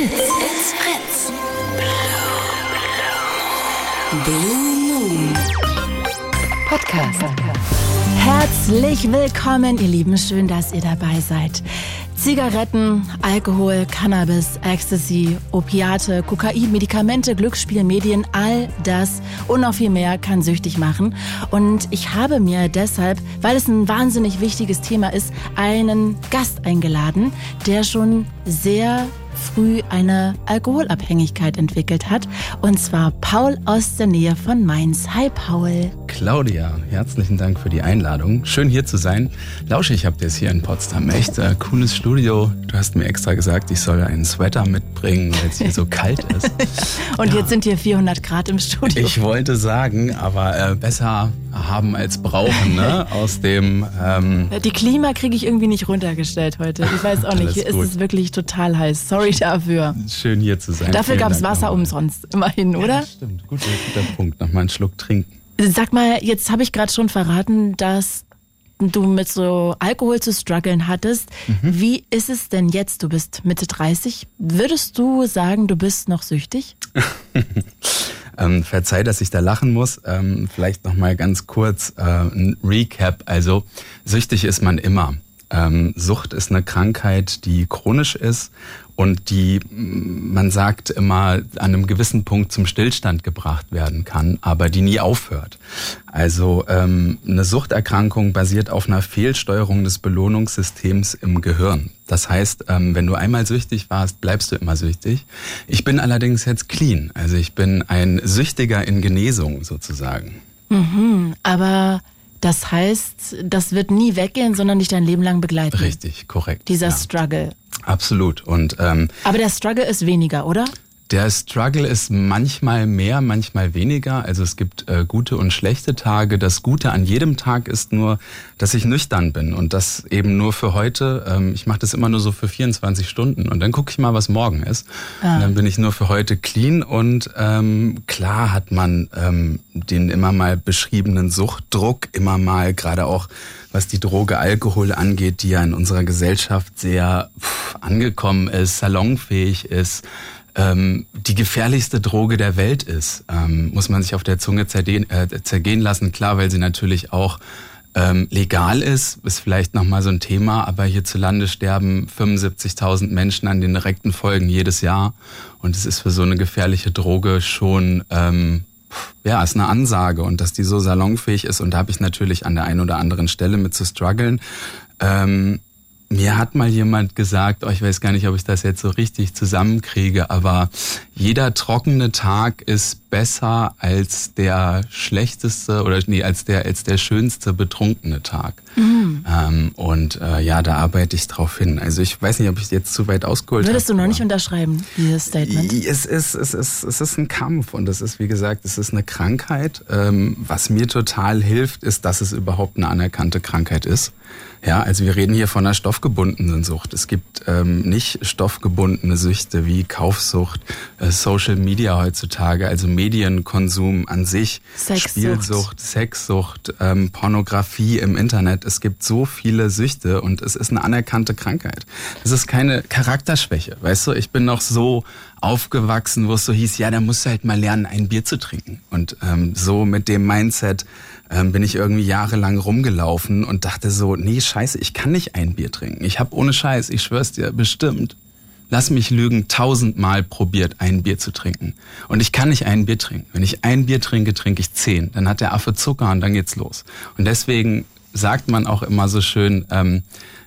Fritz. It's Fritz. Blue Moon. Podcast. Herzlich willkommen, ihr Lieben. Schön, dass ihr dabei seid. Zigaretten, Alkohol, Cannabis, Ecstasy, Opiate, Kokain, Medikamente, Glücksspiel, Medien, all das und noch viel mehr kann süchtig machen. Und ich habe mir deshalb, weil es ein wahnsinnig wichtiges Thema ist, einen Gast eingeladen, der schon sehr früh eine Alkoholabhängigkeit entwickelt hat. Und zwar Paul aus der Nähe von Mainz. Hi Paul. Claudia, herzlichen Dank für die Einladung. Schön hier zu sein. Lausche, ich habt ihr es hier in Potsdam. Echt äh, cooles Studio. Du hast mir extra gesagt, ich soll einen Sweater mitbringen, weil es hier so kalt ist. Und ja. jetzt sind hier 400 Grad im Studio. Ich wollte sagen, aber äh, besser haben als brauchen, ne? Aus dem. Ähm die Klima kriege ich irgendwie nicht runtergestellt heute. Ich weiß auch nicht. Hier ist es wirklich total heiß. Sorry dafür. Schön hier zu sein. Dafür gab es Wasser nochmal. umsonst, immerhin, oder? Ja, stimmt. Guter, guter Punkt. Nochmal einen Schluck trinken. Sag mal, jetzt habe ich gerade schon verraten, dass du mit so Alkohol zu strugglen hattest. Mhm. Wie ist es denn jetzt? Du bist Mitte 30. Würdest du sagen, du bist noch süchtig? ähm, verzeih, dass ich da lachen muss. Ähm, vielleicht noch mal ganz kurz äh, ein Recap. Also süchtig ist man immer. Ähm, Sucht ist eine Krankheit, die chronisch ist und die, man sagt immer, an einem gewissen Punkt zum Stillstand gebracht werden kann, aber die nie aufhört. Also ähm, eine Suchterkrankung basiert auf einer Fehlsteuerung des Belohnungssystems im Gehirn. Das heißt, ähm, wenn du einmal süchtig warst, bleibst du immer süchtig. Ich bin allerdings jetzt clean, also ich bin ein Süchtiger in Genesung sozusagen. Mhm, aber das heißt, das wird nie weggehen, sondern dich dein Leben lang begleiten. Richtig, korrekt. Dieser ja. Struggle. Absolut. Und ähm, aber der Struggle ist weniger, oder? Der Struggle ist manchmal mehr, manchmal weniger. Also es gibt äh, gute und schlechte Tage. Das Gute an jedem Tag ist nur, dass ich nüchtern bin und das eben nur für heute. Ähm, ich mache das immer nur so für 24 Stunden und dann gucke ich mal, was morgen ist. Ah. Und dann bin ich nur für heute clean und ähm, klar hat man ähm, den immer mal beschriebenen Suchtdruck, immer mal gerade auch was die Droge Alkohol angeht, die ja in unserer Gesellschaft sehr pff, angekommen ist, salonfähig ist ähm, die gefährlichste Droge der Welt ist, ähm, muss man sich auf der Zunge zergehen, äh, zergehen lassen. Klar, weil sie natürlich auch ähm, legal ist, ist vielleicht nochmal so ein Thema, aber hierzulande sterben 75.000 Menschen an den direkten Folgen jedes Jahr. Und es ist für so eine gefährliche Droge schon, ähm, ja, ist eine Ansage. Und dass die so salonfähig ist, und da habe ich natürlich an der einen oder anderen Stelle mit zu strugglen. Ähm, mir hat mal jemand gesagt, oh, ich weiß gar nicht, ob ich das jetzt so richtig zusammenkriege, aber jeder trockene Tag ist besser als der schlechteste oder nee, als der als der schönste betrunkene Tag. Mhm. Ähm, und äh, ja, da arbeite ich drauf hin. Also ich weiß nicht, ob ich jetzt zu weit ausgeholt habe. Würdest du noch nicht unterschreiben, dieses Statement? Es ist, es ist, es ist ein Kampf und es ist, wie gesagt, es ist eine Krankheit. Ähm, was mir total hilft, ist, dass es überhaupt eine anerkannte Krankheit ist. Ja, also wir reden hier von einer stoffgebundenen Sucht. Es gibt ähm, nicht stoffgebundene Süchte wie Kaufsucht, äh, Social Media heutzutage, also Medienkonsum an sich, Sexsucht. Spielsucht, Sexsucht, ähm, Pornografie im Internet. Es gibt so viele Süchte und es ist eine anerkannte Krankheit. Es ist keine Charakterschwäche. Weißt du, ich bin noch so aufgewachsen, wo es so hieß, ja, da musst du halt mal lernen, ein Bier zu trinken. Und ähm, so mit dem Mindset ähm, bin ich irgendwie jahrelang rumgelaufen und dachte so, nee, scheiße, ich kann nicht ein Bier trinken. Ich habe ohne Scheiß, ich schwör's dir, bestimmt, lass mich lügen, tausendmal probiert, ein Bier zu trinken. Und ich kann nicht ein Bier trinken. Wenn ich ein Bier trinke, trinke ich zehn. Dann hat der Affe Zucker und dann geht's los. Und deswegen sagt man auch immer so schön, ähm,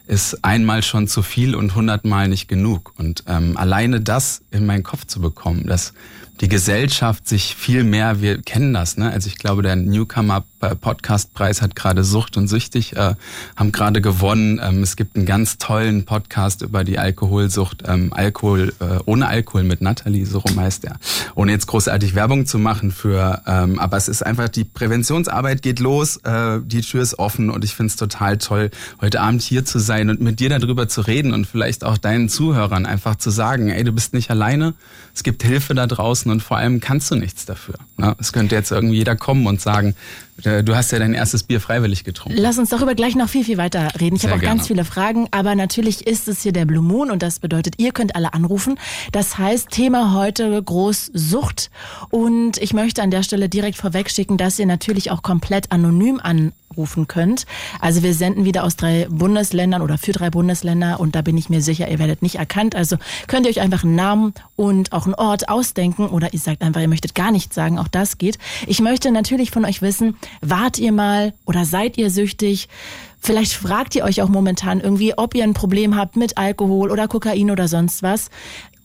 ist einmal schon zu viel und hundertmal nicht genug. Und ähm, alleine das in meinen Kopf zu bekommen, dass die Gesellschaft sich viel mehr, wir kennen das, ne? Also ich glaube, der Newcomer Podcastpreis hat gerade Sucht und Süchtig, äh, haben gerade gewonnen. Ähm, es gibt einen ganz tollen Podcast über die Alkoholsucht, ähm, Alkohol, äh, ohne Alkohol mit Natalie, so rum heißt der. Ohne jetzt großartig Werbung zu machen für, ähm, aber es ist einfach, die Präventionsarbeit geht los, äh, die Tür ist offen und ich finde es total toll, heute Abend hier zu sein und mit dir darüber zu reden und vielleicht auch deinen Zuhörern einfach zu sagen, ey, du bist nicht alleine, es gibt Hilfe da draußen und vor allem kannst du nichts dafür. Ne? Es könnte jetzt irgendwie jeder kommen und sagen, äh, du hast ja dein erstes Bier freiwillig getrunken. Lass uns darüber gleich noch viel, viel weiter reden. Ich habe auch gerne. ganz viele Fragen, aber natürlich ist es hier der Blue Moon und das bedeutet, ihr könnt alle anrufen. Das heißt, Thema heute groß Sucht und ich möchte an der Stelle direkt vorwegschicken, dass ihr natürlich auch komplett anonym an rufen könnt. Also wir senden wieder aus drei Bundesländern oder für drei Bundesländer und da bin ich mir sicher, ihr werdet nicht erkannt. Also könnt ihr euch einfach einen Namen und auch einen Ort ausdenken oder ihr sagt einfach, ihr möchtet gar nichts sagen, auch das geht. Ich möchte natürlich von euch wissen, wart ihr mal oder seid ihr süchtig? Vielleicht fragt ihr euch auch momentan irgendwie, ob ihr ein Problem habt mit Alkohol oder Kokain oder sonst was.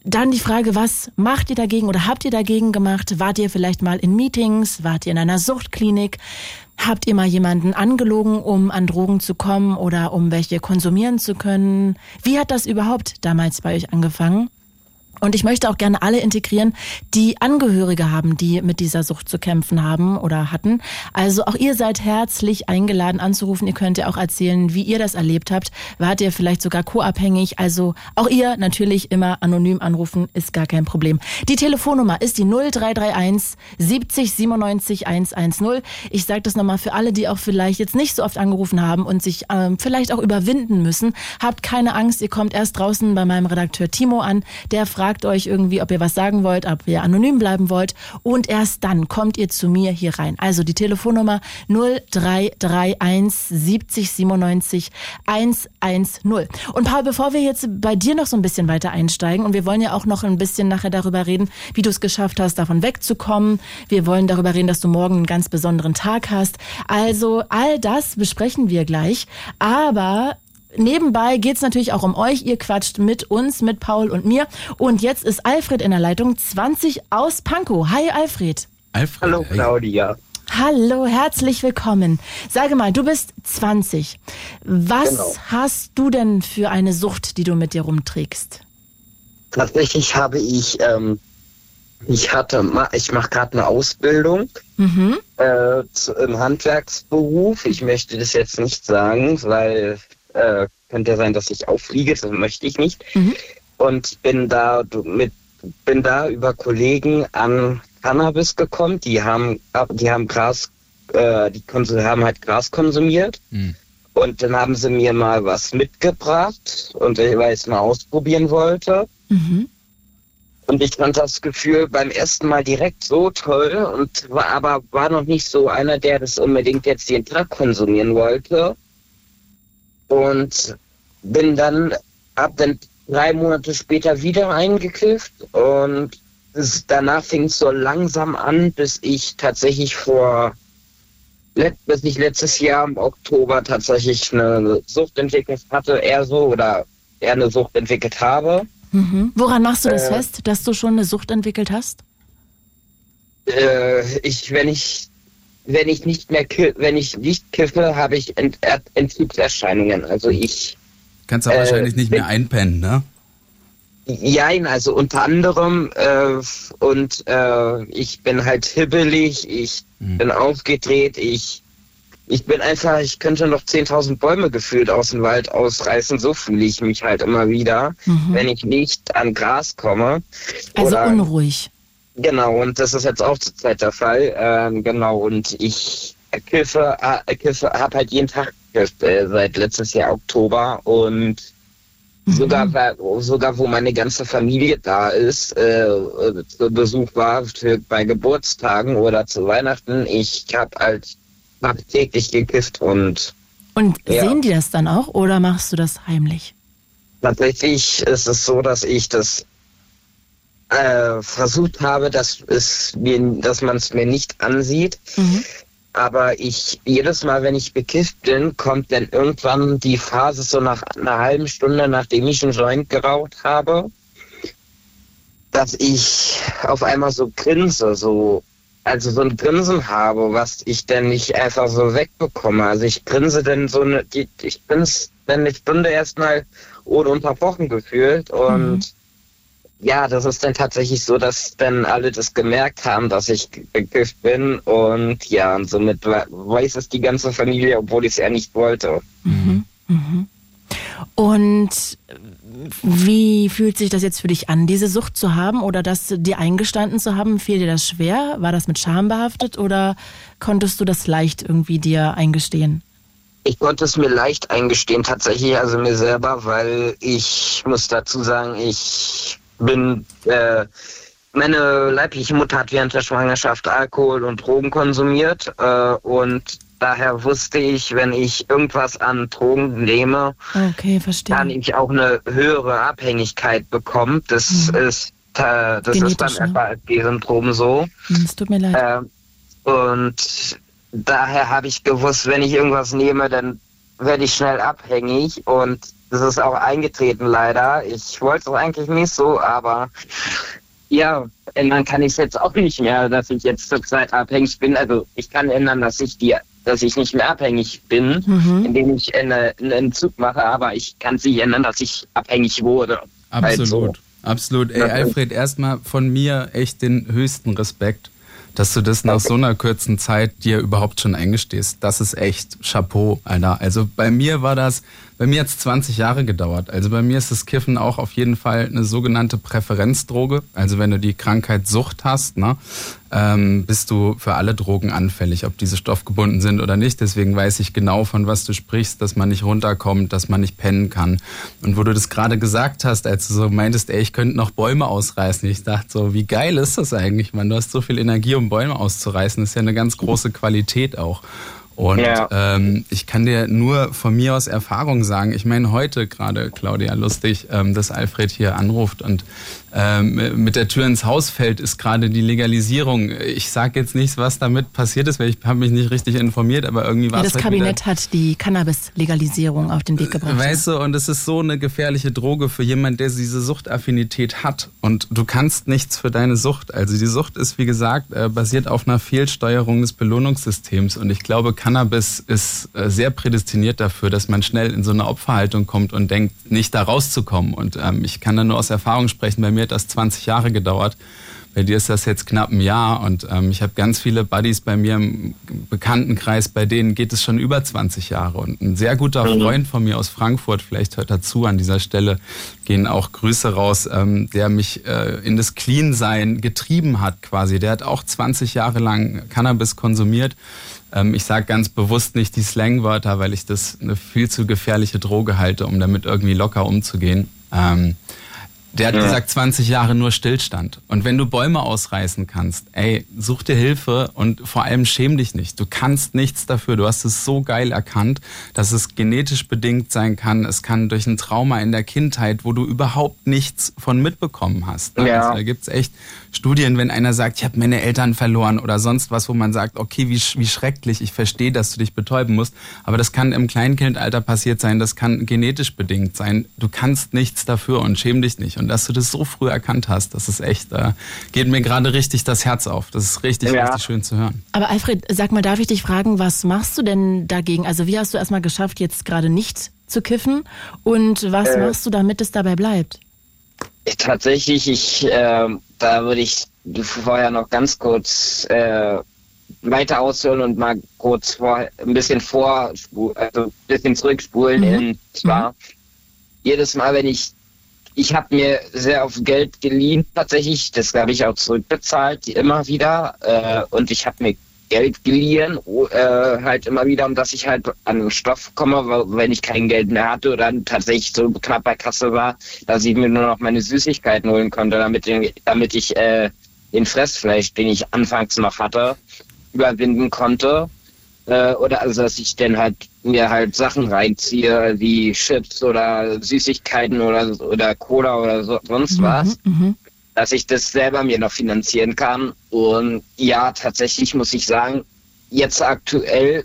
Dann die Frage, was macht ihr dagegen oder habt ihr dagegen gemacht? Wart ihr vielleicht mal in Meetings? Wart ihr in einer Suchtklinik? Habt ihr mal jemanden angelogen, um an Drogen zu kommen oder um welche konsumieren zu können? Wie hat das überhaupt damals bei euch angefangen? Und ich möchte auch gerne alle integrieren, die Angehörige haben, die mit dieser Sucht zu kämpfen haben oder hatten. Also auch ihr seid herzlich eingeladen anzurufen. Ihr könnt ja auch erzählen, wie ihr das erlebt habt. Wart ihr vielleicht sogar co-abhängig? Also auch ihr natürlich immer anonym anrufen, ist gar kein Problem. Die Telefonnummer ist die 0331 70 97 110. Ich sage das nochmal für alle, die auch vielleicht jetzt nicht so oft angerufen haben und sich ähm, vielleicht auch überwinden müssen. Habt keine Angst, ihr kommt erst draußen bei meinem Redakteur Timo an, der fragt, fragt euch irgendwie, ob ihr was sagen wollt, ob ihr anonym bleiben wollt und erst dann kommt ihr zu mir hier rein. Also die Telefonnummer 0331 70 97 110. Und Paul, bevor wir jetzt bei dir noch so ein bisschen weiter einsteigen und wir wollen ja auch noch ein bisschen nachher darüber reden, wie du es geschafft hast, davon wegzukommen. Wir wollen darüber reden, dass du morgen einen ganz besonderen Tag hast. Also all das besprechen wir gleich. Aber nebenbei geht's natürlich auch um euch. Ihr quatscht mit uns, mit Paul und mir. Und jetzt ist Alfred in der Leitung 20 aus Pankow. Hi Alfred. Alfred. Hallo Claudia. Hallo, herzlich willkommen. Sage mal, du bist 20. Was genau. hast du denn für eine Sucht, die du mit dir rumträgst? Tatsächlich habe ich, ähm, ich hatte, ich mache gerade eine Ausbildung mhm. äh, im Handwerksberuf. Ich möchte das jetzt nicht sagen, weil äh, könnte sein, dass ich auffliege, das möchte ich nicht. Mhm. Und bin da mit bin da über Kollegen an Cannabis gekommen. Die haben die haben Gras äh, die haben halt Gras konsumiert. Mhm. Und dann haben sie mir mal was mitgebracht und ich weil ich es mal ausprobieren wollte. Mhm. Und ich fand das Gefühl beim ersten Mal direkt so toll und war aber war noch nicht so einer, der das unbedingt jetzt jeden Tag konsumieren wollte. Und bin dann ab dann drei Monate später wieder eingekifft und es, danach fing es so langsam an, bis ich tatsächlich vor bis ich letztes Jahr im Oktober tatsächlich eine Sucht entwickelt hatte, eher so oder eher eine Sucht entwickelt habe. Mhm. Woran machst du das äh, fest, dass du schon eine Sucht entwickelt hast? Äh, ich, wenn ich wenn ich nicht mehr wenn ich nicht kiffe, habe ich Ent Entzugserscheinungen. Also ich kannst du äh, wahrscheinlich nicht mehr einpennen, ne? Ja, also unter anderem äh, und äh, ich bin halt hibbelig, ich mhm. bin aufgedreht, ich ich bin einfach, ich könnte noch 10.000 Bäume gefühlt aus dem Wald ausreißen, so fühle ich mich halt immer wieder, mhm. wenn ich nicht an Gras komme. Also Oder, unruhig. Genau, und das ist jetzt auch zurzeit der Fall. Ähm, genau, und ich kiffe, äh, kiffe habe halt jeden Tag gekifft, äh, seit letztes Jahr Oktober und mhm. sogar, sogar wo meine ganze Familie da ist, äh, zu Besuch war für, bei Geburtstagen oder zu Weihnachten, ich habe halt hab täglich gekifft und und ja. sehen die das dann auch oder machst du das heimlich? Tatsächlich ist es so, dass ich das äh, versucht habe, dass es mir, dass man es mir nicht ansieht. Mhm. Aber ich, jedes Mal, wenn ich bekifft bin, kommt dann irgendwann die Phase so nach einer halben Stunde, nachdem ich einen Joint geraucht habe, dass ich auf einmal so grinse, so also so ein Grinsen habe, was ich denn nicht einfach so wegbekomme. Also ich grinse denn so eine, ich bin's denn eine Stunde erstmal ohne unterbrochen gefühlt und mhm. Ja, das ist dann tatsächlich so, dass dann alle das gemerkt haben, dass ich gekifft bin und ja, und somit weiß es die ganze Familie, obwohl ich es eher nicht wollte. Mhm. Mhm. Und wie fühlt sich das jetzt für dich an, diese Sucht zu haben oder das dir eingestanden zu haben? Fiel dir das schwer? War das mit Scham behaftet oder konntest du das leicht irgendwie dir eingestehen? Ich konnte es mir leicht eingestehen, tatsächlich, also mir selber, weil ich muss dazu sagen, ich bin, äh, meine leibliche Mutter hat während der Schwangerschaft Alkohol und Drogen konsumiert äh, und Daher wusste ich, wenn ich irgendwas an Drogen nehme, okay, kann ich auch eine höhere Abhängigkeit bekommen. Das mhm. ist äh, das ist beim ne? FASG-Syndrom so. Hm, es tut mir leid. Äh, und daher habe ich gewusst, wenn ich irgendwas nehme, dann werde ich schnell abhängig und das ist auch eingetreten leider. Ich wollte es eigentlich nicht so, aber ja, ändern kann ich es jetzt auch nicht mehr, dass ich jetzt zurzeit abhängig bin. Also ich kann ändern, dass ich die dass ich nicht mehr abhängig bin, mhm. indem ich eine, einen Entzug mache, aber ich kann es nicht ändern, dass ich abhängig wurde. Absolut, halt so. absolut. Ey, Alfred, erstmal von mir echt den höchsten Respekt, dass du das nach so einer kurzen Zeit dir überhaupt schon eingestehst. Das ist echt Chapeau, Alter. Also bei mir war das bei mir hat es 20 Jahre gedauert. Also bei mir ist das Kiffen auch auf jeden Fall eine sogenannte Präferenzdroge. Also wenn du die Krankheit Sucht hast, ne, ähm, bist du für alle Drogen anfällig, ob diese stoffgebunden sind oder nicht. Deswegen weiß ich genau, von was du sprichst, dass man nicht runterkommt, dass man nicht pennen kann. Und wo du das gerade gesagt hast, als du so meintest, ey, ich könnte noch Bäume ausreißen. Ich dachte so, wie geil ist das eigentlich, man? Du hast so viel Energie, um Bäume auszureißen. Das ist ja eine ganz große Qualität auch. Und ja. ähm, ich kann dir nur von mir aus Erfahrung sagen, ich meine heute gerade, Claudia, lustig, ähm, dass Alfred hier anruft und ähm, mit der Tür ins Haus fällt, ist gerade die Legalisierung. Ich sage jetzt nichts, was damit passiert ist, weil ich habe mich nicht richtig informiert, aber irgendwie war ja, Das halt Kabinett hat die Cannabis-Legalisierung auf den Weg gebracht. Weißt du, und es ist so eine gefährliche Droge für jemanden, der diese Suchtaffinität hat. Und du kannst nichts für deine Sucht. Also die Sucht ist, wie gesagt, äh, basiert auf einer Fehlsteuerung des Belohnungssystems. Und ich glaube, Cannabis ist äh, sehr prädestiniert dafür, dass man schnell in so eine Opferhaltung kommt und denkt, nicht da rauszukommen. Und ähm, ich kann da nur aus Erfahrung sprechen, bei mir hat das 20 Jahre gedauert. Bei dir ist das jetzt knapp ein Jahr und ähm, ich habe ganz viele Buddies bei mir im Bekanntenkreis, bei denen geht es schon über 20 Jahre. Und ein sehr guter mhm. Freund von mir aus Frankfurt, vielleicht hört dazu an dieser Stelle, gehen auch Grüße raus, ähm, der mich äh, in das Clean-Sein getrieben hat quasi. Der hat auch 20 Jahre lang Cannabis konsumiert. Ähm, ich sage ganz bewusst nicht die Slangwörter, weil ich das eine viel zu gefährliche Droge halte, um damit irgendwie locker umzugehen. Der hat ja. gesagt, 20 Jahre nur Stillstand. Und wenn du Bäume ausreißen kannst, ey, such dir Hilfe und vor allem schäm dich nicht. Du kannst nichts dafür. Du hast es so geil erkannt, dass es genetisch bedingt sein kann. Es kann durch ein Trauma in der Kindheit, wo du überhaupt nichts von mitbekommen hast. Ja. Also da gibt's echt Studien, wenn einer sagt, ich habe meine Eltern verloren oder sonst was, wo man sagt, okay, wie, wie schrecklich, ich verstehe, dass du dich betäuben musst. Aber das kann im Kleinkindalter passiert sein, das kann genetisch bedingt sein. Du kannst nichts dafür und schäm dich nicht. Und dass du das so früh erkannt hast, das ist echt, äh, geht mir gerade richtig das Herz auf. Das ist richtig, ja. richtig schön zu hören. Aber Alfred, sag mal, darf ich dich fragen, was machst du denn dagegen? Also wie hast du erstmal geschafft, jetzt gerade nicht zu kiffen? Und was äh, machst du, damit es dabei bleibt? Tatsächlich, ich, äh, da würde ich vorher noch ganz kurz äh, weiter ausholen und mal kurz vor, ein bisschen vor, also ein bisschen zurückspulen. Mhm. Und zwar mhm. jedes Mal, wenn ich ich habe mir sehr auf Geld geliehen, tatsächlich. Das habe ich auch zurückbezahlt, immer wieder. Äh, und ich habe mir Geld geliehen, äh, halt immer wieder, um dass ich halt an den Stoff komme, wenn ich kein Geld mehr hatte oder tatsächlich so knapp bei Kasse war, dass ich mir nur noch meine Süßigkeiten holen konnte, damit, damit ich äh, den Fressfleisch, den ich anfangs noch hatte, überwinden konnte. Äh, oder also, dass ich dann halt mir halt Sachen reinziehe, wie Chips oder Süßigkeiten oder, oder Cola oder so, sonst mhm, was, mhm. Dass ich das selber mir noch finanzieren kann. Und ja, tatsächlich muss ich sagen, jetzt aktuell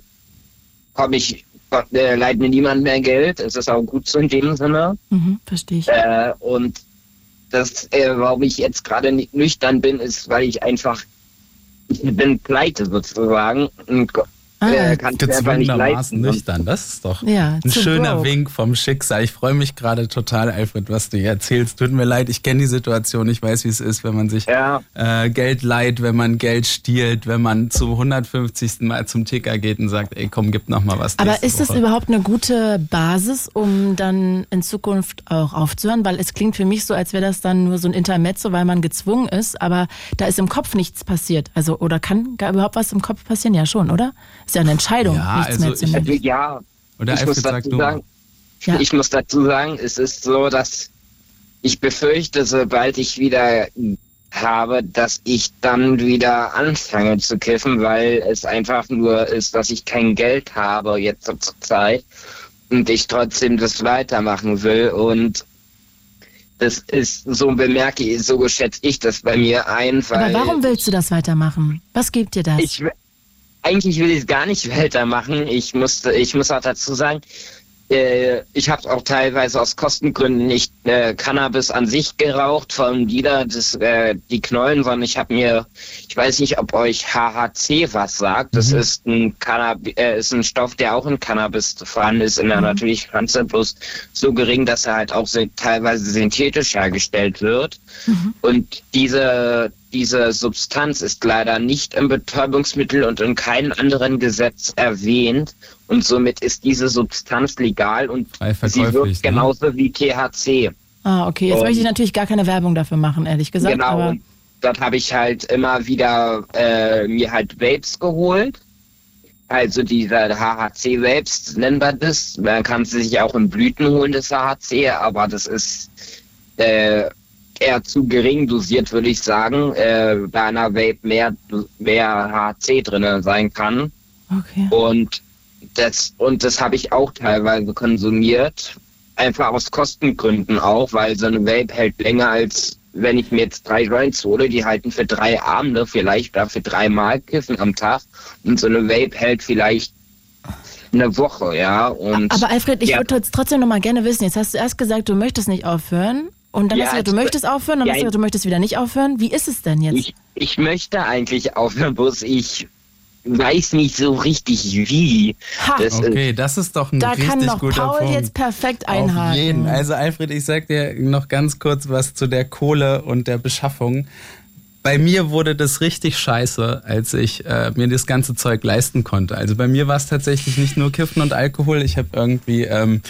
komme ich, äh, leiht mir niemand mehr Geld. Es ist auch gut so in dem Sinne. Mhm, verstehe ich. Äh, und das, äh, warum ich jetzt gerade nicht nüchtern bin, ist, weil ich einfach, ich bin pleite sozusagen und Ah, äh, gezwungenermaßen nüchtern. Das ist doch ja, ein schöner broke. Wink vom Schicksal. Ich freue mich gerade total, Alfred, was du hier erzählst. Tut mir leid, ich kenne die Situation. Ich weiß, wie es ist, wenn man sich ja. äh, Geld leiht, wenn man Geld stiehlt, wenn man zum 150. Mal zum Ticker geht und sagt, ey, komm, gib noch mal was. Aber ist Woche. das überhaupt eine gute Basis, um dann in Zukunft auch aufzuhören? Weil es klingt für mich so, als wäre das dann nur so ein Intermezzo, weil man gezwungen ist, aber da ist im Kopf nichts passiert. Also, oder kann gar überhaupt was im Kopf passieren? Ja, schon, oder? Ist ja eine Entscheidung, ja, nichts also mehr zu nehmen. Ja, Oder ich muss, dazu sagen, ja. ich muss dazu sagen, es ist so, dass ich befürchte, sobald ich wieder habe, dass ich dann wieder anfange zu kiffen, weil es einfach nur ist, dass ich kein Geld habe jetzt zur Zeit und ich trotzdem das weitermachen will und das ist so bemerke ich, so schätze ich das bei mir ein. Weil Aber warum willst du das weitermachen? Was gibt dir das? Ich, eigentlich will ich es gar nicht weitermachen. Ich musste, ich muss auch dazu sagen, äh, ich habe auch teilweise aus Kostengründen nicht äh, Cannabis an sich geraucht, vor allem wieder das, äh, die Knollen, sondern ich habe mir, ich weiß nicht, ob euch HHC was sagt. Das mhm. ist ein Cannab äh, ist ein Stoff, der auch in Cannabis vorhanden ist, in der mhm. natürlichen Pflanze, bloß so gering, dass er halt auch teilweise synthetisch hergestellt wird. Mhm. Und diese diese Substanz ist leider nicht im Betäubungsmittel und in keinem anderen Gesetz erwähnt. Und somit ist diese Substanz legal und sie wirkt ne? genauso wie THC. Ah, okay. Jetzt und, möchte ich natürlich gar keine Werbung dafür machen, ehrlich gesagt. Genau. Aber dort habe ich halt immer wieder äh, mir halt Vapes geholt. Also diese HHC-Vapes nennen wir das. Man kann sie sich auch in Blüten holen, das HHC, aber das ist äh, eher zu gering dosiert, würde ich sagen. Äh, bei einer Vape mehr, mehr HC drin sein kann. Okay. Und das, und das habe ich auch teilweise konsumiert. Einfach aus Kostengründen auch, weil so eine Vape hält länger als wenn ich mir jetzt drei Joints hole, die halten für drei Abende vielleicht oder für dreimal Kiffen am Tag. Und so eine Vape hält vielleicht eine Woche, ja. Und Aber Alfred, ich ja. würde trotzdem noch mal gerne wissen, jetzt hast du erst gesagt, du möchtest nicht aufhören. Und dann ja, hast du gesagt, du möchtest aufhören, dann ja, hast du gesagt, du möchtest wieder nicht aufhören. Wie ist es denn jetzt? Ich, ich möchte eigentlich aufhören, bloß ich weiß nicht so richtig wie. Ha. Das okay, ist, das ist doch ein da richtig guter Punkt. Da kann doch Paul Punkt. jetzt perfekt einhaken. Auf jeden. Also Alfred, ich sag dir noch ganz kurz was zu der Kohle und der Beschaffung. Bei mir wurde das richtig scheiße, als ich äh, mir das ganze Zeug leisten konnte. Also bei mir war es tatsächlich nicht nur Kiffen und Alkohol. Ich habe irgendwie ähm,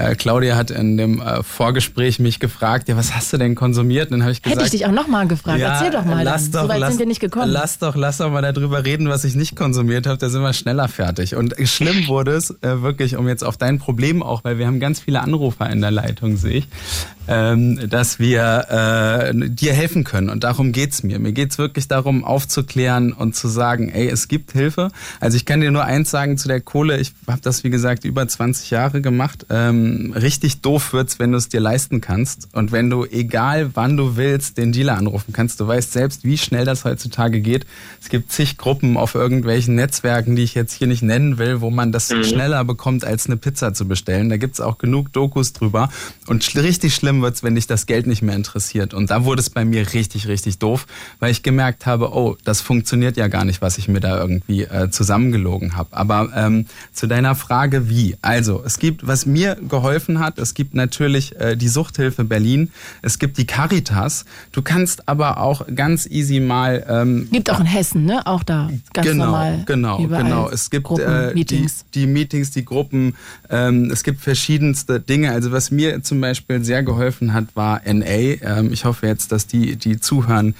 äh, Claudia hat in dem äh, Vorgespräch mich gefragt, ja, was hast du denn konsumiert? Und dann habe ich gesagt, hätte ich dich auch nochmal gefragt. Ja, Erzähl doch mal. Lass dann. doch, so weit lass, sind wir nicht gekommen. Lass doch, lass doch mal darüber reden, was ich nicht konsumiert habe. Da sind wir schneller fertig. Und schlimm wurde es äh, wirklich, um jetzt auf dein Problem auch, weil wir haben ganz viele Anrufer in der Leitung, sehe ich, ähm, dass wir äh, dir helfen können. Und darum geht's mir. Mir geht's wirklich darum, aufzuklären und zu sagen, ey, es gibt Hilfe. Also ich kann dir nur eins sagen zu der Kohle. Ich habe das, wie gesagt, über 20 Jahre gemacht. Ähm, richtig doof wird's, wenn du es dir leisten kannst. Und wenn du, egal wann du willst, den Dealer anrufen kannst. Du weißt selbst, wie schnell das heutzutage geht. Es gibt zig Gruppen auf irgendwelchen Netzwerken, die ich jetzt hier nicht nennen will, wo man das mhm. schneller bekommt, als eine Pizza zu bestellen. Da gibt's auch genug Dokus drüber. Und richtig schlimm wird's, wenn dich das Geld nicht mehr interessiert. Und da wurde es bei mir richtig, richtig doof, weil ich gemerkt habe, oh, das funktioniert ja gar nicht, was ich mir da irgendwie äh, zusammengelogen habe. Aber ähm, zu deiner Frage, wie? Also, es gibt, was mir geholfen hat, es gibt natürlich äh, die Suchthilfe Berlin, es gibt die Caritas. Du kannst aber auch ganz easy mal. Ähm, gibt auch in Hessen, ne? Auch da ganz genau, normal. Genau, genau. Es gibt Gruppen, äh, Meetings. Die, die, Meetings, die Gruppen. Ähm, es gibt verschiedenste Dinge. Also was mir zum Beispiel sehr geholfen hat, war NA. Ähm, ich hoffe jetzt, dass die, die zuhören,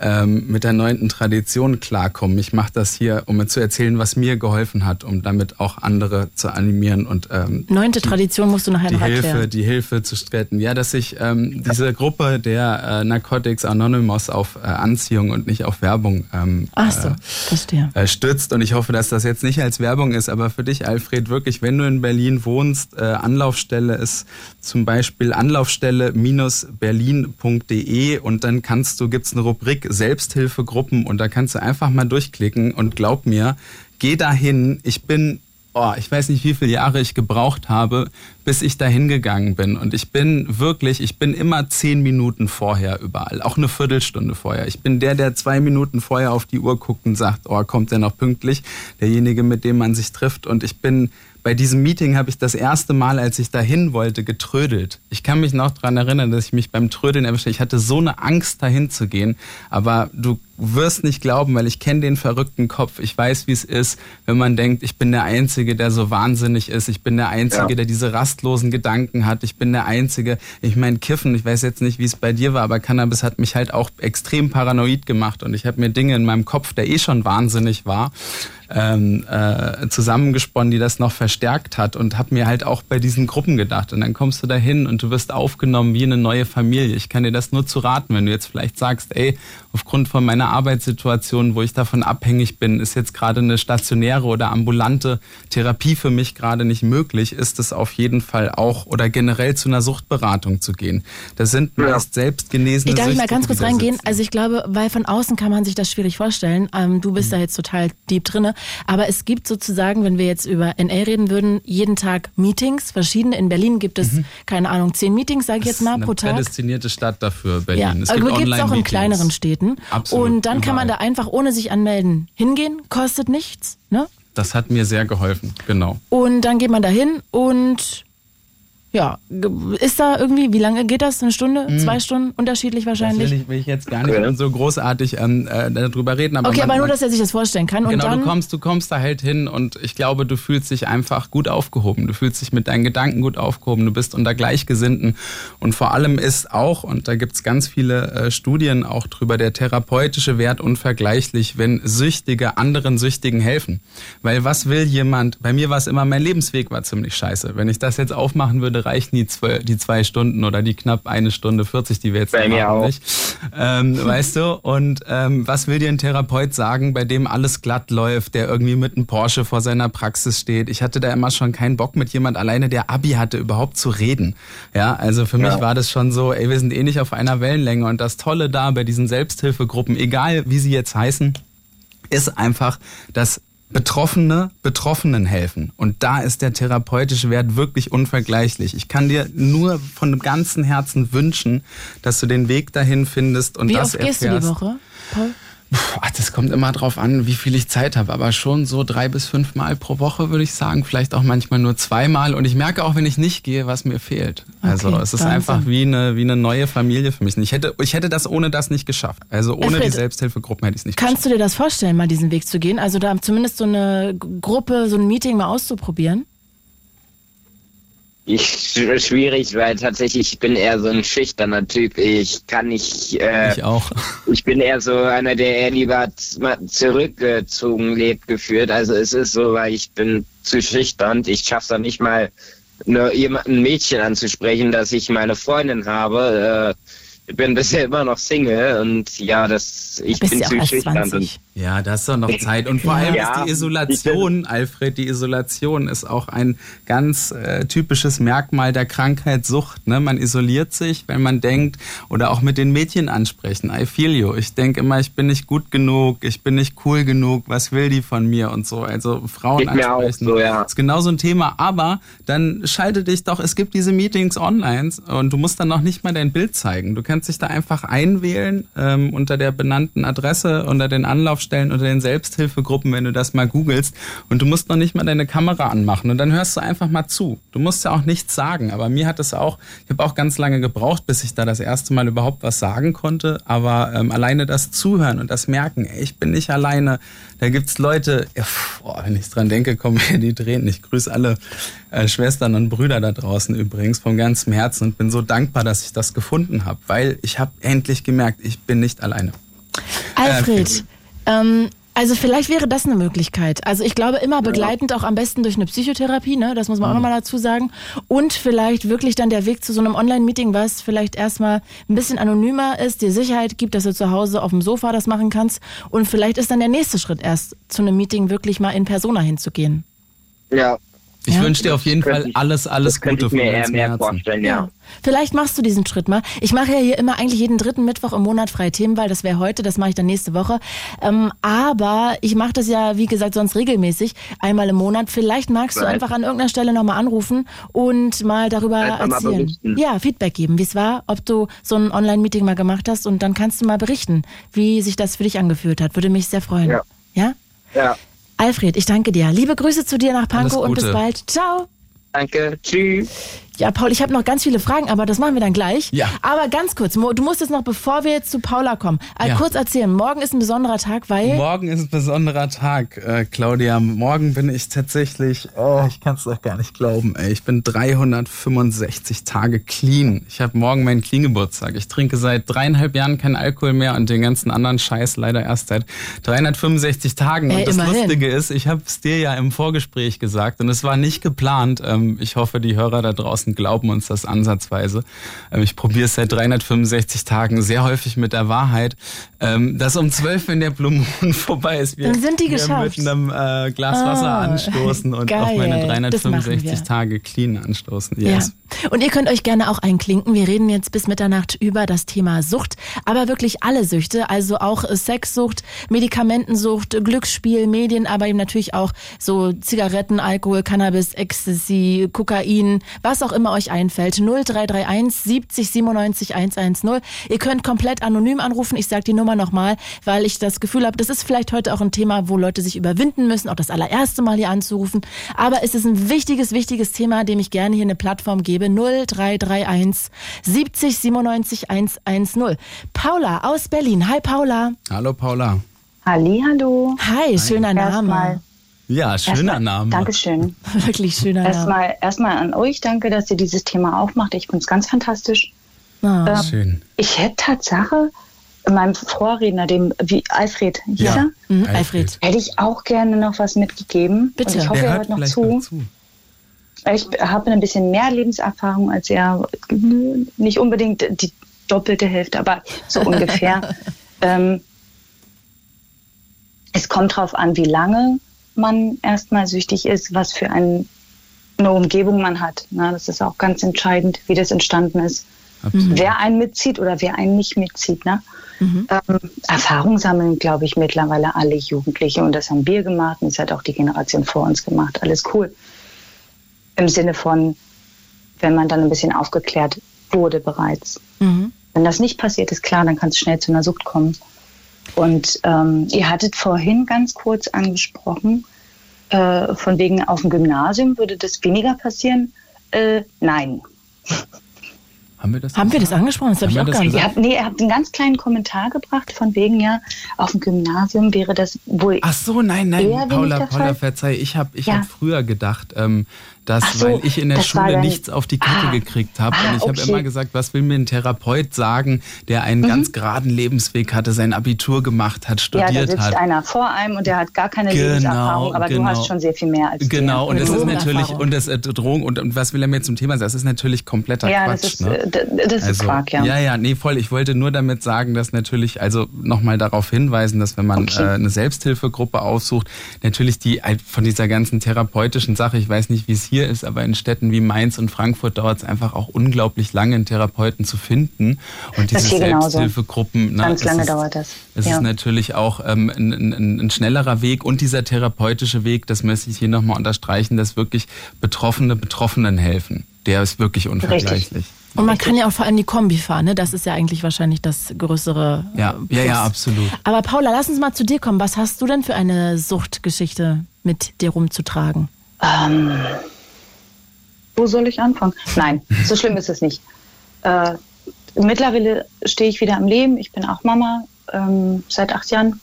ähm, mit der neunten Tradition klarkommen. Ich mache das hier, um mir zu erzählen, was mir geholfen hat, um damit auch andere zu animieren und ähm, neunte Tradition musst du nachher noch erklären. Hilfe, die Hilfe zu streiten. Ja, dass sich ähm, diese Gruppe der äh, Narcotics Anonymous auf äh, Anziehung und nicht auf Werbung ähm, Ach so, verstehe. Äh, stützt. Und ich hoffe, dass das jetzt nicht als Werbung ist, aber für dich, Alfred, wirklich, wenn du in Berlin wohnst, äh, Anlaufstelle ist zum Beispiel Anlaufstelle-berlin.de und dann kannst du, gibt's eine Rubrik Selbsthilfegruppen und da kannst du einfach mal durchklicken und glaub mir, geh dahin. Ich bin oh, ich weiß nicht, wie viele Jahre ich gebraucht habe, bis ich da hingegangen bin. Und ich bin wirklich, ich bin immer zehn Minuten vorher überall, auch eine Viertelstunde vorher. Ich bin der, der zwei Minuten vorher auf die Uhr guckt und sagt, oh, kommt der noch pünktlich? Derjenige, mit dem man sich trifft. Und ich bin bei diesem Meeting habe ich das erste Mal, als ich dahin wollte, getrödelt. Ich kann mich noch daran erinnern, dass ich mich beim Trödeln erwischte. Ich hatte so eine Angst, dahin zu gehen. Aber du wirst nicht glauben, weil ich kenne den verrückten Kopf. Ich weiß, wie es ist, wenn man denkt, ich bin der Einzige, der so wahnsinnig ist. Ich bin der Einzige, ja. der diese rastlosen Gedanken hat. Ich bin der Einzige. Ich meine, Kiffen, ich weiß jetzt nicht, wie es bei dir war, aber Cannabis hat mich halt auch extrem paranoid gemacht und ich habe mir Dinge in meinem Kopf, der eh schon wahnsinnig war, ähm, äh, zusammengesponnen, die das noch verstärkt hat und habe mir halt auch bei diesen Gruppen gedacht. Und dann kommst du dahin und du wirst aufgenommen wie eine neue Familie. Ich kann dir das nur zu raten, wenn du jetzt vielleicht sagst, ey, aufgrund von meiner Arbeitssituation, wo ich davon abhängig bin, ist jetzt gerade eine stationäre oder ambulante Therapie für mich gerade nicht möglich, ist es auf jeden Fall auch oder generell zu einer Suchtberatung zu gehen. Das sind meist selbst genesene Ich darf Süchte, mal ganz das. Aber es gibt sozusagen, wenn wir jetzt über NA reden würden, jeden Tag Meetings, verschiedene. In Berlin gibt es, mhm. keine Ahnung, zehn Meetings, sage ich jetzt mal, pro Tag. Eine prädestinierte Stadt dafür, Berlin. Ja, es gibt, gibt es auch in kleineren Städten. Absolut, und dann überall. kann man da einfach, ohne sich anmelden, hingehen, kostet nichts. Ne? Das hat mir sehr geholfen, genau. Und dann geht man da hin und ja, ist da irgendwie, wie lange geht das? Eine Stunde? Mhm. Zwei Stunden? Unterschiedlich wahrscheinlich? Das will ich, will ich jetzt gar nicht so großartig ähm, äh, darüber reden. Aber okay, man, aber nur, dass er sich das vorstellen kann. Genau, dann du kommst, du kommst da halt hin und ich glaube, du fühlst dich einfach gut aufgehoben. Du fühlst dich mit deinen Gedanken gut aufgehoben. Du bist unter Gleichgesinnten. Und vor allem ist auch, und da gibt's ganz viele äh, Studien auch drüber, der therapeutische Wert unvergleichlich, wenn Süchtige anderen Süchtigen helfen. Weil was will jemand, bei mir war es immer, mein Lebensweg war ziemlich scheiße. Wenn ich das jetzt aufmachen würde, reichen die zwei, die zwei Stunden oder die knapp eine Stunde 40, die wir jetzt bei mir haben, auch. nicht. Ähm, weißt du? Und ähm, was will dir ein Therapeut sagen, bei dem alles glatt läuft, der irgendwie mit einem Porsche vor seiner Praxis steht? Ich hatte da immer schon keinen Bock mit jemand alleine, der Abi hatte, überhaupt zu reden. Ja, also für mich ja. war das schon so, ey, wir sind eh nicht auf einer Wellenlänge. Und das Tolle da bei diesen Selbsthilfegruppen, egal wie sie jetzt heißen, ist einfach, dass Betroffene Betroffenen helfen. Und da ist der therapeutische Wert wirklich unvergleichlich. Ich kann dir nur von ganzem Herzen wünschen, dass du den Weg dahin findest und Wie das oft erfährst. gehst du die Woche, Paul? Ach, das kommt immer drauf an, wie viel ich Zeit habe, aber schon so drei bis fünf Mal pro Woche würde ich sagen, vielleicht auch manchmal nur zweimal. Und ich merke auch, wenn ich nicht gehe, was mir fehlt. Also okay, es ist Wahnsinn. einfach wie eine wie eine neue Familie für mich. Ich hätte ich hätte das ohne das nicht geschafft. Also ohne Alfred, die Selbsthilfegruppen hätte ich es nicht kannst geschafft. Kannst du dir das vorstellen, mal diesen Weg zu gehen? Also da zumindest so eine Gruppe, so ein Meeting mal auszuprobieren? Ich schwierig, weil tatsächlich ich bin eher so ein schüchterner Typ. Ich kann nicht. Äh, ich auch. Ich bin eher so einer, der eher lieber zurückgezogen lebt, geführt. Also es ist so, weil ich bin zu schüchtern. Ich schaff's dann nicht mal, nur jemand, ein Mädchen anzusprechen, dass ich meine Freundin habe. Äh, ich bin bisher immer noch Single und ja, das ich bin zu schüchtern. Ja, das ist doch noch Zeit. Und vor allem ja, ist die Isolation, Alfred, die Isolation ist auch ein ganz äh, typisches Merkmal der Krankheitssucht. Ne? Man isoliert sich, wenn man denkt, oder auch mit den Mädchen ansprechen, I feel you. Ich denke immer, ich bin nicht gut genug, ich bin nicht cool genug, was will die von mir und so. Also Frauen Geht ansprechen. So, ja. ist genau so ein Thema. Aber dann schalte dich doch, es gibt diese Meetings online und du musst dann noch nicht mal dein Bild zeigen. Du kannst dich da einfach einwählen ähm, unter der benannten Adresse, unter den Anlauf Anlaufstellen oder den Selbsthilfegruppen, wenn du das mal googelst. Und du musst noch nicht mal deine Kamera anmachen und dann hörst du einfach mal zu. Du musst ja auch nichts sagen. Aber mir hat es auch, ich habe auch ganz lange gebraucht, bis ich da das erste Mal überhaupt was sagen konnte. Aber ähm, alleine das Zuhören und das Merken, ey, ich bin nicht alleine. Da gibt's Leute, ja, boah, wenn ich dran denke, kommen mir die Tränen. Ich grüße alle äh, Schwestern und Brüder da draußen übrigens vom ganzen Herzen und bin so dankbar, dass ich das gefunden habe, weil ich habe endlich gemerkt, ich bin nicht alleine. Alfred, äh, ähm, also vielleicht wäre das eine Möglichkeit. Also ich glaube immer begleitend auch am besten durch eine Psychotherapie, ne? Das muss man auch mhm. nochmal dazu sagen. Und vielleicht wirklich dann der Weg zu so einem Online-Meeting, was vielleicht erstmal ein bisschen anonymer ist, dir Sicherheit gibt, dass du zu Hause auf dem Sofa das machen kannst. Und vielleicht ist dann der nächste Schritt erst zu einem Meeting wirklich mal in Persona hinzugehen. Ja, Ich ja? wünsche dir auf jeden Fall alles, alles Gute von mir eher mehr vorstellen, ja. ja. Vielleicht machst du diesen Schritt mal. Ich mache ja hier immer eigentlich jeden dritten Mittwoch im Monat freie Themenwahl. Das wäre heute, das mache ich dann nächste Woche. Ähm, aber ich mache das ja, wie gesagt, sonst regelmäßig, einmal im Monat. Vielleicht magst right. du einfach an irgendeiner Stelle nochmal anrufen und mal darüber erzählen. Ja, Feedback geben, wie es war, ob du so ein Online-Meeting mal gemacht hast und dann kannst du mal berichten, wie sich das für dich angefühlt hat. Würde mich sehr freuen. Ja? Ja. ja. Alfred, ich danke dir. Liebe Grüße zu dir nach Pankow und bis bald. Ciao. Danke. Tschüss. Ja, Paul, ich habe noch ganz viele Fragen, aber das machen wir dann gleich. Ja. Aber ganz kurz, du musst jetzt noch, bevor wir jetzt zu Paula kommen, äh, ja. kurz erzählen. Morgen ist ein besonderer Tag, weil. Morgen ist ein besonderer Tag, äh, Claudia. Morgen bin ich tatsächlich, oh, ich kann es doch gar nicht glauben, ey. Ich bin 365 Tage clean. Ich habe morgen meinen Clean-Geburtstag. Ich trinke seit dreieinhalb Jahren keinen Alkohol mehr und den ganzen anderen Scheiß leider erst seit 365 Tagen. Ey, und das immerhin. Lustige ist, ich habe es dir ja im Vorgespräch gesagt und es war nicht geplant. Ähm, ich hoffe, die Hörer da draußen draußen glauben uns das ansatzweise. Ähm, ich probiere es seit 365 Tagen sehr häufig mit der Wahrheit, ähm, dass um 12, wenn der Blue Moon vorbei ist, wir, Dann sind die wir mit einem äh, Glas Wasser oh, anstoßen und geil. auf meine 365 Tage clean anstoßen. Yes. Ja. Und ihr könnt euch gerne auch einklinken. Wir reden jetzt bis Mitternacht über das Thema Sucht, aber wirklich alle Süchte, also auch Sexsucht, Medikamentensucht, Glücksspiel, Medien, aber eben natürlich auch so Zigaretten, Alkohol, Cannabis, Ecstasy, Kokain, was auch immer euch einfällt. 0331 70 97 110. Ihr könnt komplett anonym anrufen. Ich sage die Nummer nochmal, weil ich das Gefühl habe, das ist vielleicht heute auch ein Thema, wo Leute sich überwinden müssen, auch das allererste Mal hier anzurufen. Aber es ist ein wichtiges, wichtiges Thema, dem ich gerne hier eine Plattform gebe. 0331 70 97 110. Paula aus Berlin. Hi Paula. Hallo Paula. Halli, hallo. Hi, schöner Name. Erstmal ja, schöner erstmal, Name. Dankeschön. Wirklich schöner erstmal, Name. Erstmal an euch, danke, dass ihr dieses Thema aufmacht. Ich finde es ganz fantastisch. Oh, ähm, schön. Ich hätte Tatsache meinem Vorredner, dem wie Alfred hieß ja, er? Mhm, Alfred. Hätte ich auch gerne noch was mitgegeben. Bitte. Und ich hoffe, er hört noch zu. noch zu. Ich habe ein bisschen mehr Lebenserfahrung als er. Nicht unbedingt die doppelte Hälfte, aber so ungefähr. ähm, es kommt darauf an, wie lange man erstmal süchtig ist, was für ein, eine Umgebung man hat. Na, das ist auch ganz entscheidend, wie das entstanden ist. Absolut. Wer einen mitzieht oder wer einen nicht mitzieht. Ne? Mhm. Ähm, Erfahrung sammeln, glaube ich, mittlerweile alle Jugendliche. Und das haben wir gemacht und das hat auch die Generation vor uns gemacht. Alles cool. Im Sinne von, wenn man dann ein bisschen aufgeklärt wurde bereits. Mhm. Wenn das nicht passiert ist, klar, dann kann es schnell zu einer Sucht kommen. Und ähm, ihr hattet vorhin ganz kurz angesprochen, äh, von wegen auf dem Gymnasium würde das weniger passieren. Äh, nein. Haben wir das, Haben wir das angesprochen? Das habe ich auch gar nicht. Ihr habt, nee, ihr habt einen ganz kleinen Kommentar gebracht, von wegen ja, auf dem Gymnasium wäre das wohl. Ach so, nein, nein, Paula, Paula, verzeih, ich habe ich ja. hab früher gedacht, ähm, dass, so, weil ich in der Schule dann, nichts auf die Kette ah, gekriegt habe. Ah, und ich okay. habe immer gesagt, was will mir ein Therapeut sagen, der einen mhm. ganz geraden Lebensweg hatte, sein Abitur gemacht hat, studiert hat. Ja, da sitzt hat. einer vor einem und der hat gar keine genau, Lebenserfahrung, aber genau. du hast schon sehr viel mehr als Genau, und das ist natürlich, und das äh, Drohung, und, und was will er mir zum Thema sagen? Das ist natürlich kompletter ja, Quatsch. Das ist, ne? Äh, das ist also, Quark, ja. Ja, ja, nee, voll. Ich wollte nur damit sagen, dass natürlich, also nochmal darauf hinweisen, dass wenn man okay. äh, eine Selbsthilfegruppe aussucht, natürlich die von dieser ganzen therapeutischen Sache, ich weiß nicht, wie es hier ist, aber in Städten wie Mainz und Frankfurt dauert es einfach auch unglaublich lange, einen Therapeuten zu finden. Und diese Selbsthilfegruppen, na, ganz lange ist, dauert das. Es ja. ist natürlich auch ähm, ein, ein, ein, schnellerer Weg und dieser therapeutische Weg, das möchte ich hier nochmal unterstreichen, dass wirklich Betroffene Betroffenen helfen. Der ist wirklich unvergleichlich. Richtig. Und man kann ja auch vor allem die Kombi fahren, ne? Das ist ja eigentlich wahrscheinlich das größere. Äh, ja, ja, ja, absolut. Aber Paula, lass uns mal zu dir kommen. Was hast du denn für eine Suchtgeschichte mit dir rumzutragen? Ähm, wo soll ich anfangen? Nein, so schlimm ist es nicht. Äh, mittlerweile stehe ich wieder am Leben. Ich bin auch Mama ähm, seit acht Jahren.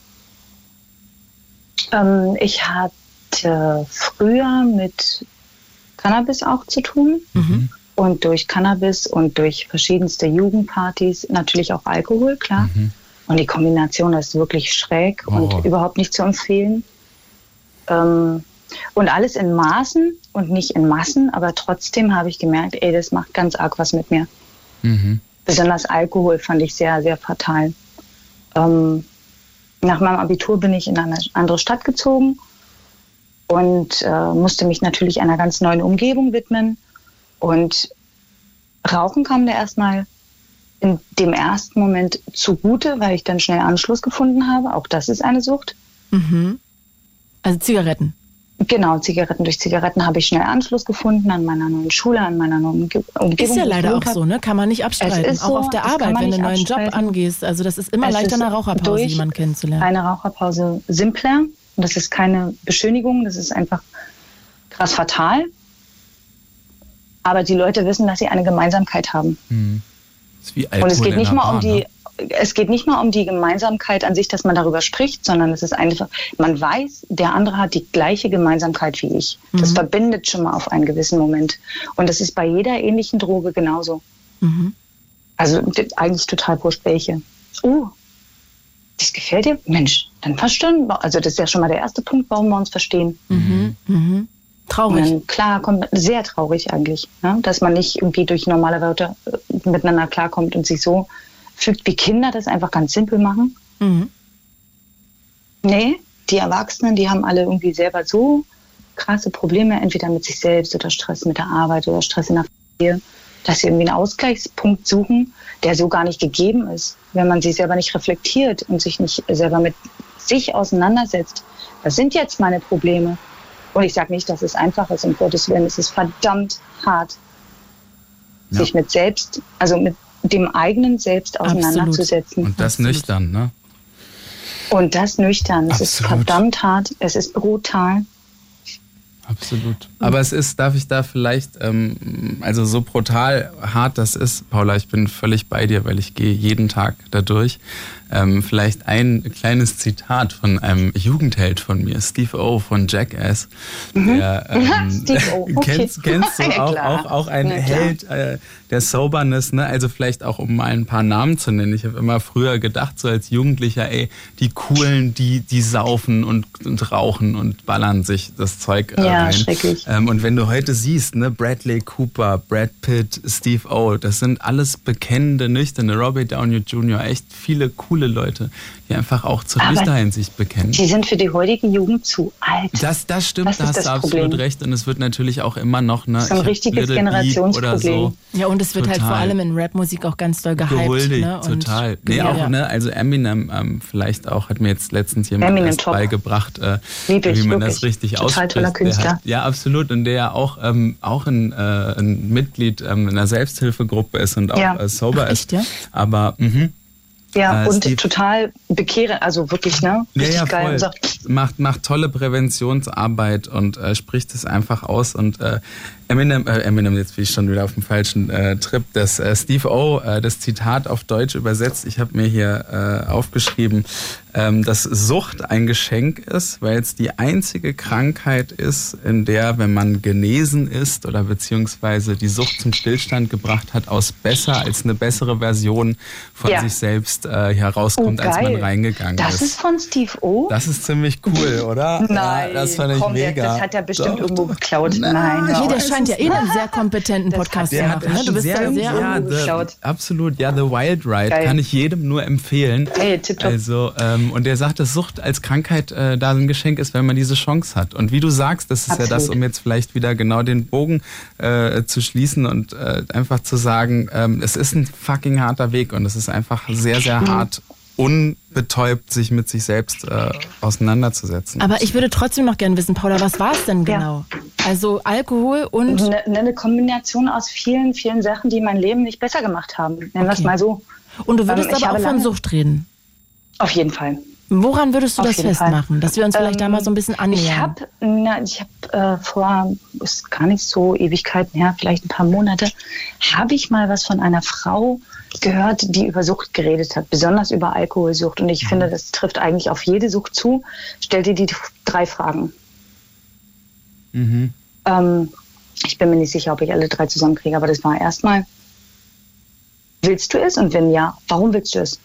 Ähm, ich hatte früher mit Cannabis auch zu tun. Mhm. Und durch Cannabis und durch verschiedenste Jugendpartys natürlich auch Alkohol, klar. Mhm. Und die Kombination ist wirklich schräg oh. und überhaupt nicht zu empfehlen. Ähm, und alles in Maßen und nicht in Massen, aber trotzdem habe ich gemerkt, ey, das macht ganz arg was mit mir. Mhm. Besonders Alkohol fand ich sehr, sehr fatal. Ähm, nach meinem Abitur bin ich in eine andere Stadt gezogen und äh, musste mich natürlich einer ganz neuen Umgebung widmen. Und Rauchen kam da erstmal in dem ersten Moment zugute, weil ich dann schnell Anschluss gefunden habe. Auch das ist eine Sucht. Mhm. Also Zigaretten. Genau, Zigaretten. Durch Zigaretten habe ich schnell Anschluss gefunden an meiner neuen Schule, an meiner neuen Umgebung. Ist ja leider auch so, ne? Kann man nicht abstreiten. Auch so, auf der Arbeit, wenn du einen neuen Job angehst. Also das ist immer es leichter, eine Raucherpause jemanden kennenzulernen. Eine Raucherpause simpler. Und das ist keine Beschönigung, das ist einfach krass fatal. Aber die Leute wissen, dass sie eine Gemeinsamkeit haben. Mhm. Und es geht nicht mal um die, es geht nicht nur um die Gemeinsamkeit an sich, dass man darüber spricht, sondern es ist einfach, man weiß, der andere hat die gleiche Gemeinsamkeit wie ich. Das mhm. verbindet schon mal auf einen gewissen Moment. Und das ist bei jeder ähnlichen Droge genauso. Mhm. Also eigentlich total wurscht welche. Oh, das gefällt dir? Mensch, dann verstehen wir. Also das ist ja schon mal der erste Punkt, warum wir uns verstehen. Mhm. Mhm. Traurig. Dann, klar, kommt sehr traurig eigentlich, ne? dass man nicht irgendwie durch normale Wörter äh, miteinander klarkommt und sich so fügt, wie Kinder das einfach ganz simpel machen. Mhm. Nee, die Erwachsenen, die haben alle irgendwie selber so krasse Probleme, entweder mit sich selbst oder Stress mit der Arbeit oder Stress in der Familie, dass sie irgendwie einen Ausgleichspunkt suchen, der so gar nicht gegeben ist, wenn man sich selber nicht reflektiert und sich nicht selber mit sich auseinandersetzt. Was sind jetzt meine Probleme? Und ich sage nicht, dass es einfach ist, um Gottes Willen. Es ist verdammt hart, ja. sich mit selbst, also mit dem eigenen Selbst auseinanderzusetzen. Und das Absolut. nüchtern, ne? Und das nüchtern. Es ist verdammt hart, es ist brutal. Absolut. Aber es ist, darf ich da vielleicht, ähm, also so brutal hart das ist, Paula, ich bin völlig bei dir, weil ich gehe jeden Tag dadurch. Ähm, vielleicht ein kleines Zitat von einem Jugendheld von mir, Steve O von Jackass. Mhm. Der, ähm, Steve O. Okay. kennst, kennst du auch, auch, auch ein ja, Held äh, der Soberness, ne? Also vielleicht auch, um mal ein paar Namen zu nennen. Ich habe immer früher gedacht, so als Jugendlicher, ey, die Coolen, die, die saufen und, und rauchen und ballern sich das Zeug äh, ja, rein. Schrecklich. Ähm, und wenn du heute siehst, ne, Bradley Cooper, Brad Pitt, Steve O, das sind alles bekennende, nüchterne, Robert Downey Jr., echt viele coole Leute, die einfach auch zur Nüchternheit sich bekennen. Die sind für die heutige Jugend zu alt. Das, das stimmt, das da hast du absolut Problem. recht. Und es wird natürlich auch immer noch, ne, das ist ein richtiges Generationsproblem. So. Ja, und es wird total. halt vor allem in Rapmusik auch ganz doll gehypt. Gehuldigt, ne? total. Nee, auch, ja. ne, also Eminem ähm, vielleicht auch, hat mir jetzt letztens jemand erst beigebracht, äh, wie man wirklich. das richtig total ausspricht. Toller Künstler. Hat, ja, absolut. Und der ja auch, ähm, auch ein, äh, ein Mitglied ähm, einer Selbsthilfegruppe ist und auch ja. äh, sober Ach, ist. Echt, ja? Aber mh, ja, äh, und Steve, total bekehren, also wirklich, ne? Richtig ja, ja, geil. Voll. Macht, macht tolle Präventionsarbeit und äh, spricht es einfach aus und äh, Eminem, äh, Eminem, jetzt bin ich schon wieder auf dem falschen äh, Trip, das äh, Steve O, äh, das Zitat auf Deutsch übersetzt. Ich habe mir hier äh, aufgeschrieben, ähm, dass Sucht ein Geschenk ist, weil es die einzige Krankheit ist, in der, wenn man genesen ist oder beziehungsweise die Sucht zum Stillstand gebracht hat, aus besser als eine bessere Version von ja. sich selbst äh, herauskommt, oh, als man reingegangen das ist. Das ist von Steve O? Das ist ziemlich cool, oder? Nein, ja, das fand ich komm, mega. Das hat er bestimmt Doch. irgendwo geklaut. Nein, Nein der scheint ja eh einen sehr kompetenten Podcast zu machen. Ne? Du bist sehr, da sehr ja, the, Absolut, ja, The Wild Ride Geil. kann ich jedem nur empfehlen. Hey, tipptopp. Also, ähm, und der sagt, dass Sucht als Krankheit äh, da ein Geschenk ist, wenn man diese Chance hat. Und wie du sagst, das ist Absolut. ja das, um jetzt vielleicht wieder genau den Bogen äh, zu schließen und äh, einfach zu sagen, ähm, es ist ein fucking harter Weg und es ist einfach sehr, sehr mhm. hart unbetäubt sich mit sich selbst äh, auseinanderzusetzen. Aber ich würde trotzdem noch gerne wissen, Paula, was war es denn genau? Ja. Also Alkohol und... Eine, eine, Kombination aus vielen, vielen Sachen, die mein Leben nicht besser gemacht haben. Nennen okay. wir es mal so. Und du würdest ähm, aber auch von Sucht reden? Auf jeden Fall. Woran würdest du Auf das festmachen, Fall. dass wir uns vielleicht ähm, da mal so ein bisschen annähern? Ich habe ich hab, äh, vor, ist gar nicht so Ewigkeiten her, vielleicht ein paar Monate, habe ich mal was von einer Frau gehört, die über Sucht geredet hat, besonders über Alkoholsucht. Und ich mhm. finde, das trifft eigentlich auf jede Sucht zu. Stell dir die drei Fragen. Mhm. Ähm, ich bin mir nicht sicher, ob ich alle drei zusammenkriege, aber das war erstmal, willst du es? Und wenn ja, warum willst du es?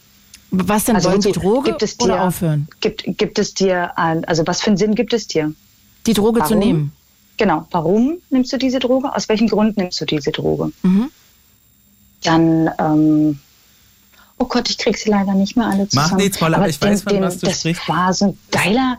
Was denn, also die Droge gibt es dir, oder aufhören? Gibt, gibt es dir, ein, also was für einen Sinn gibt es dir? Die Droge warum? zu nehmen? Genau. Warum nimmst du diese Droge? Aus welchem Grund nimmst du diese Droge? Mhm. Dann, ähm, oh Gott, ich krieg sie leider nicht mehr alle zusammen. Mach nichts, Paula, aber ich den, weiß, von den, was du das sprichst. war so ein geiler,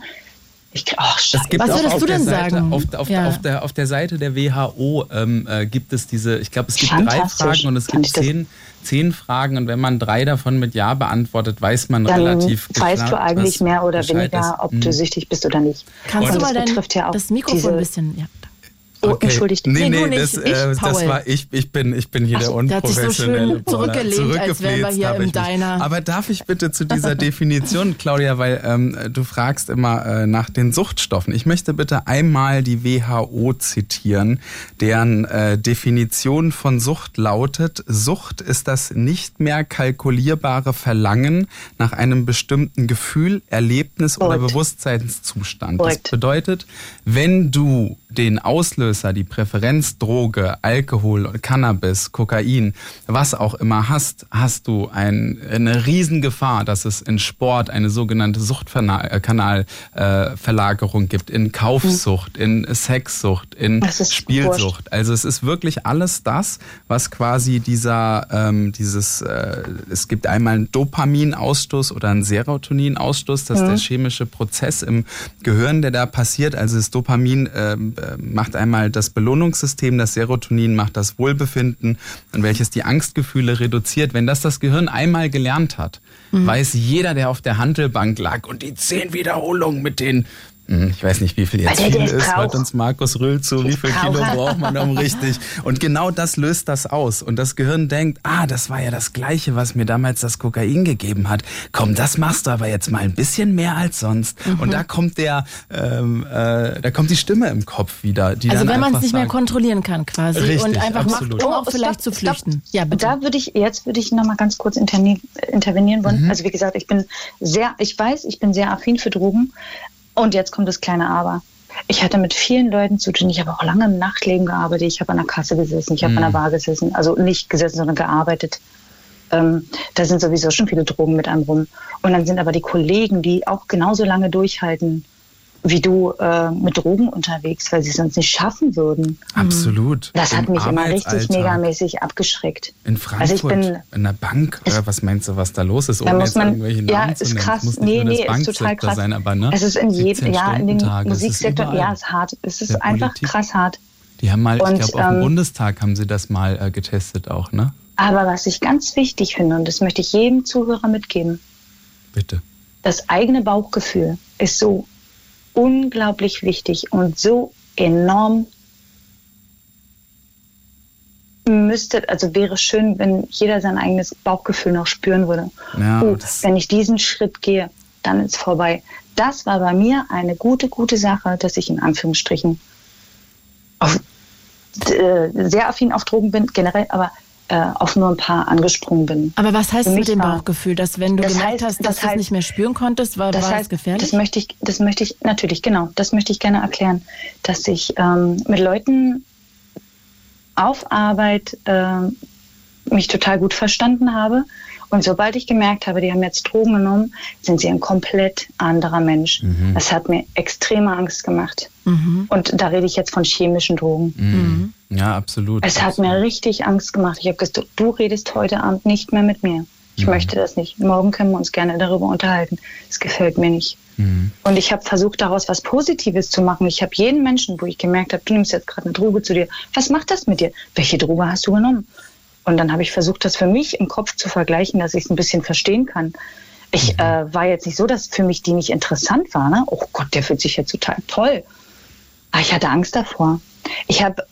Ich, oh, es gibt Was würdest auf du der denn Seite, sagen? Auf, auf, Ja. auf, der, auf der Seite der WHO ähm, äh, gibt es diese, ich glaube, es gibt drei. Fragen und es gibt das- zehn, zehn Fragen und wenn man drei davon mit Ja beantwortet, weiß man Dann relativ weißt klar, du eigentlich mehr oder Bescheid weniger, ist. ob Mhm. du süchtig bist oder nicht. Kannst Und du das mal dein, betrifft ja auch das Mikrofon ein bisschen. Ja. Oh, Okay. entschuldigt. Nee, Nee, nee, das, ich, äh, das war ich. Ich bin, ich bin hier der der hat sich so unprofessionelle schön Paula. zurückgelehnt, als wären wir hier im. Diner. Aber darf ich bitte zu dieser Definition, Claudia, weil ähm, du fragst immer äh, nach den Suchtstoffen. Ich möchte bitte einmal die WHO zitieren, deren äh, Definition von Sucht lautet, Sucht ist das nicht mehr kalkulierbare Verlangen nach einem bestimmten Gefühl, Erlebnis oder Korrekt. Bewusstseinszustand. Korrekt. Das bedeutet, wenn du den Auslöser, die Präferenzdroge, Alkohol, Cannabis, Kokain, was auch immer hast, hast du ein, eine Riesengefahr, dass es in Sport eine sogenannte Suchtkanalverlagerung gibt, in Kaufsucht, in Sexsucht, in Spielsucht. Also es ist wirklich alles das, was quasi dieser, ähm, dieses, äh, es gibt einmal einen Dopaminausstoß oder einen Serotoninausstoß, das ist der chemische Prozess im Gehirn, der da passiert. Also das Dopamin ähm, äh, macht einmal das Belohnungssystem, das Serotonin macht das Wohlbefinden und welches die Angstgefühle reduziert. Wenn das das Gehirn einmal gelernt hat, weiß jeder, der auf der Handelbank lag und die zehn Wiederholungen mit den ich weiß nicht, wie viel jetzt viel ist, hört braucht. uns Markus Rüll zu, wie viel Kilo braucht. man um richtig. Und genau das löst das aus. Und das Gehirn denkt, ah, das war ja das Gleiche, was mir damals das Kokain gegeben hat. Komm, das machst du aber jetzt mal ein bisschen mehr als sonst. Mhm. Und da kommt der, ähm, äh, da kommt die Stimme im Kopf wieder. Die Also dann wenn man es nicht mehr sagt, kontrollieren kann quasi Richtig, und einfach absolut. macht, um auch Oh, vielleicht stopp, zu flüchten. stopp. Ja, bitte. Da würde ich, jetzt würde ich noch mal ganz kurz intervenieren wollen. Mhm. Also wie gesagt, ich bin sehr, ich weiß, ich bin sehr affin für Drogen. Und jetzt kommt das kleine Aber. Ich hatte mit vielen Leuten zu tun. Ich habe auch lange im Nachtleben gearbeitet. Ich habe an der Kasse gesessen. Ich habe an der Bar gesessen. Also nicht gesessen, sondern gearbeitet. Ähm, da sind sowieso schon viele Drogen mit einem rum. Und dann sind aber die Kollegen, die auch genauso lange durchhalten wie du äh, mit Drogen unterwegs, weil sie es sonst nicht schaffen würden. Absolut. Das hat Im mich immer richtig megamäßig abgeschreckt. In Also ich Frankfurt, bin, in der Bank, oder was meinst du, was da los ist, ohne muss jetzt man- irgendwelche ja, Namen ist zu nennen? krass. Es muss Nee, nee, ist total krass. sein, aber ne? es ist in jedem, 17 ja, in den ist Musiksektor, ja, ist hart. Es ist einfach Politik. krass hart. Die haben mal, Und, ich glaube, auf dem ähm, Bundestag haben sie das mal äh, getestet auch, ne? Aber was ich ganz wichtig finde, und das möchte ich jedem Zuhörer mitgeben, Bitte. das eigene Bauchgefühl ist so unglaublich wichtig und so enorm müsste, also wäre schön, wenn jeder sein eigenes Bauchgefühl noch spüren würde. Ja, oh, wenn ich diesen Schritt gehe, dann ist vorbei. Das war bei mir eine gute, gute Sache, dass ich in Anführungsstrichen auf, äh, sehr affin auf Drogen bin, generell, aber äh, auf nur ein paar angesprungen bin. Aber was heißt es mit dem war- Bauchgefühl, dass wenn du Das gemerkt heißt- hast, dass das du es nicht mehr spüren konntest, war, Das war heißt, gefährlich? das möchte ich, das möchte ich natürlich genau, das möchte ich gerne erklären, dass ich ähm, mit Leuten auf Arbeit ähm, mich total gut verstanden habe und sobald ich gemerkt habe, die haben jetzt Drogen genommen, sind sie ein komplett anderer Mensch. Das hat mir extreme Angst gemacht. Mhm. Und da rede ich jetzt von chemischen Drogen. Mhm. Ja, absolut. Es hat mir richtig Angst gemacht. Ich habe gesagt, du, redest heute Abend nicht mehr mit mir. Ich möchte das nicht. Morgen können wir uns gerne darüber unterhalten. Es gefällt mir nicht. Mhm. Und ich habe versucht, daraus was Positives zu machen. Ich habe jeden Menschen, wo ich gemerkt habe, du nimmst jetzt gerade eine Droge zu dir. Was macht das mit dir? Welche Droge hast du genommen? Und dann habe ich versucht, das für mich im Kopf zu vergleichen, dass ich es ein bisschen verstehen kann. Ich äh, war jetzt nicht so, dass für mich die nicht interessant war. Ne? Oh Gott, der fühlt sich jetzt total toll. Aber ich hatte Angst davor. Ich habe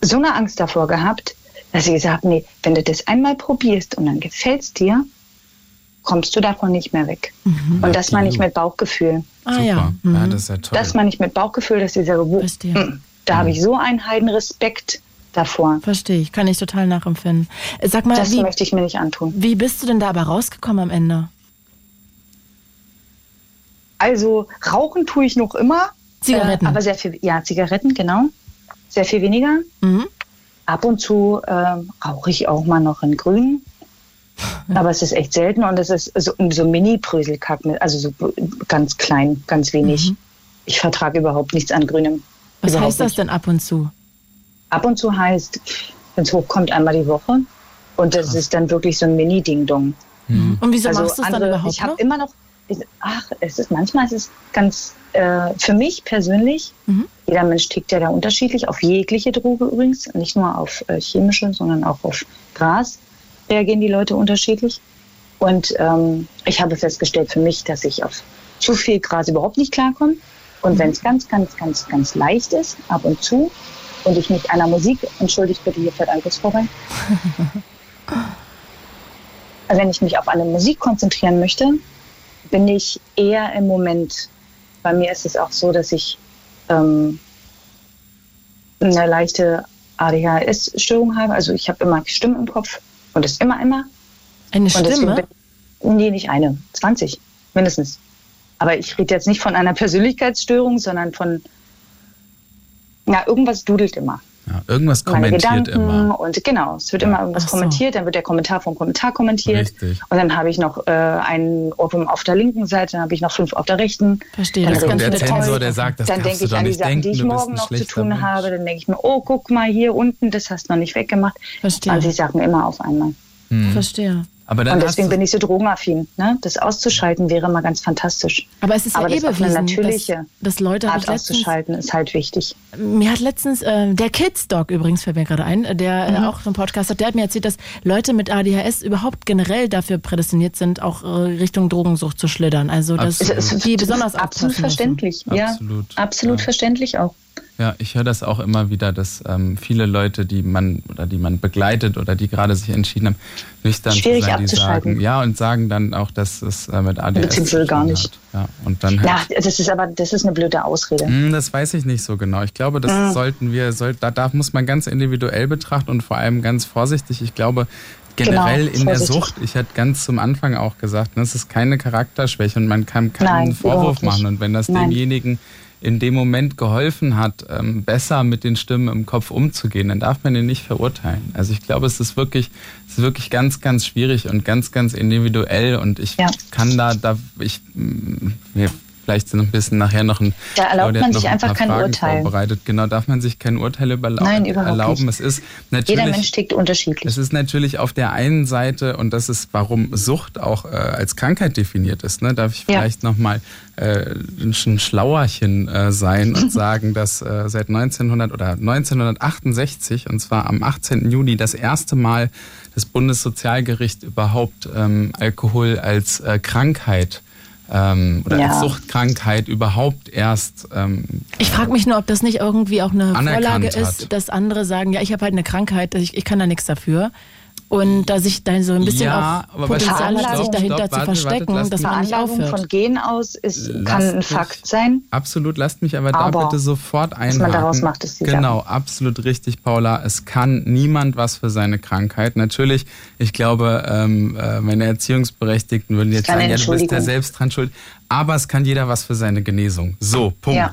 so eine Angst davor gehabt, dass ich gesagt habe, nee, wenn du das einmal probierst und dann gefällt es dir, kommst du davon nicht mehr weg. Und das meine ich mit Bauchgefühl. ah Super. ja. ja, Mhm. das ist ja toll. Das meine ich mit Bauchgefühl, dass ich sage, wo, mm, da habe ich so einen heiden Respekt davor. Verstehe ich, kann ich total nachempfinden. Äh, Sag mal, Das wie, möchte ich mir nicht antun. wie bist du denn da aber rausgekommen am Ende? Also rauchen tue ich noch immer. Zigaretten. Äh, aber sehr viel, ja, Zigaretten, genau. Sehr viel weniger. Mhm. Ab und zu ähm, rauche ich auch mal noch in grün. Aber es ist echt selten und es ist so, so Mini-Bröselkack, mit- also so ganz klein, ganz wenig. Ich vertrage überhaupt nichts an Grünem. Mhm. Was Überhaupt heißt das nicht. denn ab und zu? Ab und zu heißt, wenn es hochkommt, einmal die Woche. Und das ist dann wirklich so ein Mini-Ding-Dong. Und wieso Also machst du es dann andere- überhaupt ich habe immer noch, ich, ach, es ist manchmal ist es ganz äh, für mich persönlich, mhm. jeder Mensch tickt ja da unterschiedlich, auf jegliche Droge übrigens, nicht nur auf äh, chemische, sondern auch auf Gras reagieren die Leute unterschiedlich. Und ähm, ich habe festgestellt für mich, dass ich auf zu viel Gras überhaupt nicht klarkomme. Und mhm. wenn es ganz, ganz, ganz, ganz leicht ist, ab und zu, und ich mich einer Musik, entschuldigt bitte, hier fährt ein Bus vorbei. also wenn ich mich auf eine Musik konzentrieren möchte, bin ich eher im Moment. Bei mir ist es auch so, dass ich ähm, eine leichte ADHS-Störung habe. Also ich habe immer Stimmen im Kopf und das immer, immer. Eine Stimme? Bin, nee, nicht eine. 20, mindestens. Aber ich rede jetzt nicht von einer Persönlichkeitsstörung, sondern von, na, irgendwas dudelt immer. Ja, irgendwas kommentiert immer. Und genau, es wird ja. immer irgendwas so. kommentiert, dann wird der Kommentar vom Kommentar kommentiert. Richtig. Und dann habe ich noch äh, einen Ohrwurm auf der linken Seite, dann habe ich noch fünf auf der rechten. Verstehe. Dann das kommt der Zensor, der sagt, das Dann denke ich an die Sachen, denken, die ich morgen noch zu tun Mensch. habe. Dann denke ich mir, oh, guck mal hier unten, das hast du noch nicht weggemacht. Verstehe. 20 Sachen immer auf einmal. Hm. Verstehe. Aber dann und deswegen bin ich so drogenaffin. Ne? Das auszuschalten wäre mal ganz fantastisch. Aber es ist Aber ja eh bewiesen, natürliche dass, dass Leute Art letztens, auszuschalten ist halt wichtig. Mir hat letztens äh, der Kids Dog übrigens fällt mir gerade ein, der äh, mhm. auch einen Podcast hat, der hat mir erzählt, dass Leute mit ADHS überhaupt generell dafür prädestiniert sind, auch äh, Richtung Drogensucht zu schlittern. Also dass es, die besonders absolut verständlich. Müssen. Ja, absolut, absolut ja. verständlich auch. Ja, ich höre das auch immer wieder, dass ähm, viele Leute, die man oder die man begleitet oder die gerade sich entschieden haben, nüchtern Schwierig zu sein, die sagen, ja und sagen dann auch, dass es äh, mit ADS Beziehungsweise gar nicht. Hat. Ja, und dann halt, ja, das ist aber das ist eine blöde Ausrede. Mh, hm, das weiß ich nicht so genau. Ich glaube, das mhm. sollten wir, soll, da, da muss man ganz individuell betrachten und vor allem ganz vorsichtig. Ich glaube, generell genau, in der Sucht, ich hatte ganz zum Anfang auch gesagt, ne, es ist keine Charakterschwäche und man kann keinen Nein, Vorwurf machen. Und wenn das Nein. demjenigen in dem Moment geholfen hat, ähm, besser mit den Stimmen im Kopf umzugehen, dann darf man ihn nicht verurteilen. Also ich glaube, es ist wirklich, es ist wirklich ganz, ganz schwierig und ganz, ganz individuell und ich ja. kann da, da ich, mir vielleicht so ein bisschen nachher noch ein. Da erlaubt man sich ein einfach kein Fragen Urteil. Vorbereitet. Genau, darf man sich kein Urteil überlauben. Nein, überhaupt erlauben. Nicht. Es ist natürlich, Jeder Mensch tickt unterschiedlich. Es ist natürlich auf der einen Seite, und das ist, warum Sucht auch äh, als Krankheit definiert ist, ne? darf ich vielleicht ja. nochmal äh, ein Schlauerchen äh, sein und sagen, dass äh, seit 1900 oder 1968, und zwar am 18. Juni, das erste Mal das Bundessozialgericht überhaupt ähm, Alkohol als äh, Krankheit ähm, oder ja. als Suchtkrankheit überhaupt erst. Ähm, ich frage mich nur, ob das nicht irgendwie auch eine Vorlage ist, dass andere sagen, ja, ich habe halt eine Krankheit, ich, ich kann da nichts dafür und da sich dann so ein bisschen ja, auch Potenzial hat, sich dahinter stopp, zu warte, verstecken, warte, dass man nicht aufhört. von Gen aus ist, kann ein mich, Fakt sein. Absolut, lasst mich aber, aber da bitte sofort einhaken. Was man daraus macht, ist die Genau, Sache. absolut richtig, Paula. Es kann niemand was für seine Krankheit. Natürlich, ich glaube, ähm, äh, meine Erziehungsberechtigten würden jetzt sagen, ja, du bist ja selbst dran schuld. Aber es kann jeder was für seine Genesung. So, Punkt. Ja.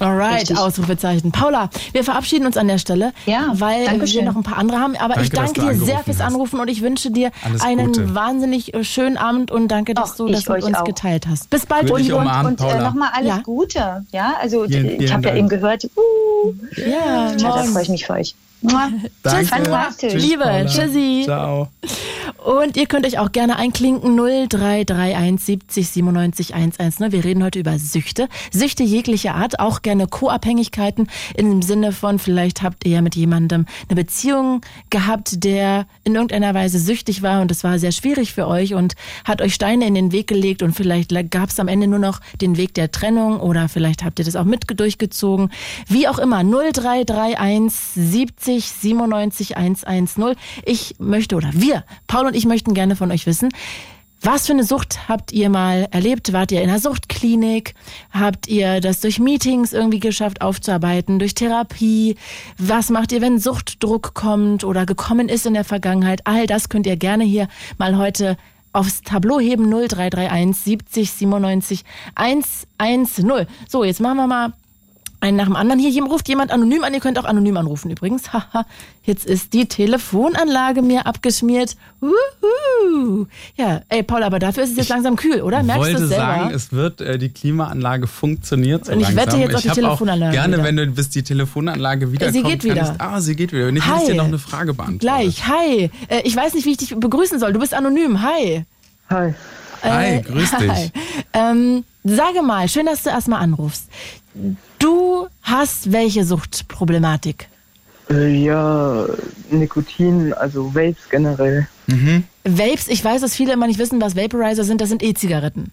Alright, Richtig. Ausrufezeichen. Paula, wir verabschieden uns an der Stelle, ja, weil wir noch ein paar andere haben. Aber danke, ich danke dir sehr fürs Anrufen und ich wünsche dir Alles einen Gute. wahnsinnig äh, schönen Abend und danke, dass Och, du das mit uns auch. geteilt hast. Bis bald und, und, und äh, nochmal alles ja. Gute. Ja, also vielen, ich habe ja eben gehört, uh, ja, ja da freue ich mich für euch. Tschüss, fantastisch. Liebe, tschüssi. Ciao. Und ihr könnt euch auch gerne einklinken 0331 70 97 110. Wir reden heute über Süchte. Süchte jeglicher Art, auch gerne Co-Abhängigkeiten im Sinne von, vielleicht habt ihr ja mit jemandem eine Beziehung gehabt, der in irgendeiner Weise süchtig war und es war sehr schwierig für euch und hat euch Steine in den Weg gelegt und vielleicht gab es am Ende nur noch den Weg der Trennung oder vielleicht habt ihr das auch mit durchgezogen. Wie auch immer, 0331 70 97 110. Ich möchte oder wir, Paul und und ich möchten gerne von euch wissen, was für eine Sucht habt ihr mal erlebt? Wart ihr in einer Suchtklinik? Habt ihr das durch Meetings irgendwie geschafft aufzuarbeiten, durch Therapie? Was macht ihr, wenn Suchtdruck kommt oder gekommen ist in der Vergangenheit? All das könnt ihr gerne hier mal heute aufs Tableau heben 0331 70 97 110. So, jetzt machen wir mal einen nach dem anderen. Hier ruft jemand anonym an. Ihr könnt auch anonym anrufen übrigens. Haha, jetzt ist die Telefonanlage mir abgeschmiert. Uhu. Ja, ey Paul, aber dafür ist es jetzt langsam kühl, oder? Merkst du es selber? sagen, es wird, äh, die Klimaanlage funktioniert so Und ich langsam. wette jetzt auf die Telefonanlage auch gerne, wieder. wenn du bis die Telefonanlage wiederkommt. Sie geht wieder. Ich, ah, sie geht wieder. Und ich muss dir noch eine Frage beantworten. Gleich, hi. Äh, ich weiß nicht, wie ich dich begrüßen soll. Du bist anonym. Hi. Hi. Hi, äh, grüß dich. Hi. Ähm, sage mal, schön, dass du erstmal anrufst. Du hast welche Suchtproblematik? Äh, ja, Nikotin, also Vapes generell. Mhm. Vapes, ich weiß, dass viele immer nicht wissen, was Vaporizer sind. Das sind E-Zigaretten.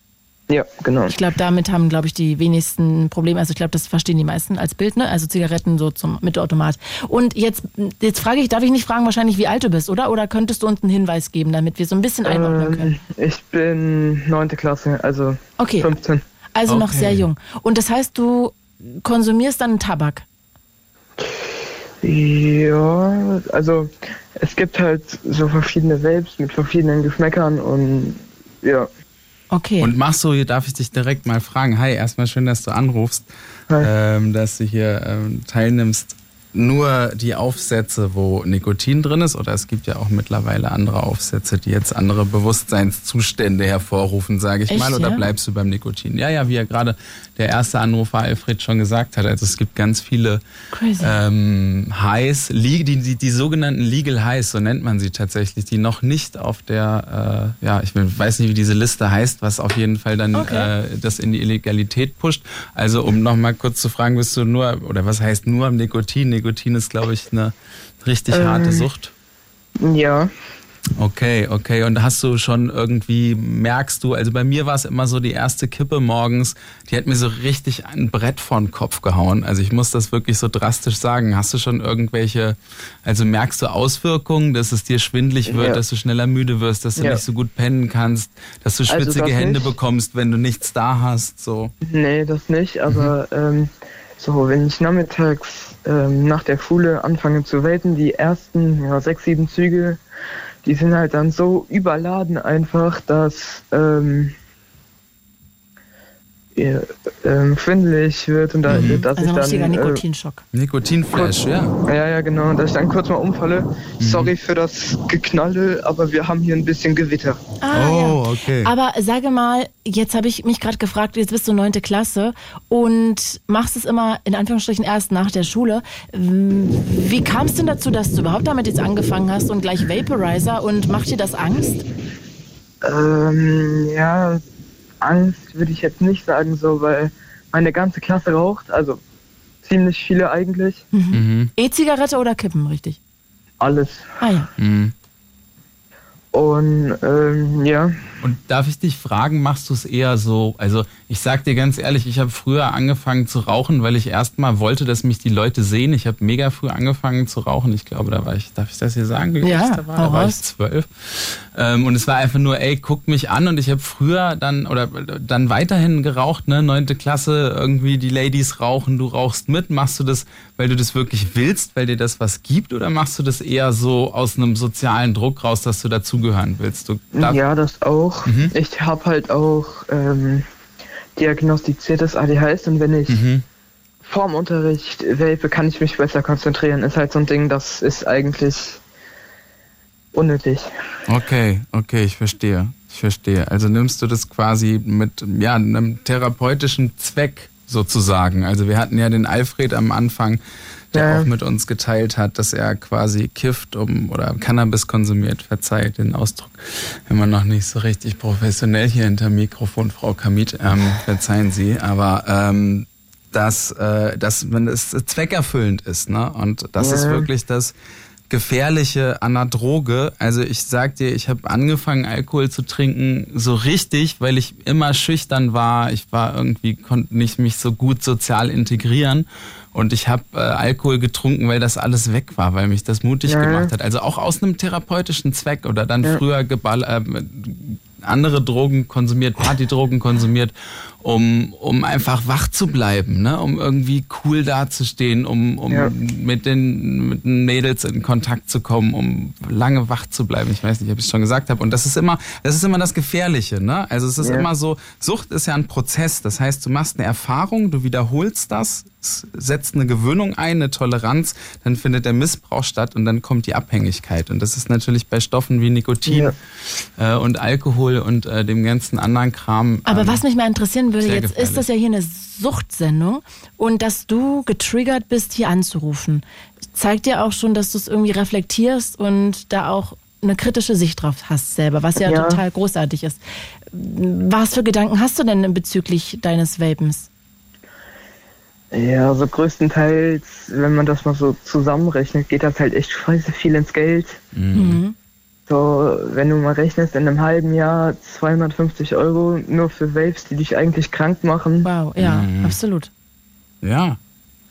Ja, genau. Ich glaube, damit haben, glaube ich, die wenigsten Probleme. Also ich glaube, das verstehen die meisten als Bild, ne? Also Zigaretten so zum mit Automat. Und jetzt, jetzt frage ich, darf ich nicht fragen, wahrscheinlich, wie alt du bist, oder? Oder könntest du uns einen Hinweis geben, damit wir so ein bisschen einordnen ähm, können? Ich bin neunte Klasse, also okay. 15. Also okay. noch sehr jung. Und das heißt, du konsumierst dann Tabak? Ja, also es gibt halt so verschiedene Vapes mit verschiedenen Geschmäckern und ja. Okay. Und machst du, hier darf ich dich direkt mal fragen. Hi, erstmal schön, dass du anrufst, ähm, dass du hier ähm, teilnimmst nur die Aufsätze, wo Nikotin drin ist, oder es gibt ja auch mittlerweile andere Aufsätze, die jetzt andere Bewusstseinszustände hervorrufen, sage ich Echt, mal, oder ja? bleibst du beim Nikotin? Ja, ja, wie ja gerade der erste Anrufer Alfred schon gesagt hat, also es gibt ganz viele ähm, Highs, die, die, die sogenannten Legal Highs, so nennt man sie tatsächlich, die noch nicht auf der, äh, ja, ich weiß nicht, wie diese Liste heißt, was auf jeden Fall dann okay. äh, das in die Illegalität pusht. Also um nochmal kurz zu fragen, bist du nur, oder was heißt nur am Nikotin? Nikotin ist, glaube ich, eine richtig ähm, harte Sucht. Ja. Okay, okay. Und hast du schon irgendwie, merkst du, also bei mir war es immer so, die erste Kippe morgens, die hat mir so richtig ein Brett vor den Kopf gehauen. Also ich muss das wirklich so drastisch sagen. Hast du schon irgendwelche, also merkst du Auswirkungen, dass es dir schwindlig wird, ja. dass du schneller müde wirst, dass du ja. nicht so gut pennen kannst, dass du also schwitzige also Hände nicht. bekommst, wenn du nichts da hast, so? Nee, das nicht, aber mhm. ähm, so, wenn ich nachmittags ähm, nach der Schule anfange zu waten, die ersten ja, sechs, sieben Züge, die sind halt dann so überladen einfach, dass ähm, äh, schwindelig wird und da, mhm. dass also ich dann äh, Nikotinschock. Nikotinflash, ja. Ja, ja, genau, dass ich dann kurz mal umfalle. Mhm. Sorry für das Geknalle, aber wir haben hier ein bisschen Gewitter. Ah, oh, ja. okay. Aber sage mal, jetzt habe ich mich gerade gefragt, jetzt bist du neunte Klasse und machst es immer in Anführungsstrichen erst nach der Schule. Wie kam es denn dazu, dass du überhaupt damit jetzt angefangen hast und gleich Vaporizer und macht dir das Angst? Ähm, ja, Angst würde ich jetzt nicht sagen, so, weil meine ganze Klasse raucht, also ziemlich viele eigentlich. Mhm. Mhm. E-Zigarette oder Kippen, richtig? Alles. Ah ja. Mhm. Und ähm, ja. Und darf ich dich fragen, machst du es eher so? Also ich sag dir ganz ehrlich, ich habe früher angefangen zu rauchen, weil ich erstmal wollte, dass mich die Leute sehen. Ich habe mega früh angefangen zu rauchen. Ich glaube, da war ich, darf ich das hier sagen, wie ja, ich da war? Da war ich zwölf. Ähm, und es war einfach nur, ey, guck mich an. Und ich habe früher dann oder dann weiterhin geraucht, ne? Neunte Klasse, irgendwie die Ladies rauchen, du rauchst mit. Machst du das, weil du das wirklich willst, weil dir das was gibt? Oder machst du das eher so aus einem sozialen Druck raus, dass du dazugehören willst? Du ja, das auch. Mhm. Ich habe halt auch ähm, diagnostiziertes ADHS und wenn ich mhm. vorm Unterricht vape, kann ich mich besser konzentrieren. Ist halt so ein Ding, das ist eigentlich unnötig. Okay, okay, ich verstehe. Ich verstehe. Also nimmst du das quasi mit ja, einem therapeutischen Zweck sozusagen. Also wir hatten ja den Alfred am Anfang, der ja. auch mit uns geteilt hat, dass er quasi kifft um oder Cannabis konsumiert, verzeiht den Ausdruck, wenn man noch nicht so richtig professionell hier hinter Mikrofon, Frau Kamit, ähm, verzeihen Sie, aber ähm, dass, äh, dass wenn es zweckerfüllend ist, ne? Und das ja. ist wirklich das Gefährliche an einer Droge. Also ich sag dir, ich habe angefangen, Alkohol zu trinken, so richtig, weil ich immer schüchtern war. Ich war irgendwie, konnte nicht mich so gut sozial integrieren. Und ich habe äh, Alkohol getrunken, weil das alles weg war, weil mich das mutig ja. gemacht hat. Also auch aus einem therapeutischen Zweck oder dann ja. früher geball, äh, andere Drogen konsumiert, Partydrogen konsumiert, um, um einfach wach zu bleiben, ne? um irgendwie cool dazustehen, um, um ja. mit, den, mit den Mädels in Kontakt zu kommen, um lange wach zu bleiben. Ich weiß nicht, ob ich es schon gesagt habe. Und das ist immer, das ist immer das Gefährliche. Ne? Also es ist ja. immer so, Sucht ist ja ein Prozess. Das heißt, du machst eine Erfahrung, du wiederholst das, setzt eine Gewöhnung ein, eine Toleranz, dann findet der Missbrauch statt und dann kommt die Abhängigkeit. Und das ist natürlich bei Stoffen wie Nikotin ja. äh, und Alkohol und äh, dem ganzen anderen Kram. Aber ähm, was mich mal interessieren würde, jetzt gefährlich. ist das ja hier eine Suchtsendung und dass du getriggert bist, hier anzurufen, zeigt ja auch schon, dass du es irgendwie reflektierst und da auch eine kritische Sicht drauf hast selber, was ja, ja. total großartig ist. Was für Gedanken hast du denn bezüglich deines Vapens? Ja, also größtenteils, wenn man das mal so zusammenrechnet, geht das halt echt scheiße viel ins Geld. Mhm. So, wenn du mal rechnest, in einem halben Jahr 250 Euro nur für Vapes, die dich eigentlich krank machen. Wow, ja, mhm. absolut. Ja.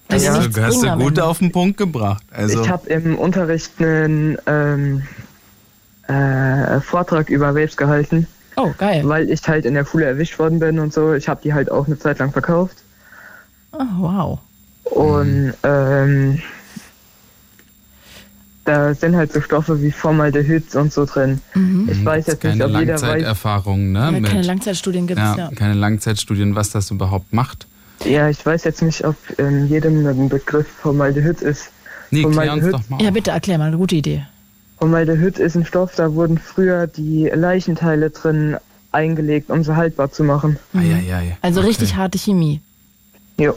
Das ja. hast, du, hast du gut auf den Punkt gebracht. Also. Ich habe im Unterricht einen ähm, äh, Vortrag über Vapes gehalten. Oh, geil. Weil ich halt in der Schule erwischt worden bin und so. Ich habe die halt auch eine Zeit lang verkauft. Oh, wow. Und ähm, da sind halt so Stoffe wie Formaldehyd und so drin. Mhm. Ich weiß jetzt nicht, ob jeder weiß. Langzeiterfahrung, ne? Ja, keine Langzeitstudien gibt es, ja, ja. Keine Langzeitstudien, was das überhaupt macht. Ja, ich weiß jetzt nicht, ob in jedem ein Begriff Formaldehyd ist. Nee, Formaldehyd, doch mal. Ja, bitte erklär mal, eine gute Idee. Formaldehyd ist ein Stoff, da wurden früher die Leichenteile drin eingelegt, um sie haltbar zu machen. Mhm. Ah, ja, ja, also okay. richtig harte Chemie. Ja.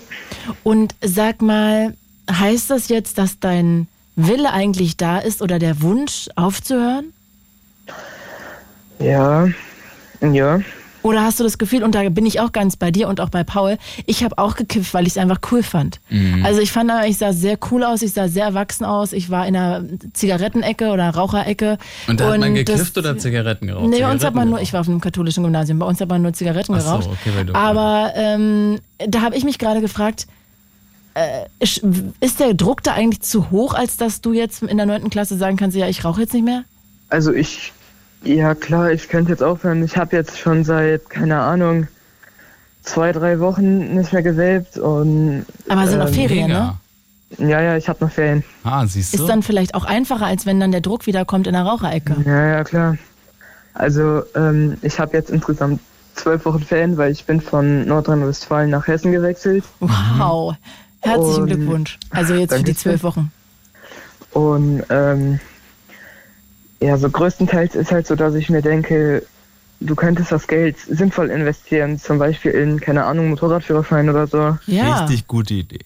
Und sag mal, heißt das jetzt, dass dein Wille eigentlich da ist oder der Wunsch aufzuhören? Ja, ja. Oder hast du das Gefühl, und da bin ich auch ganz bei dir und auch bei Paul, ich habe auch gekifft, weil ich es einfach cool fand. Mhm. Also ich fand, ich sah sehr cool aus, ich sah sehr erwachsen aus, ich war in einer Zigarettenecke oder Raucherecke. Und da hat man gekifft das, oder Zigaretten geraucht? Nee, bei uns hat man nur, ich war auf einem katholischen Gymnasium, bei uns hat man nur Zigaretten Ach geraucht. So, okay, weil du, Aber ähm, da habe ich mich gerade gefragt, äh, ist der Druck da eigentlich zu hoch, als dass du jetzt in der neunten Klasse sagen kannst, ja, ich rauche jetzt nicht mehr? Also ich, ja klar, ich könnte jetzt aufhören. Ich habe jetzt schon seit, keine Ahnung, zwei, drei Wochen nicht mehr gewählt und... Aber sind ähm, noch Ferien, ne? Ja, ja, ich habe noch Ferien. Ah, siehst du. Ist dann vielleicht auch einfacher, als wenn dann der Druck wieder kommt in der Raucherecke. Ja, ja, klar. Also ähm, ich habe jetzt insgesamt zwölf Wochen Ferien, weil ich bin von Nordrhein-Westfalen nach Hessen gewechselt. Wow. Herzlichen und Glückwunsch. Also jetzt für die zwölf Wochen. Und ähm, ja, so größtenteils ist halt so, dass ich mir denke, du könntest das Geld sinnvoll investieren, zum Beispiel in, keine Ahnung, Motorradführerschein oder so. Ja. Richtig gute Idee.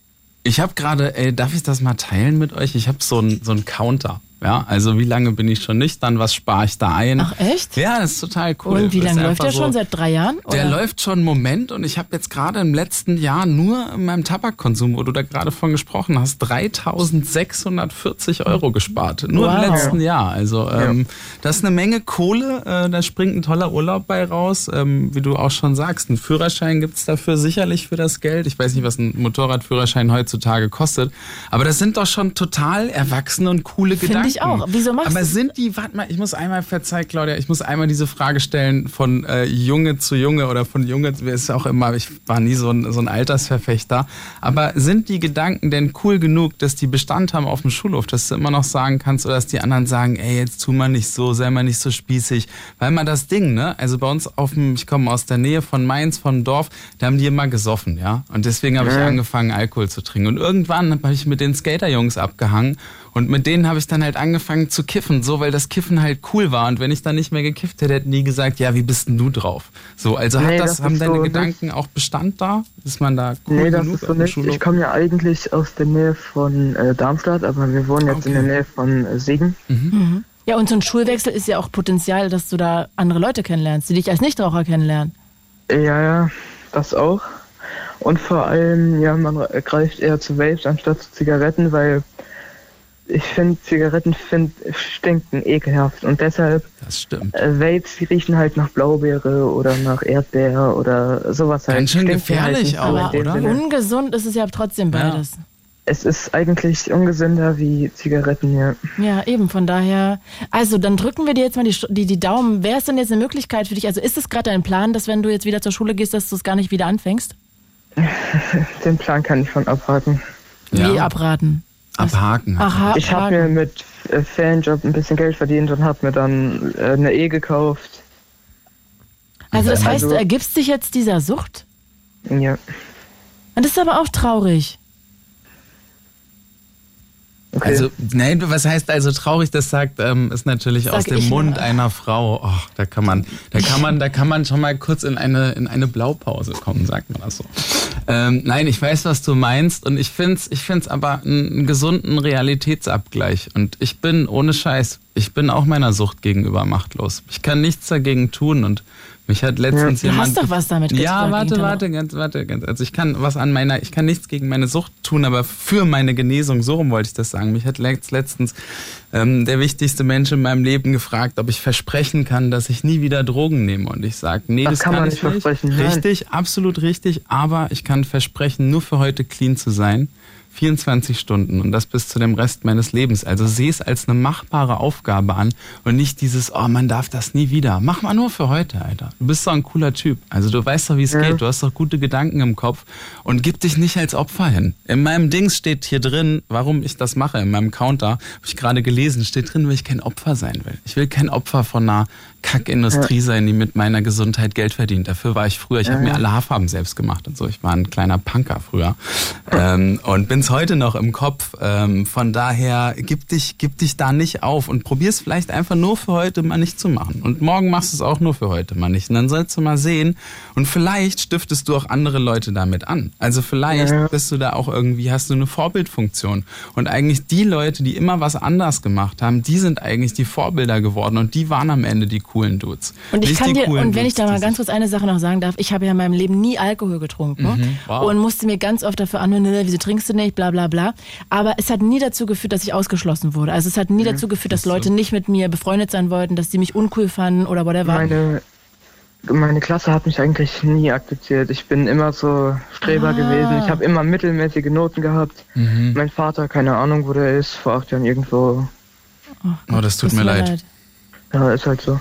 Ich habe gerade, ey, darf ich das mal teilen mit euch? Ich habe so einen so Counter. Ja, also wie lange bin ich schon nüchtern? Was spare ich da ein? Ach echt? Ja, das ist total cool. Und wie lange läuft der so, schon? Seit drei Jahren? Oder? Der läuft schon einen Moment und ich habe jetzt gerade im letzten Jahr nur in meinem Tabakkonsum, wo du da gerade von gesprochen hast, 3.640 Euro gespart. Nur wow. im letzten Jahr. Also ähm, ja. das ist eine Menge Kohle. Äh, da springt ein toller Urlaub bei raus. Ähm, wie du auch schon sagst, einen Führerschein gibt's dafür sicherlich für das Geld. Ich weiß nicht, was ein Motorradführerschein heutzutage kostet. Aber das sind doch schon total erwachsene und coole Gedanken ich auch. Wieso machst Aber sind die, warte mal, ich muss einmal, verzeih Claudia, ich muss einmal diese Frage stellen von äh, Junge zu Junge oder von Junge, ist auch immer, ich war nie so ein, so ein Altersverfechter. Aber sind die Gedanken denn cool genug, dass die Bestand haben auf dem Schulhof, dass du immer noch sagen kannst oder dass die anderen sagen, ey, jetzt tu mal nicht so, sei mal nicht so spießig. Weil man das Ding, ne, also bei uns auf dem, ich komme aus der Nähe von Mainz, von Dorf, da haben die immer gesoffen, ja. Und deswegen habe ich angefangen, Alkohol zu trinken. Und irgendwann habe ich mit den Skaterjungs abgehangen und mit denen habe ich dann halt angefangen zu kiffen, so weil das Kiffen halt cool war. Und wenn ich dann nicht mehr gekifft hätte, hätten die gesagt, ja, wie bist denn du drauf? So, also nee, hat das, das haben deine so Gedanken nicht. auch Bestand da? Ist man da cool Nee, das ist so nicht. Ich komme ja eigentlich aus der Nähe von äh, Darmstadt, aber wir wohnen jetzt okay. in der Nähe von äh, Siegen. Mhm. Mhm. Ja, und so ein Schulwechsel ist ja auch Potenzial, dass du da andere Leute kennenlernst, die dich als Nichtraucher kennenlernen. Ja, ja, das auch. Und vor allem, ja, man greift eher zu Vapes anstatt zu Zigaretten, weil ich finde, Zigaretten find, stinken ekelhaft und deshalb das stimmt. Äh, Vapes, die riechen halt nach Blaubeere oder nach Erdbeer oder sowas halt. Ganz schön gefährlich halt auch, oder? Sinne. Ungesund ist es ja trotzdem beides. Ja. Es ist eigentlich ungesünder wie Zigaretten, ja. Ja, eben, von daher. Also, dann drücken wir dir jetzt mal die, die, die Daumen. Wäre es denn jetzt eine Möglichkeit für dich? Also, ist es gerade dein Plan, dass wenn du jetzt wieder zur Schule gehst, dass du es gar nicht wieder anfängst? Den Plan kann ich schon abraten. Wie ja. abraten? Abhaken. Aha, ich habe mir mit äh, Fanjob ein bisschen Geld verdient und habe mir dann äh, eine E gekauft. Also das heißt, also, du ergibst dich jetzt dieser Sucht? Ja. Und das ist aber auch traurig. Okay. Also, nein, was heißt also traurig? Das sagt, ähm, ist natürlich Sag aus dem Mund mal. einer Frau. Oh, da kann man, da kann man, da kann man schon mal kurz in eine, in eine Blaupause kommen, sagt man das so. Ähm, nein, ich weiß, was du meinst und ich finde es ich find's aber einen gesunden Realitätsabgleich. Und ich bin ohne Scheiß, ich bin auch meiner Sucht gegenüber machtlos. Ich kann nichts dagegen tun und mich hat letztens ja. jemand. Du hast doch was damit Ja, warte, warte, ganz, warte, ganz. Also ich kann was an meiner, ich kann nichts gegen meine Sucht tun, aber für meine Genesung, so rum wollte ich das sagen. Mich hat letztens ähm, der wichtigste Mensch in meinem Leben gefragt, ob ich versprechen kann, dass ich nie wieder Drogen nehme. Und ich sage, nee, das, das kann, kann man nicht versprechen. Richtig, Nein. absolut richtig. Aber ich kann versprechen, nur für heute clean zu sein. 24 Stunden und das bis zu dem Rest meines Lebens. Also sehe es als eine machbare Aufgabe an und nicht dieses, oh, man darf das nie wieder. Mach mal nur für heute, Alter. Du bist doch ein cooler Typ. Also du weißt doch, wie es ja. geht. Du hast doch gute Gedanken im Kopf und gib dich nicht als Opfer hin. In meinem Dings steht hier drin, warum ich das mache. In meinem Counter habe ich gerade gelesen, steht drin, weil ich kein Opfer sein will. Ich will kein Opfer von einer Kackindustrie ja. sein, die mit meiner Gesundheit Geld verdient. Dafür war ich früher. Ich ja, habe mir alle Haarfarben selbst gemacht und so. Ich war ein kleiner Punker früher ähm, und bin's heute noch im Kopf. Ähm, von daher gib dich, gib dich da nicht auf und probier's vielleicht einfach nur für heute mal nicht zu machen. Und morgen machst du es auch nur für heute mal nicht. Und dann sollst du mal sehen und vielleicht stiftest du auch andere Leute damit an. Also vielleicht ja. bist du da auch irgendwie, hast du eine Vorbildfunktion. Und eigentlich die Leute, die immer was anders gemacht haben, die sind eigentlich die Vorbilder geworden und die waren am Ende die coolen Dudes. Und ich kann dir, und wenn ich da mal ganz kurz eine Sache noch sagen darf, ich habe ja in meinem Leben nie Alkohol getrunken mhm, wow. und musste mir ganz oft dafür anhören, ne, wieso trinkst du nicht, bla bla bla. Aber es hat nie dazu geführt, dass ich ausgeschlossen wurde. Also es hat nie mhm. dazu geführt, dass Leute so. nicht mit mir befreundet sein wollten, dass sie mich uncool fanden oder whatever. Meine, meine Klasse hat mich eigentlich nie akzeptiert. Ich bin immer so Streber ah. gewesen. Ich habe immer mittelmäßige Noten gehabt. Mhm. Mein Vater, keine Ahnung, wo der ist, vor acht Jahren irgendwo. Oh, oh das tut mir leid. leid. Ja, ist halt so.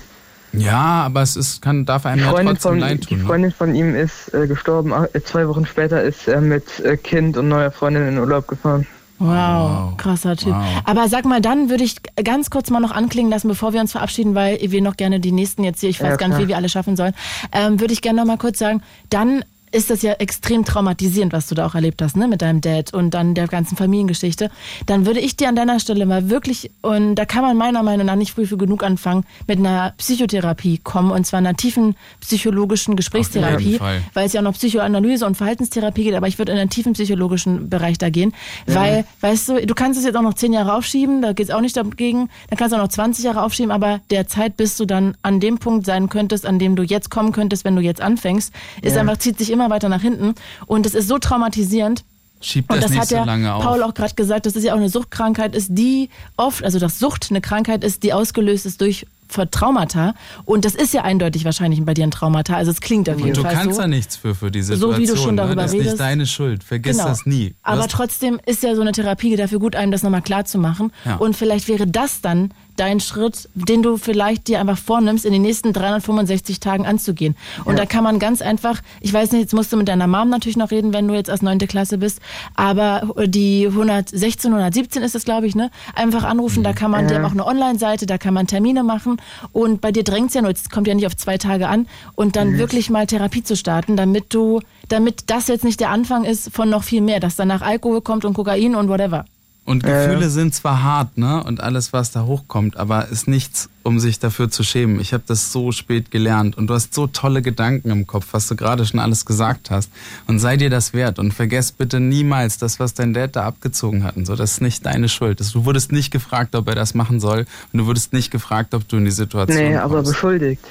Ja, aber es ist, kann, darf einem ja trotzdem von, leid tun. Die ne? Freundin von ihm ist äh, gestorben. Äh, zwei Wochen später ist er mit äh, Kind und neuer Freundin in Urlaub gefahren. Wow, wow, krasser Typ. Wow. Aber sag mal, dann würde ich ganz kurz mal noch anklingen lassen, bevor wir uns verabschieden, weil wir noch gerne die nächsten jetzt hier, ich weiß ja, gar nicht, wie wir alle schaffen sollen, ähm, würde ich gerne noch mal kurz sagen, dann ist das ja extrem traumatisierend, was du da auch erlebt hast, ne, mit deinem Dad und dann der ganzen Familiengeschichte, dann würde ich dir an deiner Stelle mal wirklich, und da kann man meiner Meinung nach nicht früh für genug anfangen, mit einer Psychotherapie kommen, und zwar einer tiefen psychologischen Gesprächstherapie, weil es ja auch noch Psychoanalyse und Verhaltenstherapie geht, aber ich würde in einen tiefen psychologischen Bereich da gehen, ja. weil, weißt du, du kannst es jetzt auch noch zehn Jahre aufschieben, da geht es auch nicht dagegen, dann kannst du auch noch 20 Jahre aufschieben, aber der Zeit, bis du dann an dem Punkt sein könntest, an dem du jetzt kommen könntest, wenn du jetzt anfängst, ist ja. einfach, zieht sich immer weiter nach hinten. Und es ist so traumatisierend. Schiebt das, und das nicht hat ja so. Paul auch gerade gesagt, dass es ja auch eine Suchtkrankheit ist, die oft, also dass Sucht eine Krankheit ist, die ausgelöst ist durch Traumata. Und das ist ja eindeutig wahrscheinlich bei dir ein Traumata. Also es klingt auf jeden Fall so. Und du kannst so. ja nichts für, für die Situation. So wie du schon ne? darüber ne? Das ist nicht deine Schuld. Vergiss genau. das nie. Du Aber trotzdem ist ja so eine Therapie dafür gut, einem das nochmal klar zu machen. Ja. Und vielleicht wäre das dann dein Schritt, den du vielleicht dir einfach vornimmst, in den nächsten 365 Tagen anzugehen. Und ja. da kann man ganz einfach, ich weiß nicht, jetzt musst du mit deiner Mom natürlich noch reden, wenn du jetzt aus neunte Klasse bist, aber die 116, 117 ist es, glaube ich, ne? Einfach anrufen, da kann man, ja. die haben auch eine Online-Seite, da kann man Termine machen und bei dir drängt es ja nur, es kommt ja nicht auf zwei Tage an und dann mhm. wirklich mal Therapie zu starten, damit du, damit das jetzt nicht der Anfang ist von noch viel mehr, dass danach Alkohol kommt und Kokain und whatever. Und Gefühle äh. sind zwar hart, ne? Und alles, was da hochkommt, aber ist nichts, um sich dafür zu schämen. Ich habe das so spät gelernt und du hast so tolle Gedanken im Kopf, was du gerade schon alles gesagt hast. Und sei dir das wert und vergess bitte niemals das, was dein Dad da abgezogen hat. Und so, das ist nicht deine Schuld. Du wurdest nicht gefragt, ob er das machen soll und du wurdest nicht gefragt, ob du in die Situation Nee, kommst. aber beschuldigt.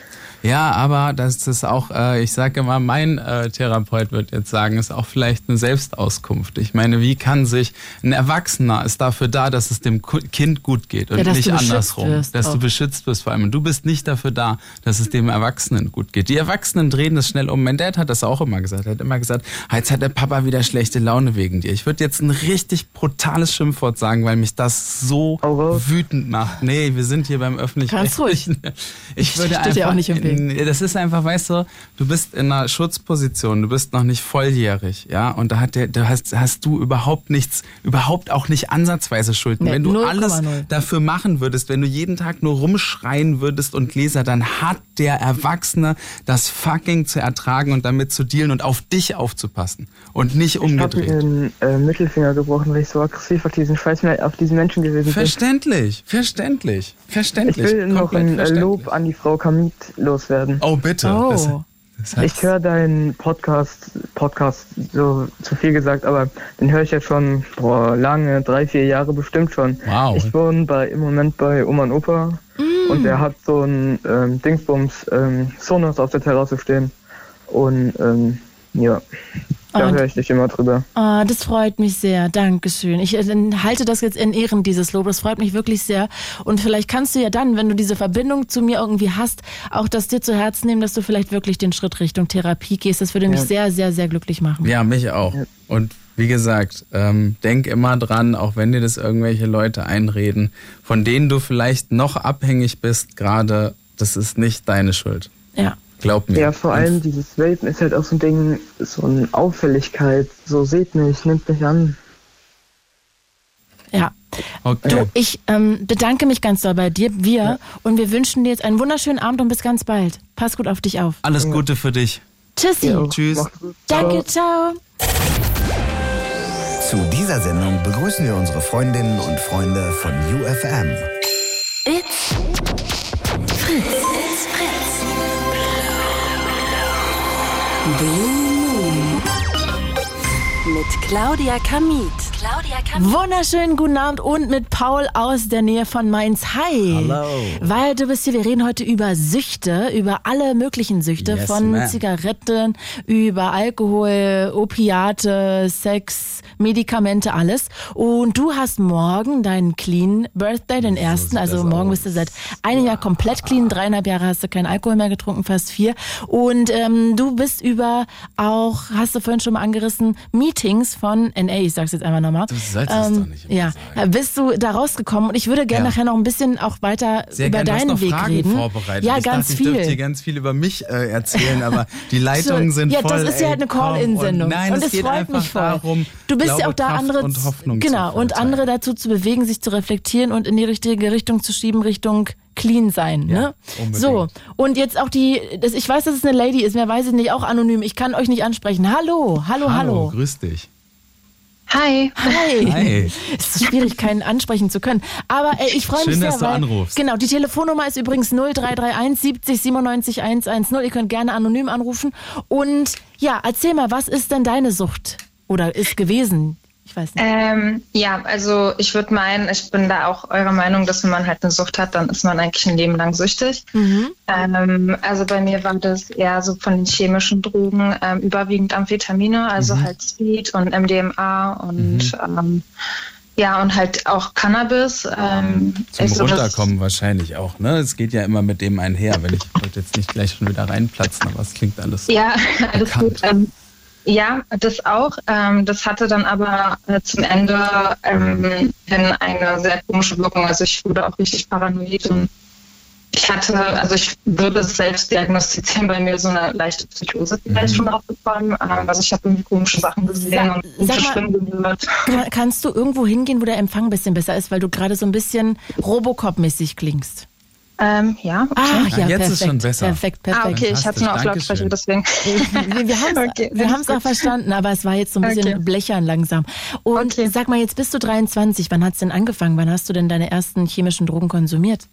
Ja, aber das ist auch, äh, ich sage immer, mein äh, Therapeut wird jetzt sagen, ist auch vielleicht eine Selbstauskunft. Ich meine, wie kann sich ein Erwachsener ist dafür da, dass es dem Kind gut geht und ja, nicht andersrum, wirst, dass auch. du beschützt wirst vor allem. Und du bist nicht dafür da, dass es dem Erwachsenen gut geht. Die Erwachsenen drehen das schnell um. Mein Dad hat das auch immer gesagt. Er hat immer gesagt, jetzt hat der Papa wieder schlechte Laune wegen dir. Ich würde jetzt ein richtig brutales Schimpfwort sagen, weil mich das so oh, wütend macht. Nee, wir sind hier beim öffentlichen. Ganz ruhig. Ich würde einfach, ja auch nicht im Weg das ist einfach, weißt du, du bist in einer Schutzposition, du bist noch nicht volljährig, ja, und da hat der, da hast, hast du überhaupt nichts, überhaupt auch nicht ansatzweise Schulden. Nee, wenn du 0, alles 0. dafür machen würdest, wenn du jeden Tag nur rumschreien würdest und Gläser, dann hat der Erwachsene das fucking zu ertragen und damit zu dealen und auf dich aufzupassen und nicht umgedreht. Ich habe den äh, Mittelfinger gebrochen, weil ich so aggressiv auf diesen Scheiß auf diesen Menschen gewesen bin. Verständlich, verständlich, verständlich. Ich will noch ein äh, Lob an die Frau Kamit loswerden. Oh, bitte. Oh. Das heißt, ich höre deinen Podcast, Podcast so zu viel gesagt, aber den höre ich ja schon vor lange, drei, vier Jahre bestimmt schon. Wow. Ich wohne bei, im Moment bei Oma und Opa mm. und der hat so ein ähm, Dingsbums ähm, Sonos auf der Terrasse stehen. Und ähm, ja. Da höre ich dich immer drüber. Oh, das freut mich sehr. Dankeschön. Ich äh, halte das jetzt in Ehren, dieses Lob. Das freut mich wirklich sehr. Und vielleicht kannst du ja dann, wenn du diese Verbindung zu mir irgendwie hast, auch das dir zu Herzen nehmen, dass du vielleicht wirklich den Schritt Richtung Therapie gehst. Das würde mich ja. sehr, sehr, sehr glücklich machen. Ja, mich auch. Ja. Und wie gesagt, ähm, denk immer dran, auch wenn dir das irgendwelche Leute einreden, von denen du vielleicht noch abhängig bist, gerade, das ist nicht deine Schuld. Ja. Glaub mir. Ja, vor allem dieses Vapen ist halt auch so ein Ding, so eine Auffälligkeit. So seht mich, nimmt mich an. Ja. Okay. Du, ich ähm, bedanke mich ganz doll bei dir, wir, ja. und wir wünschen dir jetzt einen wunderschönen Abend und bis ganz bald. Pass gut auf dich auf. Alles Gute für dich. Tschüssi. Ja, Tschüss. Danke, ciao. Zu dieser Sendung begrüßen wir unsere Freundinnen und Freunde von UFM. It's Fritz. Blue Moon mit Claudia Kamit. Claudia. Wunderschönen guten Abend und mit Paul aus der Nähe von Mainz. Hi. Hallo. Weil du bist hier, wir reden heute über Süchte, über alle möglichen Süchte, yes, von man. Zigaretten, über Alkohol, Opiate, Sex, Medikamente, alles. Und du hast morgen deinen Clean Birthday, den ersten. also morgen bist du seit einem Jahr komplett clean. Dreieinhalb Jahre hast du keinen Alkohol mehr getrunken, fast vier. Und ähm, du bist über auch, hast du vorhin schon mal angerissen, Meetings von NA, ich sag's jetzt einmal nochmal. Du sollst ähm, es doch nicht ja, sagen. bist du da rausgekommen und ich würde gerne ja. nachher noch ein bisschen auch weiter Sehr über gern. deinen Weg Fragen reden. Vorbereitet. Ja, ich ganz dachte, viel. Ich dürfte dir ganz viel über mich äh, erzählen, aber die Leitungen sind ja, voll. Ja, das ist ja halt eine Call-In-Sendung. Nein, und es geht freut mich voll. darum, du bist ja auch da Kraft andere und Hoffnung genau und andere dazu zu bewegen, sich zu reflektieren und in die richtige Richtung zu schieben, Richtung clean sein. Ja, ne? So, und jetzt auch die, das, ich weiß, dass es eine Lady ist, mehr weiß ich nicht, auch anonym. Ich kann euch nicht ansprechen. Hallo, hallo, hallo. Hallo, grüß dich. Hi. Hi. Hi. Es ist schwierig, keinen ansprechen zu können. Aber äh, ich freue mich sehr, dass du weil, anrufst. Genau, die Telefonnummer ist übrigens 0331 70 97 110. Ihr könnt gerne anonym anrufen. Und ja, erzähl mal, was ist denn deine Sucht? Oder ist gewesen? Ich weiß nicht. Ähm, ja, also ich würde meinen, ich bin da auch eurer Meinung, dass wenn man halt eine Sucht hat, dann ist man eigentlich ein Leben lang süchtig. Mhm. Ähm, also bei mir war das eher so von den chemischen Drogen ähm, überwiegend Amphetamine, also mhm. halt Speed und MDMA und mhm. ähm, ja, und halt auch Cannabis. Ähm, Zum also Runterkommen wahrscheinlich auch, ne? Es geht ja immer mit dem einher, wenn ich wollte jetzt nicht gleich schon wieder reinplatzen, aber es klingt alles. Ja, alles bekannt. gut. Ähm, ja, das auch. Ähm, das hatte dann aber äh, zum Ende ähm, eine sehr komische Wirkung. Also ich wurde auch richtig paranoid und ich hatte, also ich würde es selbst diagnostizieren, bei mir so eine leichte Psychose vielleicht mhm. schon aufgekommen. Ähm, also ich habe irgendwie komische Sachen gesehen Sag, und komische Stimmen gehört. Kann, kannst du irgendwo hingehen, wo der Empfang ein bisschen besser ist, weil du gerade so ein bisschen Robocop-mäßig klingst? Ähm, ja, okay. Ah, ja, jetzt perfekt, ist schon besser. Perfekt, perfekt. Ah, okay, ich hatte nur auf Lautsprecher, deswegen. wir, wir haben es okay, wir auch verstanden, aber es war jetzt so ein bisschen okay. blechern langsam. Und okay. sag mal, jetzt bist du 23. Wann hat es denn angefangen? Wann hast du denn deine ersten chemischen Drogen konsumiert?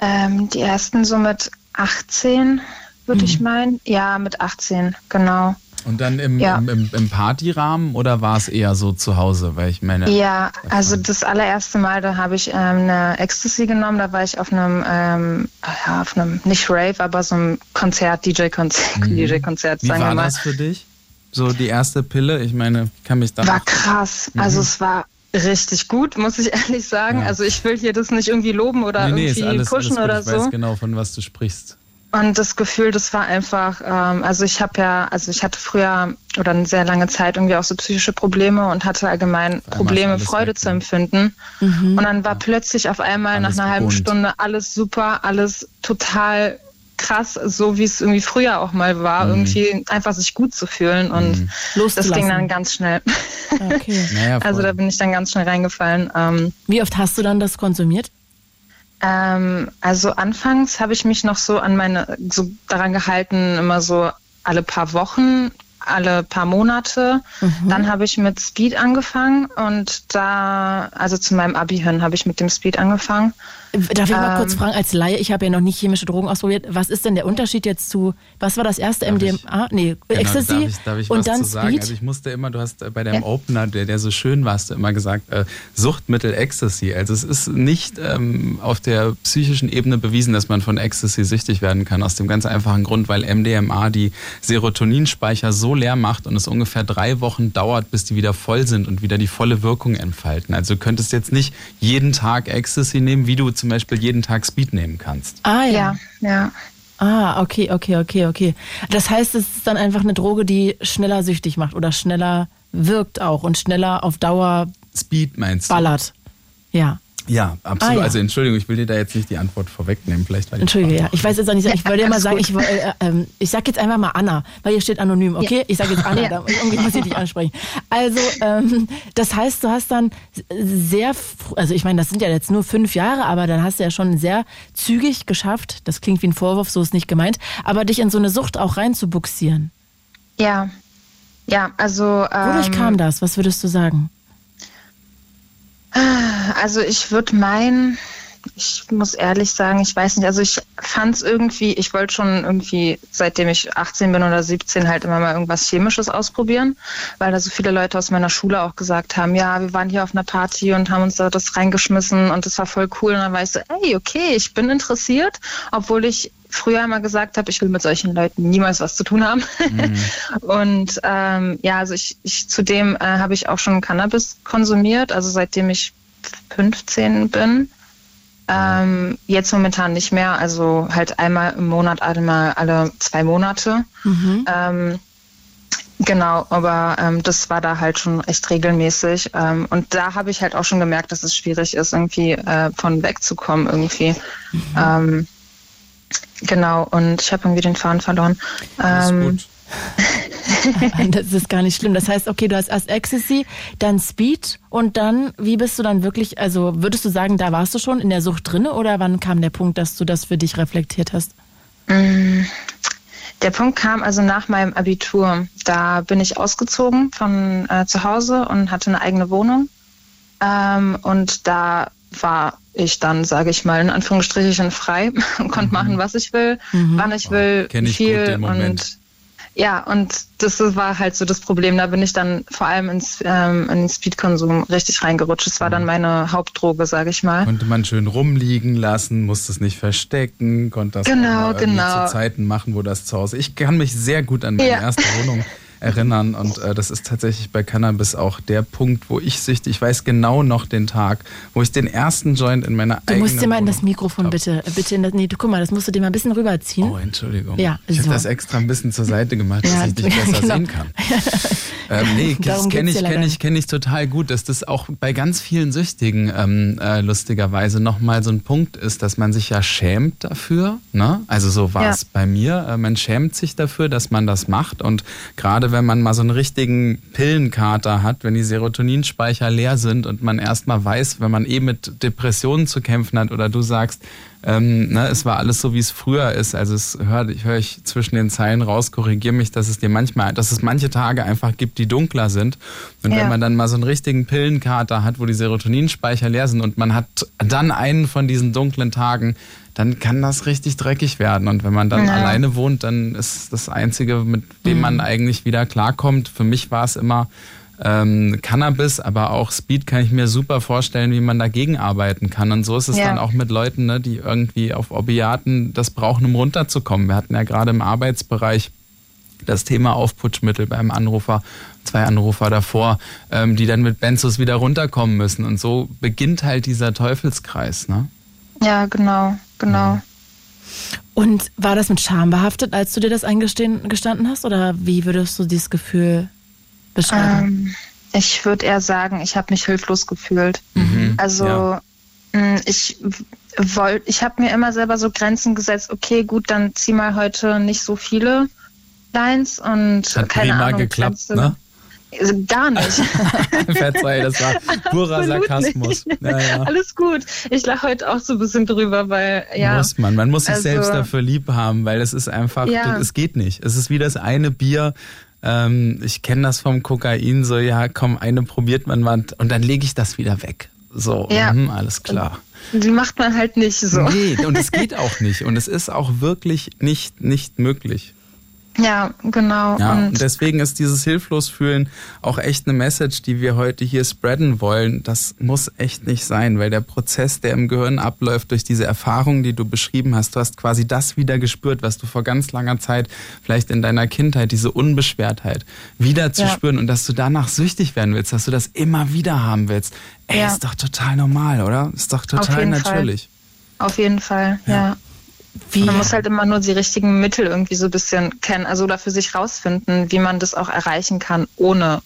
Ähm, die ersten so mit 18, würde mhm. ich meinen. Ja, mit 18, genau. Und dann im, ja. im, im, Partyrahmen oder war es eher so zu Hause? Weil ich meine. Ja, also das allererste Mal, da habe ich ähm, eine Ecstasy genommen. Da war ich auf einem, ähm, ja, auf einem nicht Rave, aber so einem Konzert, DJ-Konzert, mhm. DJ-Konzert. Wie war das für dich? So die erste Pille? Ich meine, kann mich da. War krass. Mhm. Also es war richtig gut, muss ich ehrlich sagen. Ja. Also ich will hier das nicht irgendwie loben oder nee, nee, irgendwie alles, pushen alles oder ich so. Ich weiß genau, von was du sprichst. Und das Gefühl, das war einfach, ähm, also ich habe ja, also ich hatte früher oder eine sehr lange Zeit irgendwie auch so psychische Probleme und hatte allgemein Probleme, Freude weg, zu ne? empfinden. Mhm. Und dann war ja. plötzlich auf einmal alles nach einer halben Stunde alles super, alles total krass, so wie es irgendwie früher auch mal war, mhm. irgendwie einfach sich gut zu fühlen und mhm. das ging dann ganz schnell. Okay. Naja, also da bin ich dann ganz schnell reingefallen. Ähm, wie oft hast du dann das konsumiert? Ähm, also anfangs habe ich mich noch so an meine, so daran gehalten, immer so alle paar Wochen, alle paar Monate. Mhm. Dann habe ich mit Speed angefangen und da, also zu meinem Abi hin habe ich mit dem Speed angefangen. Darf ich mal kurz ähm, fragen, als Laie, ich habe ja noch nicht chemische Drogen ausprobiert, was ist denn der Unterschied jetzt zu, was war das erste, darf MDMA? Ich, nee, genau, Ecstasy darf ich, darf ich und dann sagen? Speed? Also ich musste immer, du hast bei deinem ja. Opener, der, der so schön war, hast du immer gesagt, äh, Suchtmittel Ecstasy. Also es ist nicht ähm, auf der psychischen Ebene bewiesen, dass man von Ecstasy süchtig werden kann, aus dem ganz einfachen Grund, weil MDMA die Serotoninspeicher so leer macht und es ungefähr drei Wochen dauert, bis die wieder voll sind und wieder die volle Wirkung entfalten. Also du könntest jetzt nicht jeden Tag Ecstasy nehmen, wie du zum Beispiel jeden Tag Speed nehmen kannst. Ah ja, ja. Ah, okay, okay, okay, okay. Das heißt, es ist dann einfach eine Droge, die schneller süchtig macht oder schneller wirkt auch und schneller auf Dauer Speed meinst du? Ballert. Ja. Ja, absolut. Ah, ja. Also Entschuldigung, ich will dir da jetzt nicht die Antwort vorwegnehmen. Vielleicht weil Entschuldige, ja. Ich weiß jetzt auch nicht, ich wollte ja mal sagen, ich, äh, äh, ich sag jetzt einfach mal Anna, weil hier steht anonym, okay? Ja. Ich sage jetzt Anna, ja. da, irgendwie muss ich dich ansprechen. Also, ähm, das heißt, du hast dann sehr, also ich meine, das sind ja jetzt nur fünf Jahre, aber dann hast du ja schon sehr zügig geschafft, das klingt wie ein Vorwurf, so ist nicht gemeint, aber dich in so eine Sucht auch reinzubuxieren. Ja, ja, also. Ähm, Wodurch kam das? Was würdest du sagen? Also ich würde meinen, ich muss ehrlich sagen, ich weiß nicht, also ich fand es irgendwie, ich wollte schon irgendwie, seitdem ich 18 bin oder 17, halt immer mal irgendwas Chemisches ausprobieren, weil da so viele Leute aus meiner Schule auch gesagt haben, ja, wir waren hier auf einer Party und haben uns da das reingeschmissen und das war voll cool. Und dann war ich so, ey, okay, ich bin interessiert, obwohl ich früher immer gesagt habe, ich will mit solchen Leuten niemals was zu tun haben. Mhm. und ähm, ja, also ich, ich zudem äh, habe ich auch schon Cannabis konsumiert, also seitdem ich 15 bin. Ähm, jetzt momentan nicht mehr, also halt einmal im Monat, einmal alle zwei Monate. Mhm. Ähm, Genau, aber ähm, das war da halt schon echt regelmäßig. Ähm, und da habe ich halt auch schon gemerkt, dass es schwierig ist, irgendwie äh, von wegzukommen irgendwie. Mhm. Ähm, Genau, und ich habe irgendwie den Faden verloren. Ähm, das ist gar nicht schlimm. Das heißt, okay, du hast erst Ecstasy, dann Speed und dann, wie bist du dann wirklich, also würdest du sagen, da warst du schon in der Sucht drin oder wann kam der Punkt, dass du das für dich reflektiert hast? Mm, der Punkt kam also nach meinem Abitur. Da bin ich ausgezogen von äh, zu Hause und hatte eine eigene Wohnung. Ähm, und da war ich dann, sage ich mal, in Anführungsstrichen frei und konnte mhm. machen, was ich will, mhm. wann ich will, oh, ich viel und ja, und das war halt so das Problem. Da bin ich dann vor allem ins, ähm, in den Speedkonsum richtig reingerutscht. Das war dann mhm. meine Hauptdroge, sage ich mal. Konnte man schön rumliegen lassen, musste es nicht verstecken, konnte das genau, genau. zu Zeiten machen, wo das zu Hause. Ich kann mich sehr gut an meine ja. erste Wohnung erinnern. Und äh, das ist tatsächlich bei Cannabis auch der Punkt, wo ich süchtig, ich weiß genau noch den Tag, wo ich den ersten Joint in meiner du eigenen Du musst dir mal in das Mikrofon bitte, bitte in das, nee, du guck mal, das musst du dir mal ein bisschen rüberziehen. Oh, Entschuldigung. Ja, ich so. habe das extra ein bisschen zur Seite gemacht, dass ja, ich dich besser genau. sehen kann. ähm, nee, das kenne ich, kenne ich, kenne ich total gut, dass das auch bei ganz vielen Süchtigen ähm, äh, lustigerweise nochmal so ein Punkt ist, dass man sich ja schämt dafür. Ne? Also so war es ja. bei mir. Äh, man schämt sich dafür, dass man das macht und gerade wenn man mal so einen richtigen Pillenkater hat, wenn die Serotoninspeicher leer sind und man erstmal weiß, wenn man eh mit Depressionen zu kämpfen hat oder du sagst, ähm, ne, es war alles so, wie es früher ist. Also es höre hör ich zwischen den Zeilen raus, korrigiere mich, dass es dir manchmal, dass es manche Tage einfach gibt, die dunkler sind. Und ja. wenn man dann mal so einen richtigen Pillenkater hat, wo die Serotoninspeicher leer sind und man hat dann einen von diesen dunklen Tagen, dann kann das richtig dreckig werden. Und wenn man dann ja. alleine wohnt, dann ist das Einzige, mit dem mhm. man eigentlich wieder klarkommt. Für mich war es immer ähm, Cannabis, aber auch Speed kann ich mir super vorstellen, wie man dagegen arbeiten kann. Und so ist es ja. dann auch mit Leuten, ne, die irgendwie auf Opiaten das brauchen, um runterzukommen. Wir hatten ja gerade im Arbeitsbereich das Thema Aufputschmittel beim Anrufer, zwei Anrufer davor, ähm, die dann mit Benzos wieder runterkommen müssen. Und so beginnt halt dieser Teufelskreis. Ne? Ja, genau genau. Und war das mit Scham behaftet, als du dir das eingestanden hast? Oder wie würdest du dieses Gefühl beschreiben? Ähm, ich würde eher sagen, ich habe mich hilflos gefühlt. Mhm, also ja. Mm, ich wollte, ich habe mir immer selber so Grenzen gesetzt, okay, gut, dann zieh mal heute nicht so viele Lines und Hat keine prima Ahnung, geklappt, ne? Also gar nicht. Verzeih, das war purer Sarkasmus. Ja, ja. Alles gut. Ich lache heute auch so ein bisschen drüber, weil ja. Muss man. Man muss sich also, selbst dafür lieb haben, weil es ist einfach, ja. es geht nicht. Es ist wie das eine Bier. Ähm, ich kenne das vom Kokain, so ja, komm, eine probiert man mal und dann lege ich das wieder weg. So, ja. mh, alles klar. Die macht man halt nicht so. Nee, und es geht auch nicht. Und es ist auch wirklich nicht, nicht möglich. Ja, genau. Ja, und, deswegen ist dieses Hilflosfühlen auch echt eine Message, die wir heute hier spreaden wollen. Das muss echt nicht sein, weil der Prozess, der im Gehirn abläuft durch diese Erfahrungen, die du beschrieben hast, du hast quasi das wieder gespürt, was du vor ganz langer Zeit, vielleicht in deiner Kindheit, diese Unbeschwertheit, wieder zu ja. spüren und dass du danach süchtig werden willst, dass du das immer wieder haben willst. Ey, ja. ist doch total normal, oder? Ist doch total natürlich. Fall. Auf jeden Fall, ja. ja. Wie? Man muss halt immer nur die richtigen Mittel irgendwie so ein bisschen kennen, also da für sich rausfinden, wie man das auch erreichen kann, ohne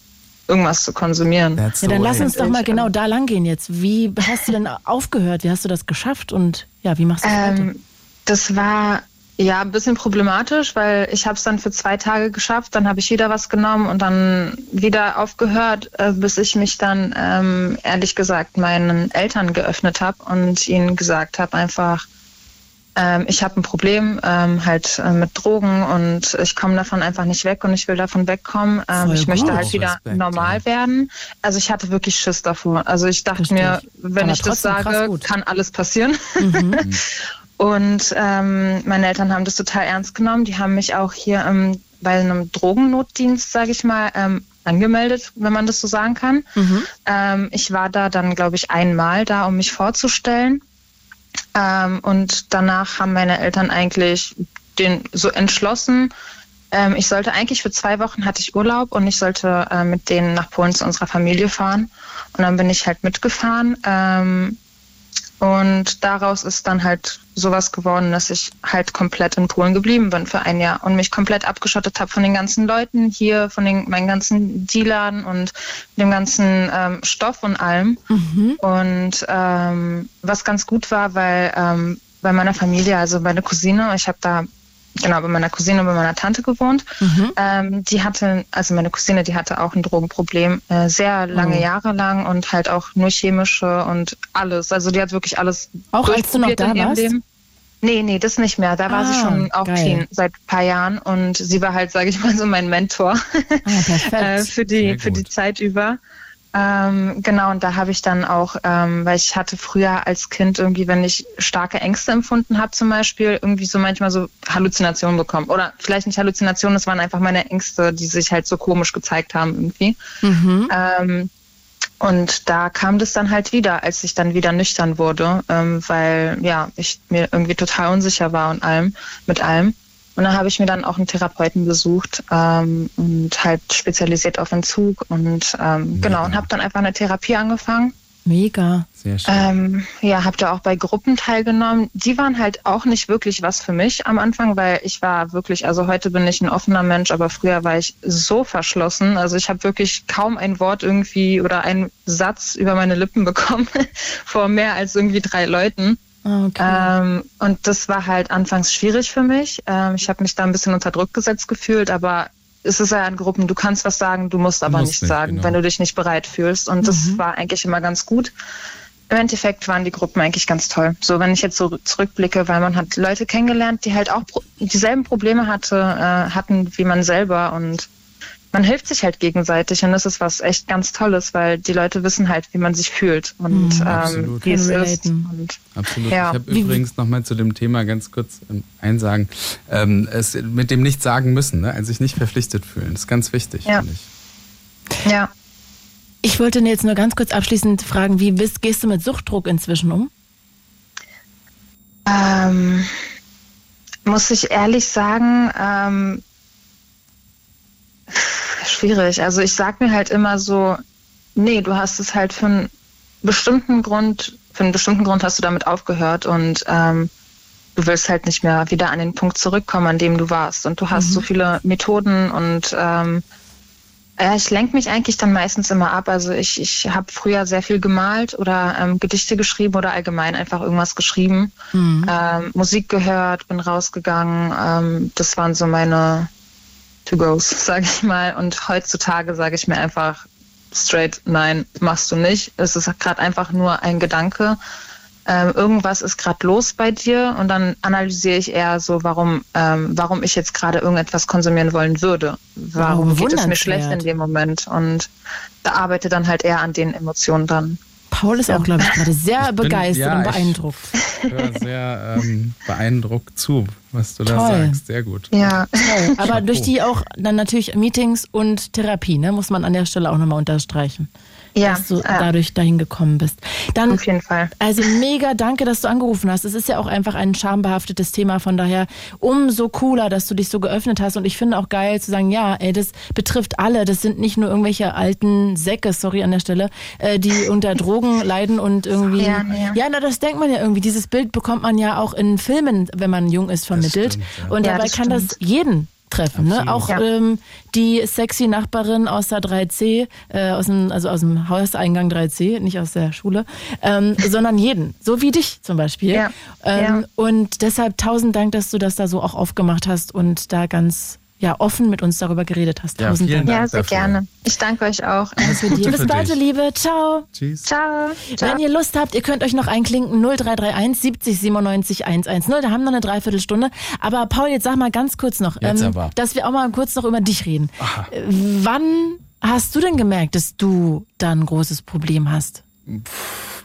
irgendwas zu konsumieren. ja, dann lass uns doch mal genau da lang gehen jetzt. Wie hast du denn aufgehört? Wie hast du das geschafft und ja, wie machst du das ähm, heute? Das war ja ein bisschen problematisch, weil ich habe es dann für zwei Tage geschafft, dann habe ich wieder was genommen und dann wieder aufgehört, äh, bis ich mich dann ähm, ehrlich gesagt meinen Eltern geöffnet habe und ihnen gesagt habe einfach, ähm, ich habe ein Problem ähm, halt äh, mit Drogen und ich komme davon einfach nicht weg und ich will davon wegkommen. Ähm, ich möchte halt wieder Respekt, normal ja. werden. Also ich hatte wirklich Schiss davor. Also ich dachte Richtig. mir, wenn Aber ich das sage, kann alles passieren. Mhm. und ähm, meine Eltern haben das total ernst genommen. Die haben mich auch hier ähm, bei einem Drogennotdienst, sage ich mal, ähm, angemeldet, wenn man das so sagen kann. Mhm. Ähm, ich war da dann, glaube ich, einmal da, um mich vorzustellen. Ähm, und danach haben meine Eltern eigentlich den so entschlossen, ähm, ich sollte eigentlich für zwei Wochen hatte ich Urlaub und ich sollte äh, mit denen nach Polen zu unserer Familie fahren. Und dann bin ich halt mitgefahren. Ähm, und daraus ist dann halt sowas geworden, dass ich halt komplett in Polen geblieben bin für ein Jahr und mich komplett abgeschottet habe von den ganzen Leuten hier, von den meinen ganzen Dealern und dem ganzen ähm, Stoff und allem. Mhm. Und ähm, was ganz gut war, weil ähm, bei meiner Familie, also meine Cousine, ich habe da genau bei meiner Cousine und bei meiner Tante gewohnt. Mhm. Ähm, die hatte, also meine Cousine, die hatte auch ein Drogenproblem, äh, sehr lange mhm. Jahre lang und halt auch nur chemische und alles. Also die hat wirklich alles auch als du noch da warst? Leben. Nee, nee, das nicht mehr. Da ah, war sie ah, schon auch geil. clean seit ein paar Jahren und sie war halt, sage ich mal, so mein Mentor ah, äh, für die für die Zeit über. Ähm, genau, und da habe ich dann auch, ähm, weil ich hatte früher als Kind irgendwie, wenn ich starke Ängste empfunden habe zum Beispiel, irgendwie so manchmal so Halluzinationen bekommen. Oder vielleicht nicht Halluzinationen, das waren einfach meine Ängste, die sich halt so komisch gezeigt haben irgendwie. Mhm. Ähm, und da kam das dann halt wieder, als ich dann wieder nüchtern wurde, ähm, weil ja, ich mir irgendwie total unsicher war und allem, mit allem. Und dann habe ich mir dann auch einen Therapeuten besucht ähm, und halt spezialisiert auf Entzug und ähm, genau und habe dann einfach eine Therapie angefangen. Mega. Sehr schön. Ähm, ja, habe da auch bei Gruppen teilgenommen. Die waren halt auch nicht wirklich was für mich am Anfang, weil ich war wirklich, also heute bin ich ein offener Mensch, aber früher war ich so verschlossen. Also ich habe wirklich kaum ein Wort irgendwie oder einen Satz über meine Lippen bekommen vor mehr als irgendwie drei Leuten. Ah, okay. Ähm, und das war halt anfangs schwierig für mich. Ähm, ich habe mich da ein bisschen unter Druck gesetzt gefühlt, aber es ist ja in Gruppen, du kannst was sagen, du musst aber nichts nicht sagen, genau. wenn du dich nicht bereit fühlst. Und mhm. das war eigentlich immer ganz gut. Im Endeffekt waren die Gruppen eigentlich ganz toll. So, wenn ich jetzt so zurückblicke, weil man hat Leute kennengelernt, die halt auch dieselben Probleme hatte, äh, hatten wie man selber und man hilft sich halt gegenseitig und das ist was echt ganz Tolles, weil die Leute wissen halt, wie man sich fühlt und mhm, ähm, wie es ist. Und, absolut. Ja. Ich habe übrigens nochmal zu dem Thema ganz kurz ähm, einsagen, ähm, es mit dem nicht sagen müssen, ne? also sich nicht verpflichtet fühlen, das ist ganz wichtig, ja. finde ich. Ja. Ich wollte jetzt nur ganz kurz abschließend fragen, wie bist, gehst du mit Suchtdruck inzwischen um? Ähm, muss ich ehrlich sagen, ähm, schwierig. Also ich sag mir halt immer so, nee, du hast es halt für einen bestimmten Grund, für einen bestimmten Grund hast du damit aufgehört und ähm, du willst halt nicht mehr wieder an den Punkt zurückkommen, an dem du warst. Und du hast mhm. so viele Methoden und ähm, ja, ich lenke mich eigentlich dann meistens immer ab. Also ich, ich habe früher sehr viel gemalt oder ähm, Gedichte geschrieben oder allgemein einfach irgendwas geschrieben, mhm. ähm, Musik gehört, bin rausgegangen. Ähm, das waren so meine To-Gos, sage ich mal. Und heutzutage sage ich mir einfach straight, nein, machst du nicht. Es ist gerade einfach nur ein Gedanke. Ähm, irgendwas ist gerade los bei dir und dann analysiere ich eher so, warum, ähm, warum ich jetzt gerade irgendetwas konsumieren wollen würde. Warum oh, geht es mir schlecht in dem Moment? Und da arbeite dann halt eher an den Emotionen dran. Paul ist auch, glaube ich, gerade sehr ich begeistert bin, ja, und beeindruckt. Ich höre sehr ähm, beeindruckt zu, was du Toll. da sagst. Sehr gut. Ja, Toll. aber durch die auch dann natürlich Meetings und Therapie, ne, muss man an der Stelle auch nochmal unterstreichen ja, dass du ja. dadurch dahin gekommen bist. Dann, Auf jeden Fall. Also mega danke, dass du angerufen hast. Es ist ja auch einfach ein schambehaftetes Thema, von daher umso cooler, dass du dich so geöffnet hast. Und ich finde auch geil zu sagen, ja, ey, das betrifft alle. Das sind nicht nur irgendwelche alten Säcke, sorry an der Stelle, äh, die unter Drogen leiden und irgendwie. Ja, ja. ja, na, das denkt man ja irgendwie. Dieses Bild bekommt man ja auch in Filmen, wenn man jung ist, vermittelt. Stimmt, ja. Und dabei das kann das jeden treffen. Ne? Auch ja. ähm, die sexy Nachbarin aus der 3C, äh, aus dem, also aus dem Hauseingang 3C, nicht aus der Schule, ähm, sondern jeden, so wie dich zum Beispiel. Ja. Ähm, ja. Und deshalb tausend Dank, dass du das da so auch aufgemacht hast und da ganz ja, offen mit uns darüber geredet hast. Tausend ja, Dank. Ja, sehr dafür. gerne. Ich danke euch auch. Alles Gute Bis bald, Liebe. Ciao. Tschüss. Ciao. Ciao. Wenn ihr Lust habt, ihr könnt euch noch einklinken 0331 70 97 110. Da haben wir eine Dreiviertelstunde. Aber Paul, jetzt sag mal ganz kurz noch, ähm, dass wir auch mal kurz noch über dich reden. Aha. Wann hast du denn gemerkt, dass du da ein großes Problem hast?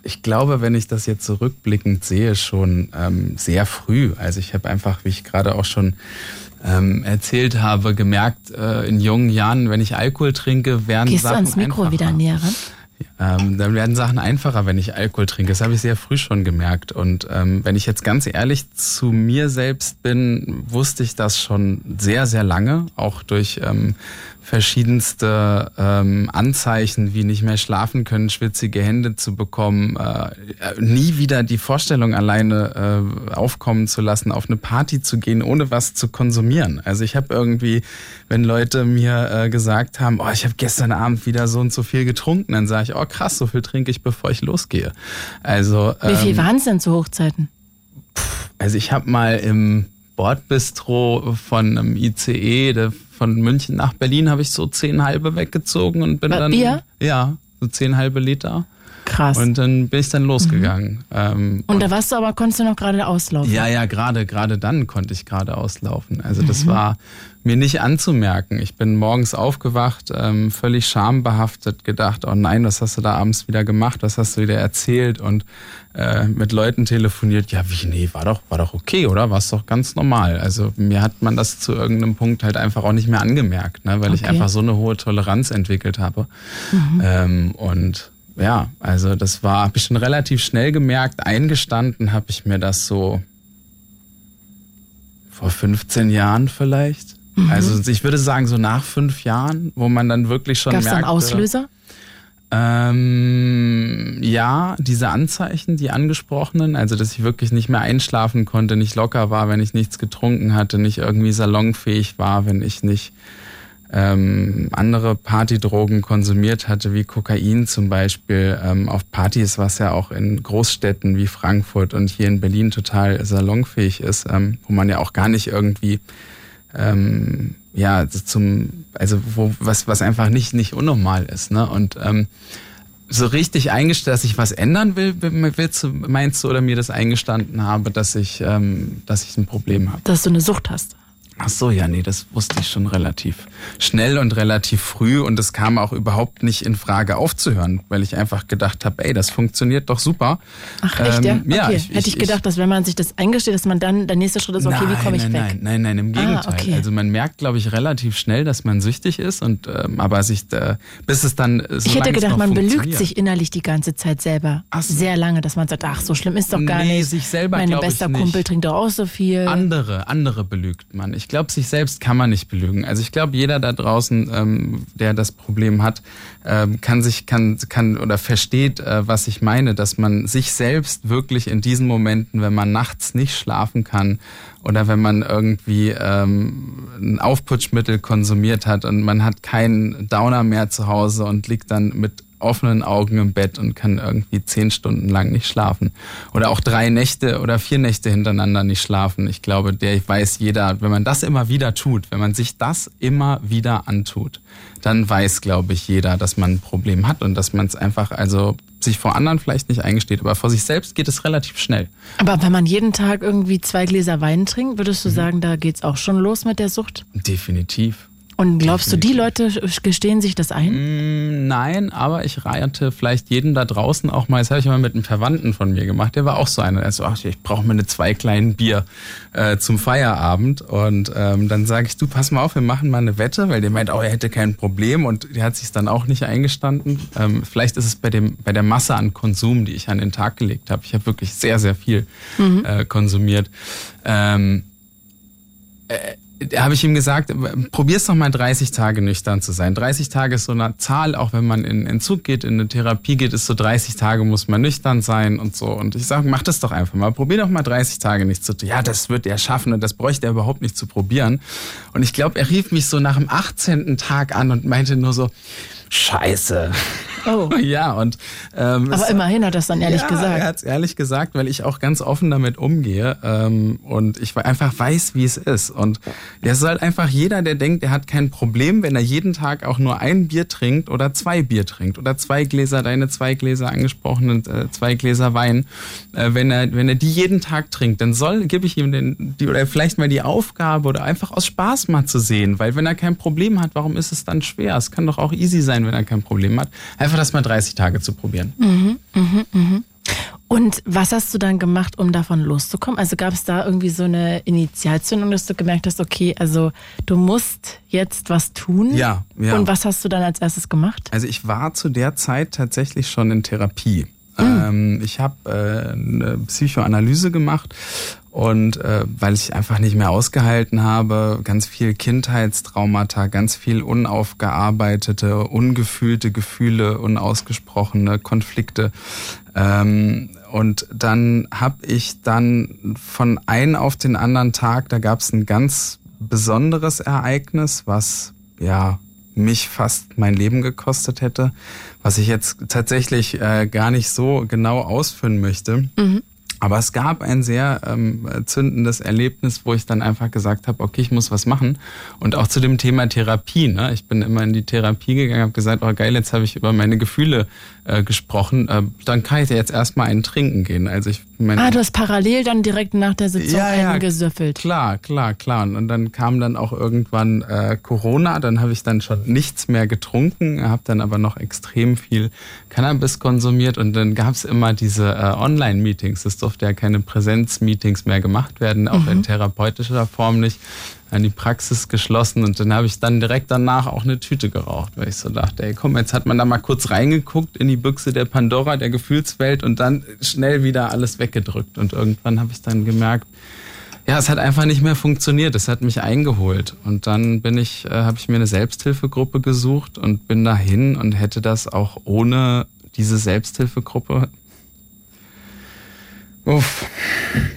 Ich glaube, wenn ich das jetzt zurückblickend sehe, schon ähm, sehr früh. Also ich habe einfach, wie ich gerade auch schon ähm, erzählt habe, gemerkt, äh, in jungen Jahren, wenn ich Alkohol trinke, werden Gehst Sachen du ans Mikro einfacher. wieder näher ran? Ähm, dann werden Sachen einfacher, wenn ich Alkohol trinke. Das habe ich sehr früh schon gemerkt. Und ähm, wenn ich jetzt ganz ehrlich zu mir selbst bin, wusste ich das schon sehr, sehr lange, auch durch ähm, verschiedenste ähm, Anzeichen, wie nicht mehr schlafen können, schwitzige Hände zu bekommen, äh, nie wieder die Vorstellung alleine äh, aufkommen zu lassen, auf eine Party zu gehen, ohne was zu konsumieren. Also ich habe irgendwie, wenn Leute mir äh, gesagt haben, oh, ich habe gestern Abend wieder so und so viel getrunken, dann sage ich, oh krass, so viel trinke ich, bevor ich losgehe. Also ähm, wie viel ähm, waren es denn zu Hochzeiten? Also ich habe mal im Bordbistro von einem ICE, von München nach Berlin, habe ich so zehn halbe weggezogen und bin Bei dann. Bier? Ja, so zehn halbe Liter. Krass. Und dann bin ich dann losgegangen. Mhm. Ähm, und, und, da warst du aber, konntest du noch gerade auslaufen? Ja, ja, gerade, gerade dann konnte ich gerade auslaufen. Also das mhm. war mir nicht anzumerken. Ich bin morgens aufgewacht, ähm, völlig schambehaftet, gedacht, oh nein, was hast du da abends wieder gemacht, was hast du wieder erzählt und äh, mit Leuten telefoniert, ja wie, nee, war doch, war doch okay, oder? War es doch ganz normal. Also mir hat man das zu irgendeinem Punkt halt einfach auch nicht mehr angemerkt, ne? weil okay. ich einfach so eine hohe Toleranz entwickelt habe. Mhm. Ähm, und ja, also das war, habe ich schon relativ schnell gemerkt, eingestanden habe ich mir das so vor 15 Jahren vielleicht. Mhm. Also ich würde sagen, so nach fünf Jahren, wo man dann wirklich schon. Gab es einen Auslöser? Ähm, ja, diese Anzeichen, die angesprochenen, also dass ich wirklich nicht mehr einschlafen konnte, nicht locker war, wenn ich nichts getrunken hatte, nicht irgendwie salonfähig war, wenn ich nicht ähm, andere Partydrogen konsumiert hatte, wie Kokain zum Beispiel, ähm, auf Partys, was ja auch in Großstädten wie Frankfurt und hier in Berlin total salonfähig ist, ähm, wo man ja auch gar nicht irgendwie ähm, ja zum also wo was was einfach nicht nicht unnormal ist ne und ähm, so richtig eingestellt, dass ich was ändern will, meinst du, oder mir das eingestanden habe, dass ich, ähm, dass ich ein Problem habe? Dass du eine Sucht hast. Ach so, ja, nee, das wusste ich schon relativ schnell und relativ früh und es kam auch überhaupt nicht in Frage aufzuhören, weil ich einfach gedacht habe, ey, das funktioniert doch super. Ach echt, ähm, ja? Okay. Ich, Hätte ich, gedacht, dass wenn man sich das eingesteht, dass man dann, der nächste Schritt ist, okay, nein, wie komme ich nein, weg? Nein, nein, nein, im ah, Gegenteil. Ah, okay. Also man merkt, glaube ich, relativ schnell, dass man süchtig ist und ähm, aber sich, äh, bis es dann so Ich hätte gedacht, man belügt sich innerlich die ganze Zeit selber. Ach so. Sehr lange, dass man sagt, ach, so schlimm ist doch gar nee, nicht. sich selber, Mein bester Kumpel trinkt doch auch so viel. Andere, andere belügt man. Ich glaube, sich selbst kann man nicht belügen. Also ich glaube, jeder da draußen, ähm, der das Problem hat, ähm, kann sich, kann, kann oder versteht, äh, was ich meine, dass man sich selbst wirklich in diesen Momenten, wenn man nachts nicht schlafen kann oder wenn man irgendwie ähm, ein Aufputschmittel konsumiert hat und man hat keinen Downer mehr zu Hause und liegt dann mit offenen Augen im Bett und kann irgendwie zehn Stunden lang nicht schlafen. Oder auch drei Nächte oder vier Nächte hintereinander nicht schlafen. Ich glaube, der weiß jeder, wenn man das immer wieder tut, wenn man sich das immer wieder antut, dann weiß, glaube ich, jeder, dass man ein Problem hat und dass man es einfach, also sich vor anderen vielleicht nicht eingesteht, aber vor sich selbst geht es relativ schnell. Aber wenn man jeden Tag irgendwie zwei Gläser Wein trinkt, würdest du mhm. sagen, da geht es auch schon los mit der Sucht? Definitiv. Und glaubst du, die Leute gestehen sich das ein? Mm, nein, aber ich rate vielleicht jedem da draußen auch mal, das habe ich mal mit einem Verwandten von mir gemacht, der war auch so einer, der so, ach, ich brauche mir eine zwei kleinen Bier äh, zum Feierabend. Und ähm, dann sage ich, du, pass mal auf, wir machen mal eine Wette, weil der meint, oh, er hätte kein Problem und der hat sich dann auch nicht eingestanden. Ähm, vielleicht ist es bei dem bei der Masse an Konsum, die ich an den Tag gelegt habe. Ich habe wirklich sehr, sehr viel mhm. äh, konsumiert. Ähm, äh, habe ich ihm gesagt, probier's doch mal 30 Tage nüchtern zu sein. 30 Tage ist so eine Zahl, auch wenn man in Entzug geht, in eine Therapie geht, ist so 30 Tage muss man nüchtern sein und so. Und ich sage, mach das doch einfach mal. Probier doch mal 30 Tage nicht zu tun. Ja, das wird er schaffen und das bräuchte er überhaupt nicht zu probieren. Und ich glaube, er rief mich so nach dem 18. Tag an und meinte nur so, Scheiße. Oh. Ja, und ähm, aber immerhin hat er es dann ehrlich ja, gesagt. Er hat es ehrlich gesagt, weil ich auch ganz offen damit umgehe ähm, und ich einfach weiß, wie es ist. Und der soll einfach jeder, der denkt, er hat kein Problem, wenn er jeden Tag auch nur ein Bier trinkt oder zwei Bier trinkt oder zwei Gläser, deine zwei Gläser angesprochenen äh, zwei Gläser Wein, äh, wenn er wenn er die jeden Tag trinkt, dann soll gebe ich ihm den die oder vielleicht mal die Aufgabe oder einfach aus Spaß mal zu sehen, weil wenn er kein Problem hat, warum ist es dann schwer? Es kann doch auch easy sein, wenn er kein Problem hat. Einfach das mal 30 Tage zu probieren. Mhm, mh, mh. Und was hast du dann gemacht, um davon loszukommen? Also gab es da irgendwie so eine Initialzündung, dass du gemerkt hast, okay, also du musst jetzt was tun? Ja, ja. Und was hast du dann als erstes gemacht? Also ich war zu der Zeit tatsächlich schon in Therapie. Mhm. ich habe äh, eine Psychoanalyse gemacht und äh, weil ich einfach nicht mehr ausgehalten habe, ganz viel Kindheitstraumata, ganz viel unaufgearbeitete, ungefühlte Gefühle, unausgesprochene Konflikte. Ähm, und dann habe ich dann von einem auf den anderen Tag, da gab es ein ganz besonderes Ereignis, was ja mich fast mein Leben gekostet hätte, was ich jetzt tatsächlich äh, gar nicht so genau ausführen möchte. Mhm. Aber es gab ein sehr ähm, zündendes Erlebnis, wo ich dann einfach gesagt habe, okay, ich muss was machen. Und auch zu dem Thema Therapie. Ne? Ich bin immer in die Therapie gegangen, habe gesagt, oh geil, jetzt habe ich über meine Gefühle äh, gesprochen. Äh, dann kann ich jetzt erstmal einen trinken gehen. Also ich mein, ah, du hast parallel dann direkt nach der Sitzung ja, ja, gesüffelt. Klar, klar, klar. Und dann kam dann auch irgendwann äh, Corona. Dann habe ich dann schon nichts mehr getrunken, habe dann aber noch extrem viel Cannabis konsumiert. Und dann gab es immer diese äh, Online-Meetings. Durfte ja keine Präsenz-Meetings mehr gemacht werden, auch mhm. in therapeutischer Form nicht an die Praxis geschlossen und dann habe ich dann direkt danach auch eine Tüte geraucht, weil ich so dachte, ey komm, jetzt hat man da mal kurz reingeguckt in die Büchse der Pandora, der Gefühlswelt und dann schnell wieder alles weggedrückt und irgendwann habe ich dann gemerkt, ja, es hat einfach nicht mehr funktioniert. Es hat mich eingeholt. Und dann bin ich, äh, habe ich mir eine Selbsthilfegruppe gesucht und bin dahin und hätte das auch ohne diese Selbsthilfegruppe Uff.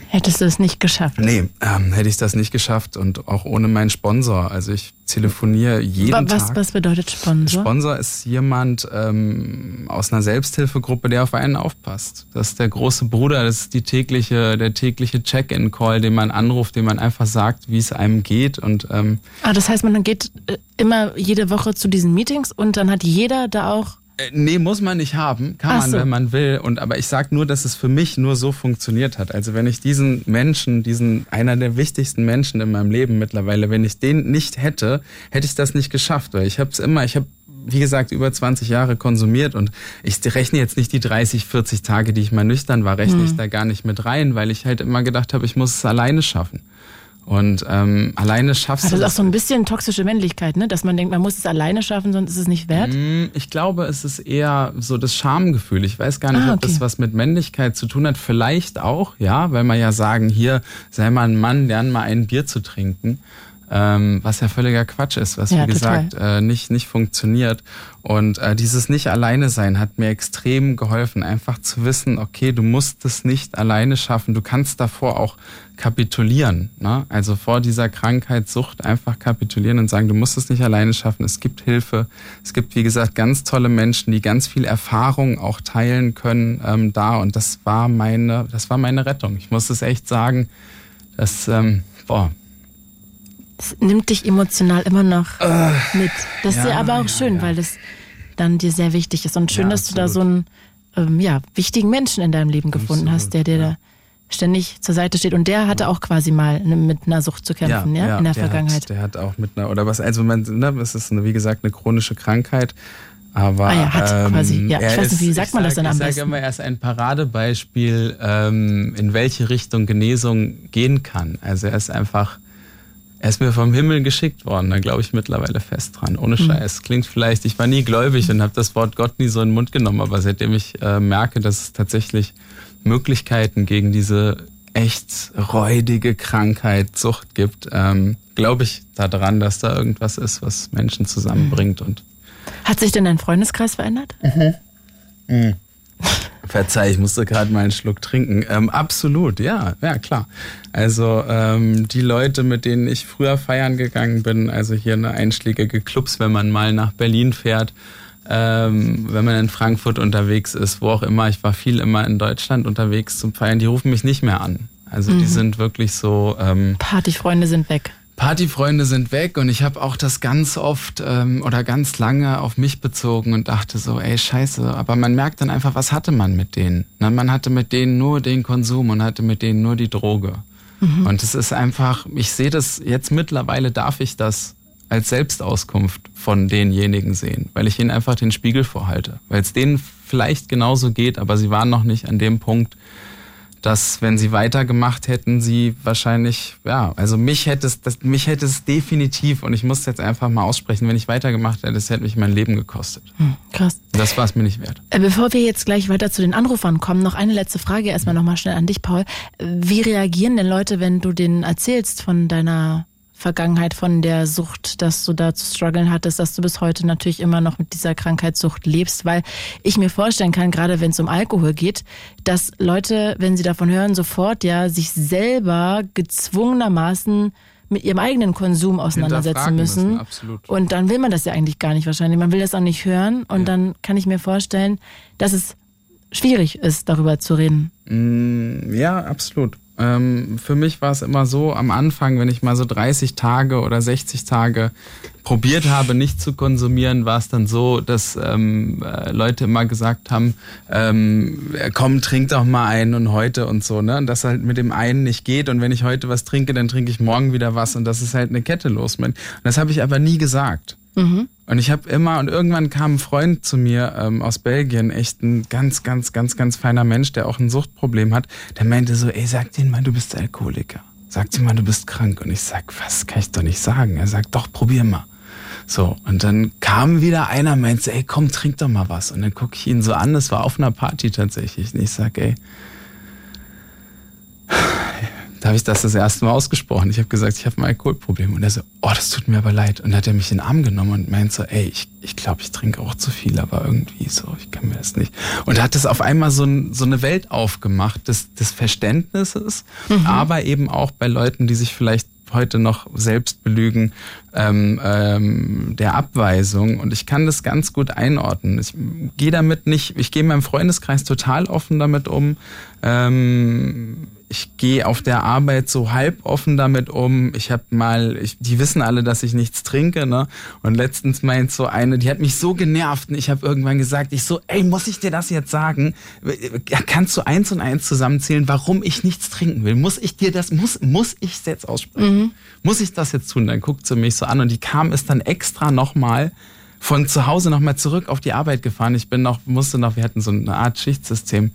Hättest du es nicht geschafft? Nee, ähm, hätte ich das nicht geschafft und auch ohne meinen Sponsor. Also ich telefoniere jeden was, Tag. Was bedeutet Sponsor? Sponsor ist jemand ähm, aus einer Selbsthilfegruppe, der auf einen aufpasst. Das ist der große Bruder, das ist die tägliche, der tägliche Check-in-Call, den man anruft, den man einfach sagt, wie es einem geht. Und, ähm, ah, das heißt, man geht äh, immer jede Woche zu diesen Meetings und dann hat jeder da auch nee, muss man nicht haben. Kann man, so. wenn man will. Und aber ich sag nur, dass es für mich nur so funktioniert hat. Also wenn ich diesen Menschen, diesen einer der wichtigsten Menschen in meinem Leben mittlerweile, wenn ich den nicht hätte, hätte ich das nicht geschafft. Weil ich habe es immer, ich habe wie gesagt, über 20 Jahre konsumiert und ich rechne jetzt nicht die 30, 40 Tage, die ich mal nüchtern war, rechne mhm. ich da gar nicht mit rein, weil ich halt immer gedacht habe, ich muss es alleine schaffen. Und ähm, alleine schaffst also du. Das ist auch so ein bisschen toxische Männlichkeit, ne? Dass man denkt, man muss es alleine schaffen, sonst ist es nicht wert. Mm, ich glaube, es ist eher so das Schamgefühl. Ich weiß gar nicht, ah, okay. ob das was mit Männlichkeit zu tun hat. Vielleicht auch, ja, weil man ja sagen, hier sei mal ein Mann, lern mal ein Bier zu trinken ähm, was ja völliger Quatsch ist, was ja, wie gesagt äh, nicht nicht funktioniert. Und äh, dieses nicht alleine sein hat mir extrem geholfen, einfach zu wissen, okay, du musst es nicht alleine schaffen, du kannst davor auch kapitulieren. Ne? Also vor dieser Krankheit, Sucht einfach kapitulieren und sagen, du musst es nicht alleine schaffen. Es gibt Hilfe. Es gibt, wie gesagt, ganz tolle Menschen, die ganz viel Erfahrung auch teilen können ähm, da. Und das war meine, das war meine Rettung. Ich muss es echt sagen. Das, ähm, boah, es nimmt dich emotional immer noch äh, mit. Das ja, ist ja aber auch ja, schön, ja. weil das dann dir sehr wichtig ist. Und schön, dass absolut. du da so einen ähm, ja, wichtigen Menschen in deinem Leben gefunden absolut, hast, der dir da ständig zur Seite steht. Und der hatte auch quasi mal mit einer Sucht zu kämpfen, ja, ja in der, der Vergangenheit. Hat, der hat auch mit einer, oder was, also man, ne, es ist eine, wie gesagt eine chronische Krankheit. Aber ah ja, hat ähm, quasi, ja, ich weiß nicht, wie sagt man das dann am besten? Ich sage immer, er ist ein Paradebeispiel, ähm, in welche Richtung Genesung gehen kann. Also er ist einfach, er ist mir vom Himmel geschickt worden, da glaube ich mittlerweile fest dran. Ohne mhm. Scheiß. Klingt vielleicht, ich war nie gläubig und habe das Wort Gott nie so in den Mund genommen, aber seitdem ich äh, merke, dass es tatsächlich Möglichkeiten gegen diese echt räudige Krankheit, Sucht gibt, ähm, glaube ich daran, dass da irgendwas ist, was Menschen zusammenbringt. Und Hat sich denn dein Freundeskreis verändert? Mhm. Mhm. Verzeih, ich musste gerade mal einen Schluck trinken. Ähm, absolut, ja, ja klar. Also ähm, die Leute, mit denen ich früher feiern gegangen bin, also hier eine einschlägige Clubs, wenn man mal nach Berlin fährt, ähm, wenn man in Frankfurt unterwegs ist, wo auch immer. Ich war viel immer in Deutschland unterwegs zum Feiern. Die rufen mich nicht mehr an. Also mhm. die sind wirklich so. Ähm, Partyfreunde sind weg. Partyfreunde sind weg und ich habe auch das ganz oft ähm, oder ganz lange auf mich bezogen und dachte so, ey scheiße, aber man merkt dann einfach, was hatte man mit denen? Na, man hatte mit denen nur den Konsum und hatte mit denen nur die Droge. Mhm. Und es ist einfach, ich sehe das jetzt mittlerweile, darf ich das als Selbstauskunft von denjenigen sehen, weil ich ihnen einfach den Spiegel vorhalte, weil es denen vielleicht genauso geht, aber sie waren noch nicht an dem Punkt, dass wenn sie weitergemacht hätten, sie wahrscheinlich, ja, also mich hätte es, das, mich hätte es definitiv, und ich muss jetzt einfach mal aussprechen, wenn ich weitergemacht hätte, es hätte mich mein Leben gekostet. Hm, krass. Das war es mir nicht wert. Äh, bevor wir jetzt gleich weiter zu den Anrufern kommen, noch eine letzte Frage erstmal nochmal schnell an dich, Paul. Wie reagieren denn Leute, wenn du denen erzählst von deiner Vergangenheit von der Sucht, dass du da zu strugglen hattest, dass du bis heute natürlich immer noch mit dieser Krankheitssucht lebst, weil ich mir vorstellen kann, gerade wenn es um Alkohol geht, dass Leute, wenn sie davon hören, sofort ja sich selber gezwungenermaßen mit ihrem eigenen Konsum auseinandersetzen müssen. müssen und dann will man das ja eigentlich gar nicht wahrscheinlich. Man will das auch nicht hören und ja. dann kann ich mir vorstellen, dass es schwierig ist, darüber zu reden. Mm, ja, absolut. Ähm, für mich war es immer so, am Anfang, wenn ich mal so 30 Tage oder 60 Tage probiert habe, nicht zu konsumieren, war es dann so, dass ähm, äh, Leute immer gesagt haben, ähm, komm, trink doch mal einen und heute und so, ne? Und das halt mit dem einen nicht geht und wenn ich heute was trinke, dann trinke ich morgen wieder was und das ist halt eine Kette los. Und das habe ich aber nie gesagt. Mhm. Und ich habe immer, und irgendwann kam ein Freund zu mir ähm, aus Belgien, echt ein ganz, ganz, ganz, ganz feiner Mensch, der auch ein Suchtproblem hat, der meinte so, ey, sag denen mal, du bist Alkoholiker. Sag dir mal, du bist krank. Und ich sag, was kann ich doch nicht sagen? Er sagt, doch, probier mal. So, und dann kam wieder einer, meinte, ey, komm, trink doch mal was. Und dann gucke ich ihn so an, das war auf einer Party tatsächlich. Und ich sag, ey, da habe ich das das erste Mal ausgesprochen. Ich habe gesagt, ich habe ein Alkoholproblem. Und er so, oh, das tut mir aber leid. Und dann hat er mich in den Arm genommen und meint so, ey, ich, ich glaube, ich trinke auch zu viel, aber irgendwie so, ich kann mir das nicht. Und hat das auf einmal so, ein, so eine Welt aufgemacht des, des Verständnisses, mhm. aber eben auch bei Leuten, die sich vielleicht heute noch selbst belügen, ähm, ähm, der Abweisung. Und ich kann das ganz gut einordnen. Ich gehe damit nicht, ich gehe in meinem Freundeskreis total offen damit um. Ähm, ich gehe auf der Arbeit so halb offen damit um. Ich habe mal, ich, die wissen alle, dass ich nichts trinke, ne? Und letztens meint so eine, die hat mich so genervt und ich habe irgendwann gesagt, ich so, ey, muss ich dir das jetzt sagen? Kannst du eins und eins zusammenzählen, warum ich nichts trinken will? Muss ich dir das, muss, muss ich es jetzt aussprechen? Mhm. Muss ich das jetzt tun? Dann guckt sie mich so an und die kam es dann extra nochmal von zu Hause nochmal zurück auf die Arbeit gefahren. Ich bin noch, musste noch, wir hatten so eine Art Schichtsystem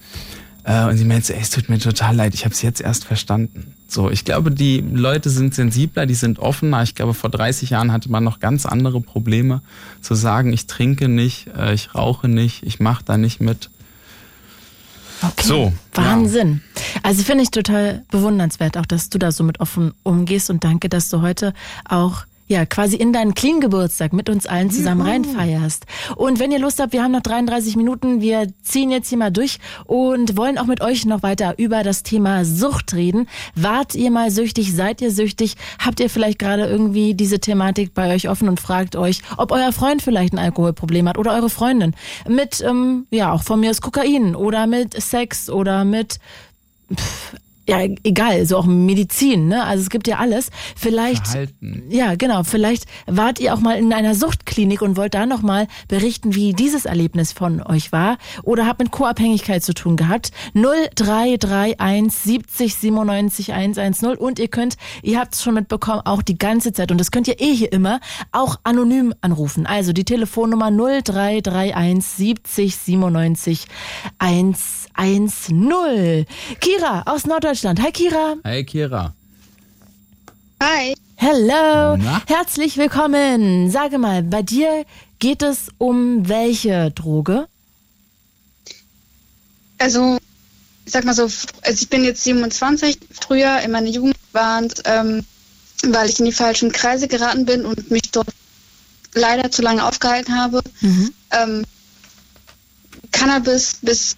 äh, und sie meinte, ey, es tut mir total leid, ich habe es jetzt erst verstanden. So, ich glaube, die Leute sind sensibler, die sind offener. Ich glaube, vor 30 Jahren hatte man noch ganz andere Probleme, zu sagen, ich trinke nicht, äh, ich rauche nicht, ich mache da nicht mit. Okay. So, Wahnsinn. Ja. Also finde ich total bewundernswert, auch dass du da so mit offen umgehst und danke, dass du heute auch ja, quasi in deinen Clean Geburtstag mit uns allen zusammen reinfeierst. Und wenn ihr Lust habt, wir haben noch 33 Minuten, wir ziehen jetzt hier mal durch und wollen auch mit euch noch weiter über das Thema Sucht reden. Wart ihr mal süchtig? Seid ihr süchtig? Habt ihr vielleicht gerade irgendwie diese Thematik bei euch offen und fragt euch, ob euer Freund vielleicht ein Alkoholproblem hat oder eure Freundin mit, ähm, ja, auch von mir ist Kokain oder mit Sex oder mit pff, ja, egal, so auch Medizin, ne? Also es gibt ja alles. Vielleicht, Verhalten. ja, genau, vielleicht wart ihr auch mal in einer Suchtklinik und wollt da nochmal berichten, wie dieses Erlebnis von euch war oder habt mit Co-Abhängigkeit zu tun gehabt. 0331 70 97 110 und ihr könnt, ihr habt es schon mitbekommen, auch die ganze Zeit und das könnt ihr eh hier immer, auch anonym anrufen. Also die Telefonnummer 0331 70 97 110. Kira aus Norddeutschland. Hi Kira. Hi Kira. Hi. Hello. Na? Herzlich willkommen. Sage mal, bei dir geht es um welche Droge? Also, ich sag mal so, also ich bin jetzt 27. Früher in meiner Jugend waren es, ähm, weil ich in die falschen Kreise geraten bin und mich dort leider zu lange aufgehalten habe. Mhm. Ähm, Cannabis bis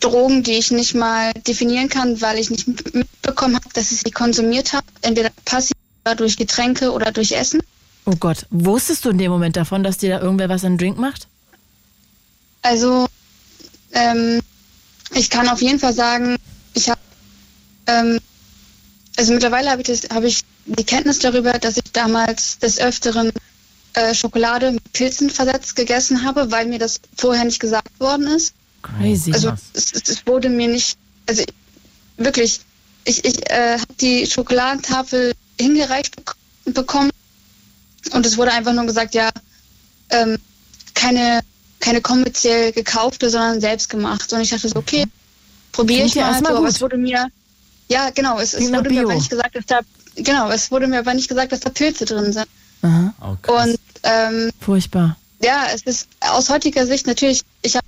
Drogen, die ich nicht mal definieren kann, weil ich nicht mitbekommen habe, dass ich sie konsumiert habe, entweder passiv oder durch Getränke oder durch Essen. Oh Gott, wusstest du in dem Moment davon, dass dir da irgendwer was in den Drink macht? Also, ähm, ich kann auf jeden Fall sagen, ich habe, ähm, also mittlerweile habe ich, das- habe ich die Kenntnis darüber, dass ich damals des Öfteren äh, Schokolade mit Pilzen versetzt gegessen habe, weil mir das vorher nicht gesagt worden ist. Crazy. Also es, es, wurde mir nicht, also ich- wirklich, ich, ich äh, habe die Schokoladentafel hingereicht bek bekommen und es wurde einfach nur gesagt, ja, ähm, keine, keine kommerziell gekaufte, sondern selbst gemacht. Und ich dachte so, okay, probiere ich mal. So, aber es wurde mir, ja genau, es, es wurde mir aber nicht gesagt, dass da, genau, es wurde mir aber nicht gesagt, dass da Pilze drin sind. Aha, Oh. Und ähm, furchtbar. ja, es ist aus heutiger Sicht natürlich, ich habe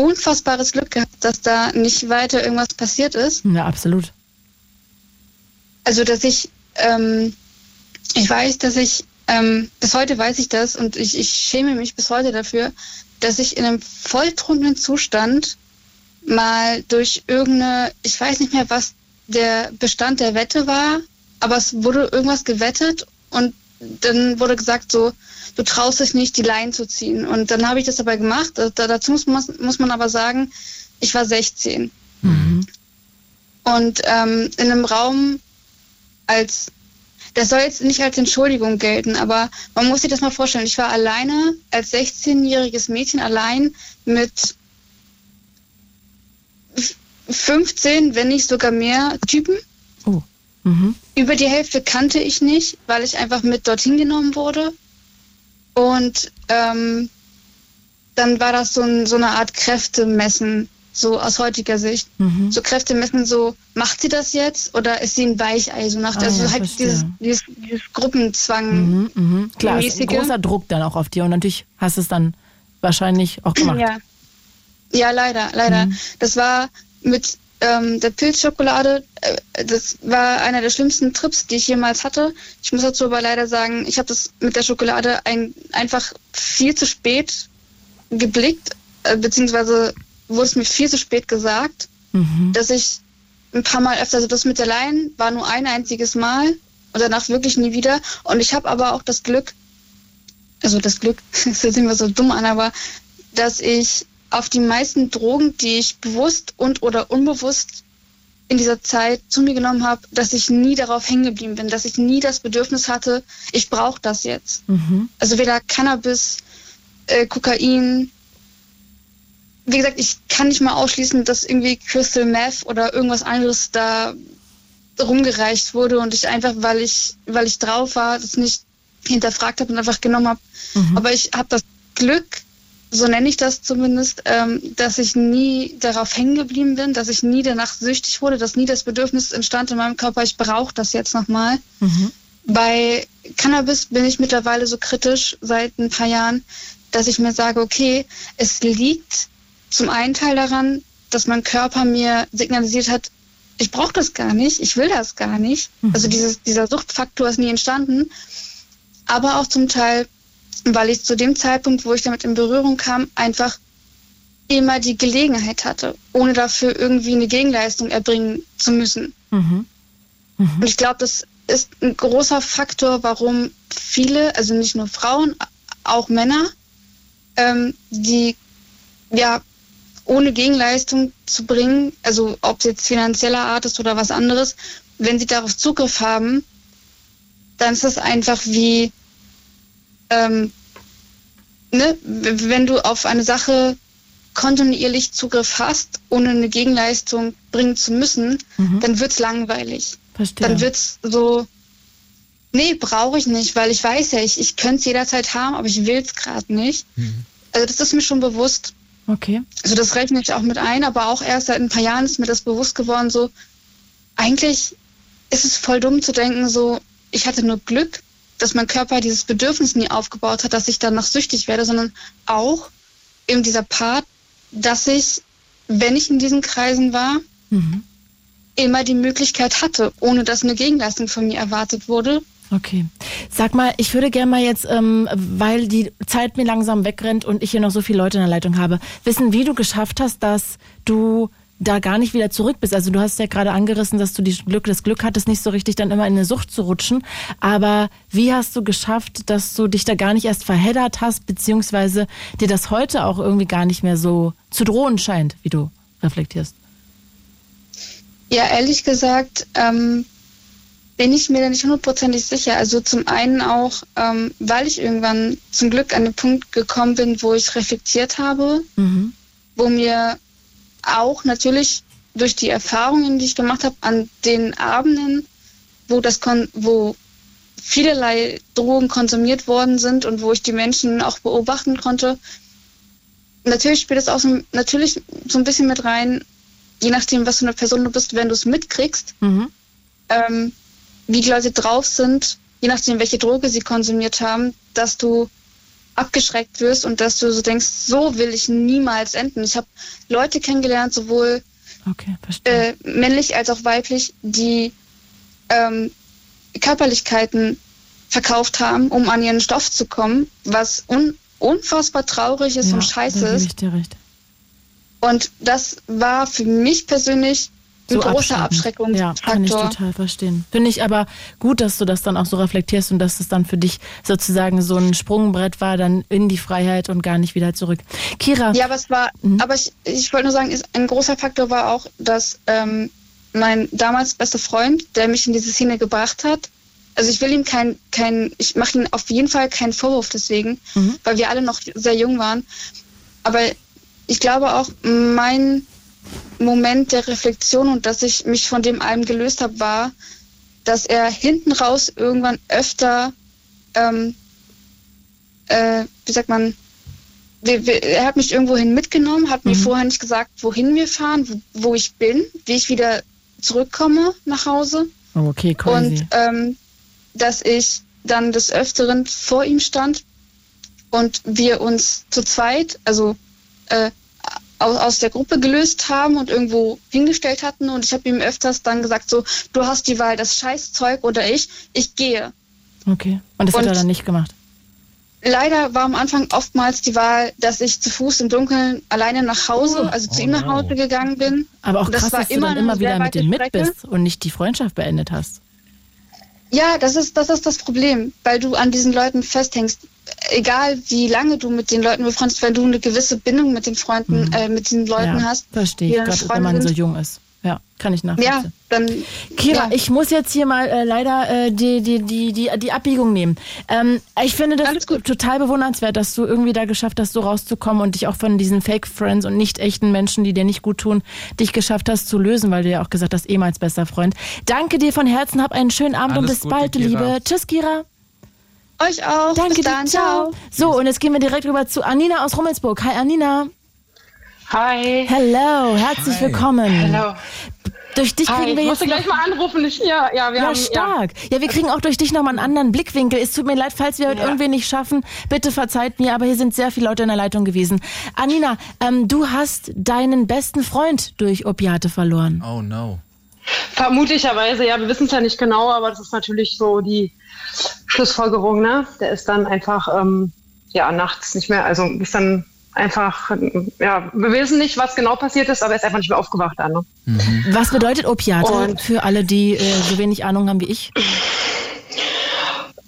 unfassbares Glück gehabt, dass da nicht weiter irgendwas passiert ist. Ja, absolut. Also, dass ich, ähm, ich weiß, dass ich, ähm, bis heute weiß ich das und ich, ich schäme mich bis heute dafür, dass ich in einem volltrunkenen Zustand mal durch irgendeine, ich weiß nicht mehr, was der Bestand der Wette war, aber es wurde irgendwas gewettet und dann wurde gesagt so, du traust dich nicht, die Leinen zu ziehen. Und dann habe ich das dabei gemacht. Da, dazu muss man, muss man aber sagen, ich war 16. Und ähm, in einem Raum als, das soll jetzt nicht als Entschuldigung gelten, aber man muss sich das mal vorstellen. Ich war alleine als 16-jähriges Mädchen allein mit f- 15, wenn nicht sogar mehr Typen. Oh. Mhm. Über die Hälfte kannte ich nicht, weil ich einfach mit dorthin genommen wurde. Und ähm, dann war das so, ein, so eine Art Kräftemessen, so aus heutiger Sicht. Mhm. So Kräftemessen, so macht sie das jetzt oder ist sie ein Weichei? So nach, Ah, also ja, halt dieses, dieses, dieses Gruppenzwang. Mhm, mhm. Klar, ist ein großer Druck dann auch auf dir und natürlich hast du es dann wahrscheinlich auch gemacht. Ja. ja, leider, leider. Mhm. Das war mit ähm, der Pilzschokolade, äh, das war einer der schlimmsten Trips, die ich jemals hatte. Ich muss dazu aber leider sagen, ich habe das mit der Schokolade ein, einfach viel zu spät geblickt, äh, beziehungsweise wurde es mir viel zu spät gesagt, Mhm. dass ich ein paar Mal öfter, also das mit der Laien war nur ein einziges Mal und danach wirklich nie wieder. Und ich habe aber auch das Glück, also das Glück, das sich immer so dumm an, aber dass ich auf die meisten Drogen, die ich bewusst und oder unbewusst in dieser Zeit zu mir genommen habe, dass ich nie darauf hängen geblieben bin, dass ich nie das Bedürfnis hatte, ich brauche das jetzt. Mhm. Also weder Cannabis, äh, Kokain. Wie gesagt, ich kann nicht mal ausschließen, dass irgendwie Crystal Meth oder irgendwas anderes da rumgereicht wurde und ich einfach, weil ich, weil ich drauf war, das nicht hinterfragt habe und einfach genommen habe. Aber ich habe das Glück, so nenne ich das zumindest, ähm, dass ich nie darauf hängen geblieben bin, dass ich nie danach süchtig wurde, dass nie das Bedürfnis entstand in meinem Körper, ich brauche das jetzt nochmal. Mhm. Bei Cannabis bin ich mittlerweile so kritisch seit ein paar Jahren, dass ich mir sage, okay, es liegt zum einen Teil daran, dass mein Körper mir signalisiert hat, ich brauche das gar nicht, ich will das gar nicht. Also dieses, dieser Suchtfaktor ist nie entstanden. Aber auch zum Teil, weil ich zu dem Zeitpunkt, wo ich damit in Berührung kam, einfach immer die Gelegenheit hatte, ohne dafür irgendwie eine Gegenleistung erbringen zu müssen. Mhm. Und ich glaube, das ist ein großer Faktor, warum viele, also nicht nur Frauen, auch Männer, ähm, die ja ohne Gegenleistung zu bringen, also ob es jetzt finanzieller Art ist oder was anderes, wenn sie darauf Zugriff haben, dann ist das einfach wie, ähm, ne, wenn du auf eine Sache kontinuierlich Zugriff hast, ohne eine Gegenleistung bringen zu müssen, mhm. dann wird's langweilig. Verstehe. Dann wird's so, nee, brauche ich nicht, weil ich weiß ja, ich, ich könnte es jederzeit haben, aber ich will's gerade nicht. Mhm. Also das ist mir schon bewusst. Okay. Also das rechne ich auch mit ein, aber auch erst seit ein paar Jahren ist mir das bewusst geworden, so eigentlich ist es voll dumm zu denken, so ich hatte nur Glück, dass mein Körper dieses Bedürfnis nie aufgebaut hat, dass ich danach süchtig werde, sondern auch eben dieser Part, dass ich, wenn ich in diesen Kreisen war, mhm. immer die Möglichkeit hatte, ohne dass eine Gegenleistung von mir erwartet wurde. Okay. Sag mal, ich würde gerne mal jetzt, ähm, weil die Zeit mir langsam wegrennt und ich hier noch so viele Leute in der Leitung habe, wissen, wie du geschafft hast, dass du da gar nicht wieder zurück bist. Also du hast ja gerade angerissen, dass du die Glück, das Glück hattest, nicht so richtig dann immer in eine Sucht zu rutschen. Aber wie hast du geschafft, dass du dich da gar nicht erst verheddert hast, beziehungsweise dir das heute auch irgendwie gar nicht mehr so zu drohen scheint, wie du reflektierst? Ja, ehrlich gesagt, ähm, bin ich mir da nicht hundertprozentig sicher. Also zum einen auch, ähm, weil ich irgendwann zum Glück an den Punkt gekommen bin, wo ich reflektiert habe, mhm. wo mir auch natürlich durch die Erfahrungen, die ich gemacht habe, an den Abenden, wo das kon wo vielerlei Drogen konsumiert worden sind und wo ich die Menschen auch beobachten konnte. Natürlich spielt es auch so, natürlich so ein bisschen mit rein, je nachdem, was für eine Person du bist, wenn du es mitkriegst, mhm. ähm, wie die Leute drauf sind, je nachdem, welche Droge sie konsumiert haben, dass du abgeschreckt wirst und dass du so denkst, so will ich niemals enden. Ich habe Leute kennengelernt, sowohl okay, äh, männlich als auch weiblich, die ähm, Körperlichkeiten verkauft haben, um an ihren Stoff zu kommen, was un unfassbar traurig ist ja, und scheiße ist. Und das war für mich persönlich ein so großer Abschreckungsfaktor. Ja, kann ich total verstehen. Finde ich aber gut, dass du das dann auch so reflektierst und dass es dann für dich sozusagen so ein Sprungbrett war, dann in die Freiheit und gar nicht wieder zurück. Kira. Ja, aber es war, mhm. aber ich, ich wollte nur sagen, ein großer Faktor war auch, dass ähm, mein damals bester Freund, der mich in diese Szene gebracht hat, also ich will ihm kein, kein ich mache ihm auf jeden Fall keinen Vorwurf deswegen, mhm. weil wir alle noch sehr jung waren. Aber ich glaube auch, mein Moment der Reflexion und dass ich mich von dem allem gelöst habe, war, dass er hinten raus irgendwann öfter, ähm, äh, wie sagt man, wir, wir, er hat mich irgendwohin mitgenommen, hat mhm. mir vorher nicht gesagt, wohin wir fahren, wo, wo, ich bin, wie ich wieder zurückkomme nach Hause. Oh, okay, crazy. Und ähm, dass ich dann des Öfteren vor ihm stand und wir uns zu zweit, also äh, aus der Gruppe gelöst haben und irgendwo hingestellt hatten. Und ich habe ihm öfters dann gesagt, so, du hast die Wahl, das Scheißzeug oder ich, ich gehe. Okay. Und das und hat er dann nicht gemacht? Leider war am Anfang oftmals die Wahl, dass ich zu Fuß im Dunkeln alleine nach Hause, also oh, zu ihm nach Hause gegangen bin. Aber auch krass, das war dass immer du dann immer wieder mit ihm mit bist und nicht die Freundschaft beendet hast. Ja, das ist, das ist das Problem, weil du an diesen Leuten festhängst. Egal wie lange du mit den Leuten befreundet bist, wenn du eine gewisse Bindung mit den Freunden, mhm. äh, mit den Leuten ja, hast. Verstehe ich, gerade wenn man so jung ist. Ja, kann ich nachvollziehen. Ja, dann. Kira, ja. ich muss jetzt hier mal äh, leider äh, die, die, die, die, die Abbiegung nehmen. Ähm, ich finde das total bewundernswert, dass du irgendwie da geschafft hast, so rauszukommen und dich auch von diesen Fake Friends und nicht echten Menschen, die dir nicht gut tun, dich geschafft hast zu lösen, weil du ja auch gesagt hast, ehemals bester Freund. Danke dir von Herzen, hab einen schönen Abend Alles und bis Gute, bald, Kira. Liebe. Tschüss, Kira. Euch auch. Danke bis dann. Ciao. So, und jetzt gehen wir direkt rüber zu Anina aus Rummelsburg. Hi, Anina. Hi. Hello, herzlich Hi. willkommen. Hello. Durch dich kriegen Hi, wir jetzt. Ich gleich mal anrufen. Ich, ja, ja, wir ja, haben, stark. Ja. ja. wir kriegen auch durch dich nochmal einen anderen Blickwinkel. Es tut mir leid, falls wir heute ja. irgendwie nicht schaffen. Bitte verzeiht mir, aber hier sind sehr viele Leute in der Leitung gewesen. Anina, ähm, du hast deinen besten Freund durch Opiate verloren. Oh no. Vermutlicherweise, ja, wir wissen es ja nicht genau, aber das ist natürlich so die Schlussfolgerung, ne? Der ist dann einfach, ähm, ja, nachts nicht mehr, also ist dann einfach, ja, wir wissen nicht, was genau passiert ist, aber er ist einfach nicht mehr aufgewacht dann. Ne? Mhm. Was bedeutet Opiate Und für alle, die äh, so wenig Ahnung haben wie ich?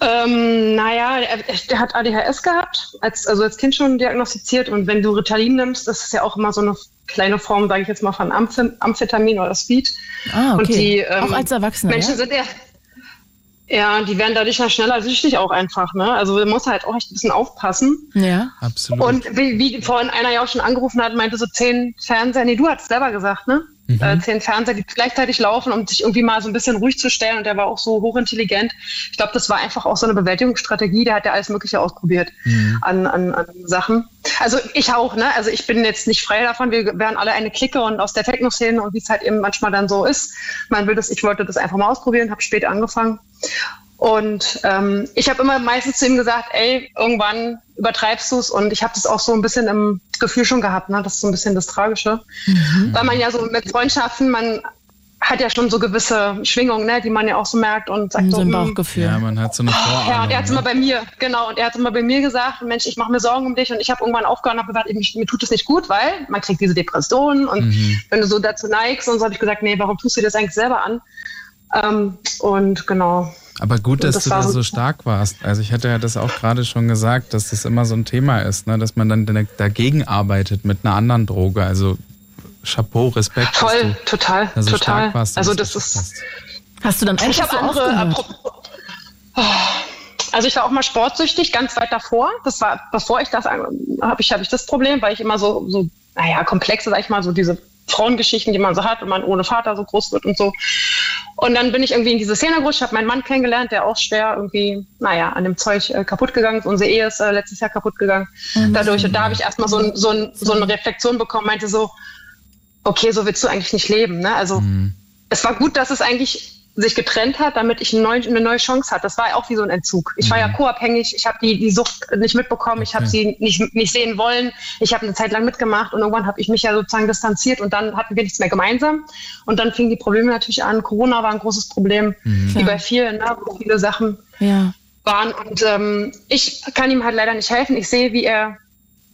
Ähm, naja, er, der hat ADHS gehabt, als, also als Kind schon diagnostiziert. Und wenn du Ritalin nimmst, das ist ja auch immer so eine kleine Form, sage ich jetzt mal, von Amph Amphetamin oder Speed. Ah, okay. Und die, ähm, auch als Erwachsene. Menschen ja? sind ja. Ja, die werden dadurch ja schneller süchtig auch einfach, ne? Also man muss halt auch echt ein bisschen aufpassen. Ja. Absolut. Und wie, wie vorhin einer ja auch schon angerufen hat, meinte so zehn Fernseher, nee, du hast selber gesagt, ne? Mhm. Äh, zehn Fernseher, die gleichzeitig laufen, um sich irgendwie mal so ein bisschen ruhig zu stellen. Und der war auch so hochintelligent. Ich glaube, das war einfach auch so eine Bewältigungsstrategie. Der hat ja alles Mögliche ausprobiert mhm. an, an, an Sachen. Also ich auch, ne? Also ich bin jetzt nicht frei davon. Wir wären alle eine Clique und aus der Techno-Szene und wie es halt eben manchmal dann so ist. Man will das, ich wollte das einfach mal ausprobieren, habe spät angefangen. Und ähm, ich habe immer meistens zu ihm gesagt, ey, irgendwann übertreibst du es. Und ich habe das auch so ein bisschen im Gefühl schon gehabt. Ne? Das ist so ein bisschen das Tragische. Mhm. Weil man ja so mit Freundschaften, man hat ja schon so gewisse Schwingungen, ne, die man ja auch so merkt und sagt so, ein hm, Bauchgefühl. Ja, man hat so eine Vorahnung. Ja, und er hat es ne? immer bei mir, genau, und er hat immer bei mir gesagt, Mensch, ich mache mir Sorgen um dich und ich habe irgendwann aufgehört und habe gesagt, ich, mir tut es nicht gut, weil man kriegt diese Depressionen und mhm. wenn du so dazu neigst und so habe ich gesagt, nee, warum tust du dir das eigentlich selber an? Ähm, und genau, aber gut, dass das du da so stark warst. Also ich hatte ja das auch gerade schon gesagt, dass das immer so ein Thema ist, ne? dass man dann dagegen arbeitet mit einer anderen Droge. Also Chapeau, Respekt. Voll, total, so total. Stark warst, also das ist. Hast. hast du dann Ich habe andere. Also ich war auch mal sportsüchtig, ganz weit davor. Das war, bevor ich das habe ich, habe ich das Problem, weil ich immer so, so, naja, komplexe, sag ich mal, so diese Frauengeschichten, die man so hat, wenn man ohne Vater so groß wird und so. Und dann bin ich irgendwie in diese Szene gerutscht, habe meinen Mann kennengelernt, der auch schwer irgendwie, naja, an dem Zeug äh, kaputt gegangen ist. Unsere Ehe ist äh, letztes Jahr kaputt gegangen. Mhm. Dadurch, und da habe ich erstmal so, ein, so, ein, so eine Reflexion bekommen, meinte so, okay, so willst du eigentlich nicht leben. Ne? Also mhm. es war gut, dass es eigentlich sich getrennt hat, damit ich eine neue, eine neue Chance hatte. Das war auch wie so ein Entzug. Ich war ja mhm. co-abhängig, ich habe die, die Sucht nicht mitbekommen, okay. ich habe sie nicht, nicht sehen wollen, ich habe eine Zeit lang mitgemacht und irgendwann habe ich mich ja sozusagen distanziert und dann hatten wir nichts mehr gemeinsam. Und dann fingen die Probleme natürlich an. Corona war ein großes Problem, mhm. wie bei vielen, ne, wo viele Sachen ja. waren. Und ähm, ich kann ihm halt leider nicht helfen. Ich sehe, wie er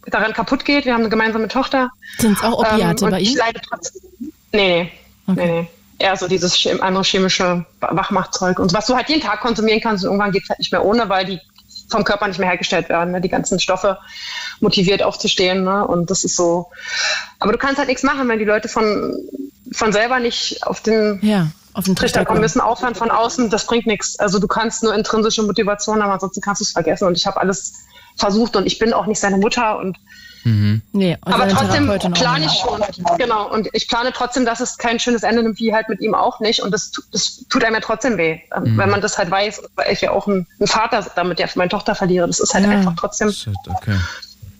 daran kaputt geht. Wir haben eine gemeinsame Tochter. Sind es auch Opiate ähm, bei ihm? Ich leide trotzdem. Nee, nee. Okay. nee, nee eher so dieses andere chemische Wachmachtzeug und was du halt jeden Tag konsumieren kannst und irgendwann geht es halt nicht mehr ohne, weil die vom Körper nicht mehr hergestellt werden, ne? die ganzen Stoffe motiviert aufzustehen. Ne? Und das ist so. Aber du kannst halt nichts machen, wenn die Leute von, von selber nicht auf den, ja, auf den Trichter kommen müssen, aufhören von außen, das bringt nichts. Also du kannst nur intrinsische Motivation haben, ansonsten kannst du es vergessen. Und ich habe alles versucht und ich bin auch nicht seine Mutter und Mhm. Nee, aber trotzdem plane ich schon. Genau. Und ich plane trotzdem, dass es kein schönes Ende nimmt, wie halt mit ihm auch nicht. Und das, das tut einem ja trotzdem weh, ähm, mhm. wenn man das halt weiß, weil ich ja auch einen, Vater damit ja für meine Tochter verliere. Das ist halt ja. einfach trotzdem. Shit, okay.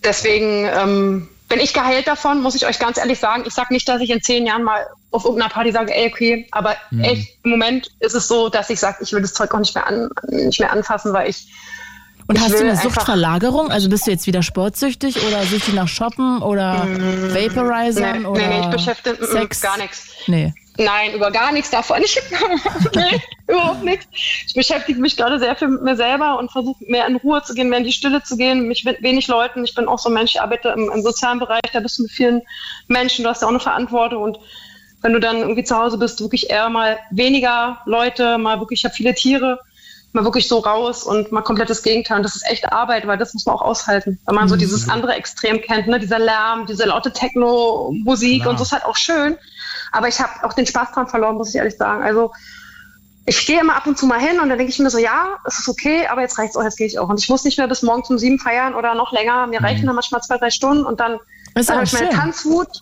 Deswegen ähm, bin ich geheilt davon, muss ich euch ganz ehrlich sagen. Ich sage nicht, dass ich in zehn Jahren mal auf irgendeiner Party sage, ey, okay, aber mhm. echt, im Moment ist es so, dass ich sage, ich will das Zeug auch nicht mehr, an, nicht mehr anfassen, weil ich und ich hast du eine Suchtverlagerung? Also bist du jetzt wieder sportsüchtig oder süchtig nach Shoppen oder mm, Vaporizern nee, oder nee, nee, ich beschäftige Sex? gar nichts. Nee. Nein, über gar nichts davon. Ich, nee, überhaupt nichts. Ich beschäftige mich gerade sehr viel mit mir selber und versuche mehr in Ruhe zu gehen, mehr in die Stille zu gehen, mich mit wenig Leuten. Ich bin auch so ein Mensch, ich arbeite im, im sozialen Bereich, da bist du mit vielen Menschen, du hast ja auch eine Verantwortung und wenn du dann irgendwie zu Hause bist, wirklich eher mal weniger Leute, mal wirklich, ich habe viele Tiere mal wirklich so raus und mal komplettes Gegenteil. Und das ist echt Arbeit, weil das muss man auch aushalten. Wenn man mhm. so dieses andere Extrem kennt, ne? dieser Lärm, diese laute Techno-Musik und so ist halt auch schön. Aber ich habe auch den Spaß dran verloren, muss ich ehrlich sagen. Also ich gehe immer ab und zu mal hin und dann denke ich mir so, ja, es ist okay, aber jetzt reicht's auch, jetzt gehe ich auch. Und ich muss nicht mehr bis morgen um sieben feiern oder noch länger. Mir mhm. reichen dann manchmal zwei, drei Stunden und dann, dann habe ich meine Tanzwut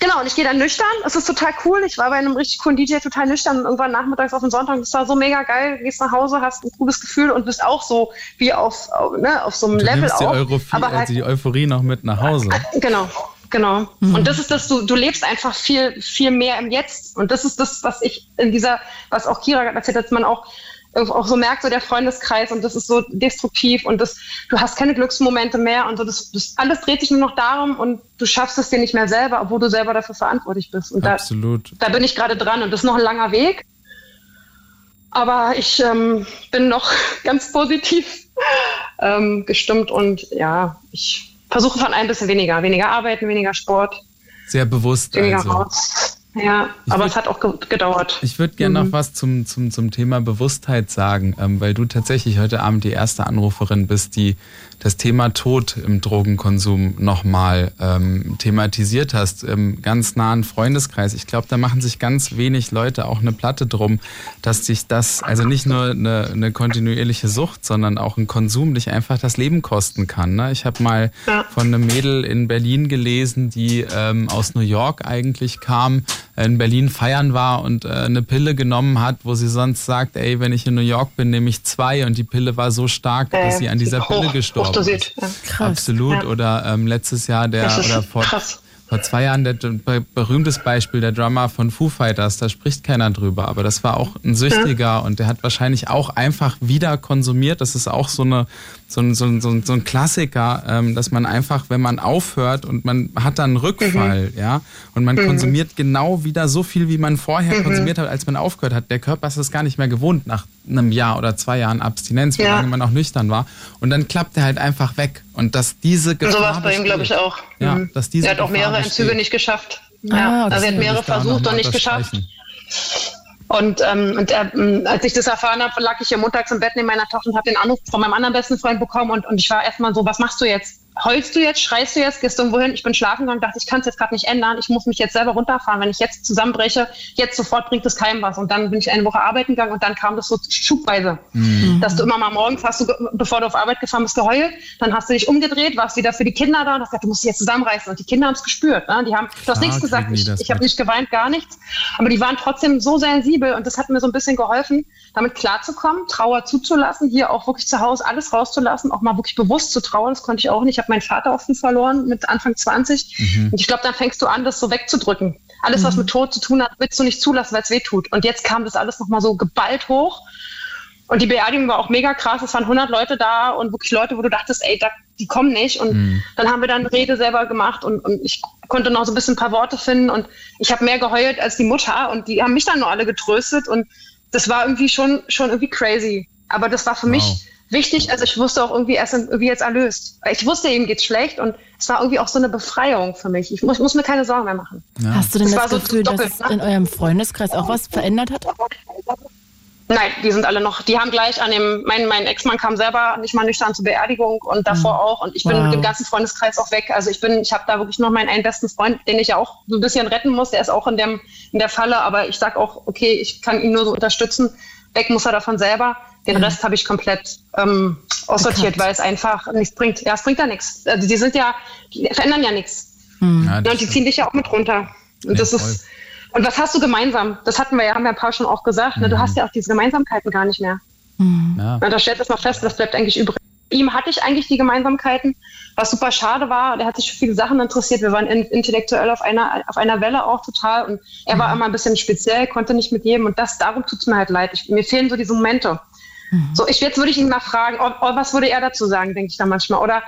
Genau, und ich gehe dann nüchtern. Es ist total cool. Ich war bei einem richtig coolen DJ total nüchtern und irgendwann nachmittags auf den Sonntag. Das war so mega geil. Du gehst nach Hause, hast ein cooles Gefühl und bist auch so wie auf, ne, auf so einem du Level nimmst die auch. Euphorie, aber halt, die Euphorie noch mit nach Hause. Genau. Genau. Mhm. Und das ist das, du, du lebst einfach viel, viel mehr im Jetzt. Und das ist das, was ich in dieser, was auch Kira erzählt hat, dass man auch auch so merkt, so der Freundeskreis und das ist so destruktiv und das, du hast keine Glücksmomente mehr und so, das, das alles dreht sich nur noch darum und du schaffst es dir nicht mehr selber, obwohl du selber dafür verantwortlich bist. Und Absolut. Da, da bin ich gerade dran und das ist noch ein langer Weg. Aber ich ähm, bin noch ganz positiv ähm, gestimmt und ja, ich versuche von ein bisschen weniger. Weniger arbeiten, weniger Sport. Sehr bewusst. Weniger also. raus. Ja, ich aber würd, es hat auch gedauert. Ich würde gerne mhm. noch was zum, zum, zum Thema Bewusstheit sagen, ähm, weil du tatsächlich heute Abend die erste Anruferin bist, die das Thema Tod im Drogenkonsum nochmal ähm, thematisiert hast, im ganz nahen Freundeskreis. Ich glaube, da machen sich ganz wenig Leute auch eine Platte drum, dass sich das, also nicht nur eine, eine kontinuierliche Sucht, sondern auch ein Konsum dich einfach das Leben kosten kann. Ne? Ich habe mal ja. von einem Mädel in Berlin gelesen, die ähm, aus New York eigentlich kam, in Berlin feiern war und äh, eine Pille genommen hat, wo sie sonst sagt, ey, wenn ich in New York bin, nehme ich zwei und die Pille war so stark, dass äh, sie an dieser Pille gestorben Ja. Krass. Absolut. Ja. Oder ähm, letztes Jahr der oder vor, krass vor zwei Jahren der berühmtes Beispiel, der Drummer von Foo Fighters, da spricht keiner drüber, aber das war auch ein Süchtiger und der hat wahrscheinlich auch einfach wieder konsumiert. Das ist auch so eine so ein, so ein, so ein, so ein Klassiker, ähm, dass man einfach, wenn man aufhört und man hat dann einen Rückfall, mhm. ja, und man mhm. konsumiert genau wieder so viel, wie man vorher mhm. konsumiert hat, als man aufgehört hat. Der Körper ist es gar nicht mehr gewohnt nach einem Jahr oder zwei Jahren Abstinenz, wie ja. lange man auch nüchtern war. Und dann klappt er halt einfach weg. Und dass diese Gefahr. So war es bei ihm, glaube ich, auch. Ja, mhm. dass diese er hat auch mehrere Entzüge nicht geschafft. Ah, ja, also er hat mehrere versucht und nicht geschafft. Und, ähm, und äh, als ich das erfahren habe, lag ich hier montags im Bett neben meiner Tochter und habe den Anruf von meinem anderen besten Freund bekommen und, und ich war erstmal so, was machst du jetzt? Heulst du jetzt, schreist du jetzt, gehst du irgendwo hin? Ich bin schlafen gegangen, dachte, ich kann es jetzt gerade nicht ändern. Ich muss mich jetzt selber runterfahren. Wenn ich jetzt zusammenbreche, jetzt sofort bringt es keinem was. Und dann bin ich eine Woche arbeiten gegangen und dann kam das so schubweise. Mhm. Dass du immer mal morgens hast du, bevor du auf Arbeit gefahren bist, geheult. Dann hast du dich umgedreht, warst wieder für die Kinder da und hast gesagt, du musst dich jetzt zusammenreißen. Und die Kinder haben es gespürt. Ne? Die haben, du hast nichts gesagt. Ich, ich habe nicht geweint, gar nichts. Aber die waren trotzdem so sensibel und das hat mir so ein bisschen geholfen, damit klarzukommen, Trauer zuzulassen, hier auch wirklich zu Hause alles rauszulassen, auch mal wirklich bewusst zu trauern. Das konnte ich auch nicht. Ich habe meinen Vater offen verloren mit Anfang 20. Mhm. Und ich glaube, dann fängst du an, das so wegzudrücken. Alles, mhm. was mit Tod zu tun hat, willst du nicht zulassen, weil es weh tut. Und jetzt kam das alles nochmal so geballt hoch. Und die Beerdigung war auch mega krass. Es waren 100 Leute da und wirklich Leute, wo du dachtest, ey, da, die kommen nicht. Und mhm. dann haben wir dann Rede selber gemacht und, und ich konnte noch so ein bisschen ein paar Worte finden. Und ich habe mehr geheult als die Mutter. Und die haben mich dann nur alle getröstet. Und das war irgendwie schon, schon irgendwie crazy. Aber das war für wow. mich wichtig. Also ich wusste auch irgendwie erst irgendwie jetzt erlöst. Ich wusste, ihm geht's schlecht und es war irgendwie auch so eine Befreiung für mich. Ich muss, muss mir keine Sorgen mehr machen. Ja. Hast du denn das, das Gefühl, so dass es in eurem Freundeskreis auch was verändert hat? Nein, die sind alle noch, die haben gleich an dem, mein, mein Ex-Mann kam selber nicht mal nüchtern zur Beerdigung und davor mhm. auch und ich bin wow. mit dem ganzen Freundeskreis auch weg. Also ich bin, ich habe da wirklich noch meinen einen besten Freund, den ich ja auch so ein bisschen retten muss, der ist auch in, dem, in der Falle, aber ich sag auch, okay, ich kann ihn nur so unterstützen. Weg muss er davon selber. Den mhm. Rest habe ich komplett ähm, aussortiert, weil es einfach nichts bringt. Ja, es bringt ja nichts. Also die sind ja, die verändern ja nichts. Mhm. Ja, und die ziehen dich ja auch mit runter. Und ja, das voll. ist und was hast du gemeinsam? Das hatten wir ja, haben wir ein paar schon auch gesagt. Ne? Du mhm. hast ja auch diese Gemeinsamkeiten gar nicht mehr. Mhm. Ja. Na, da stellt es mal fest, das bleibt eigentlich übrig. Ihm hatte ich eigentlich die Gemeinsamkeiten, was super schade war. Der hat sich für viele Sachen interessiert. Wir waren in, intellektuell auf einer, auf einer Welle auch total. Und er mhm. war immer ein bisschen speziell, konnte nicht mit jedem. Und das, darum tut es mir halt leid. Ich, mir fehlen so diese Momente. Mhm. So, ich, jetzt würde ich ihn mal fragen, ob, ob, was würde er dazu sagen, denke ich da manchmal. Oder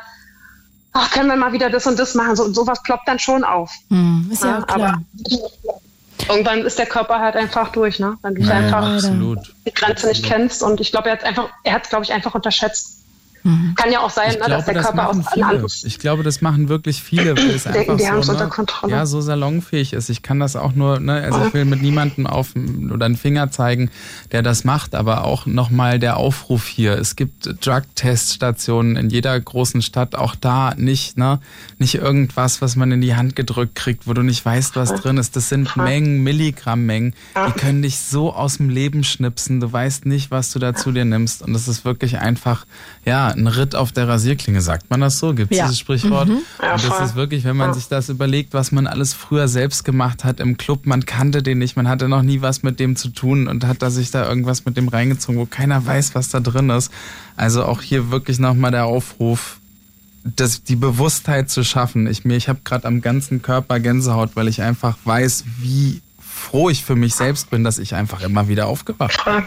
ach, können wir mal wieder das und das machen? So, sowas ploppt dann schon auf. Mhm, ist ja, ja auch klar. Aber, irgendwann ist der Körper halt einfach durch, ne? Wenn du ja, einfach absolut. die Grenze nicht kennst. Und ich glaube, er hat einfach, er hat, glaube ich, einfach unterschätzt. Mhm. Kann ja auch sein, ne, glaube, dass der das Körper aus viele. Ich glaube, das machen wirklich viele, weil es Denken, einfach so, ne, ja, so salonfähig ist. Ich kann das auch nur, ne, also ich will mit niemandem auf oder einen Finger zeigen, der das macht, aber auch nochmal der Aufruf hier. Es gibt Drug-Test-Stationen in jeder großen Stadt, auch da nicht, ne, nicht irgendwas, was man in die Hand gedrückt kriegt, wo du nicht weißt, was drin ist. Das sind Mengen, Milligrammmengen, die können dich so aus dem Leben schnipsen. Du weißt nicht, was du da zu dir nimmst. Und das ist wirklich einfach, ja, ein Ritt auf der Rasierklinge, sagt man das so? Gibt es ja. dieses Sprichwort? Mhm. Ja, und das ist wirklich, wenn man ja. sich das überlegt, was man alles früher selbst gemacht hat im Club, man kannte den nicht, man hatte noch nie was mit dem zu tun und hat da sich da irgendwas mit dem reingezogen, wo keiner weiß, was da drin ist. Also auch hier wirklich nochmal der Aufruf, das, die Bewusstheit zu schaffen. Ich, mir, ich habe gerade am ganzen Körper Gänsehaut, weil ich einfach weiß, wie froh ich für mich selbst bin, dass ich einfach immer wieder aufgewacht bin.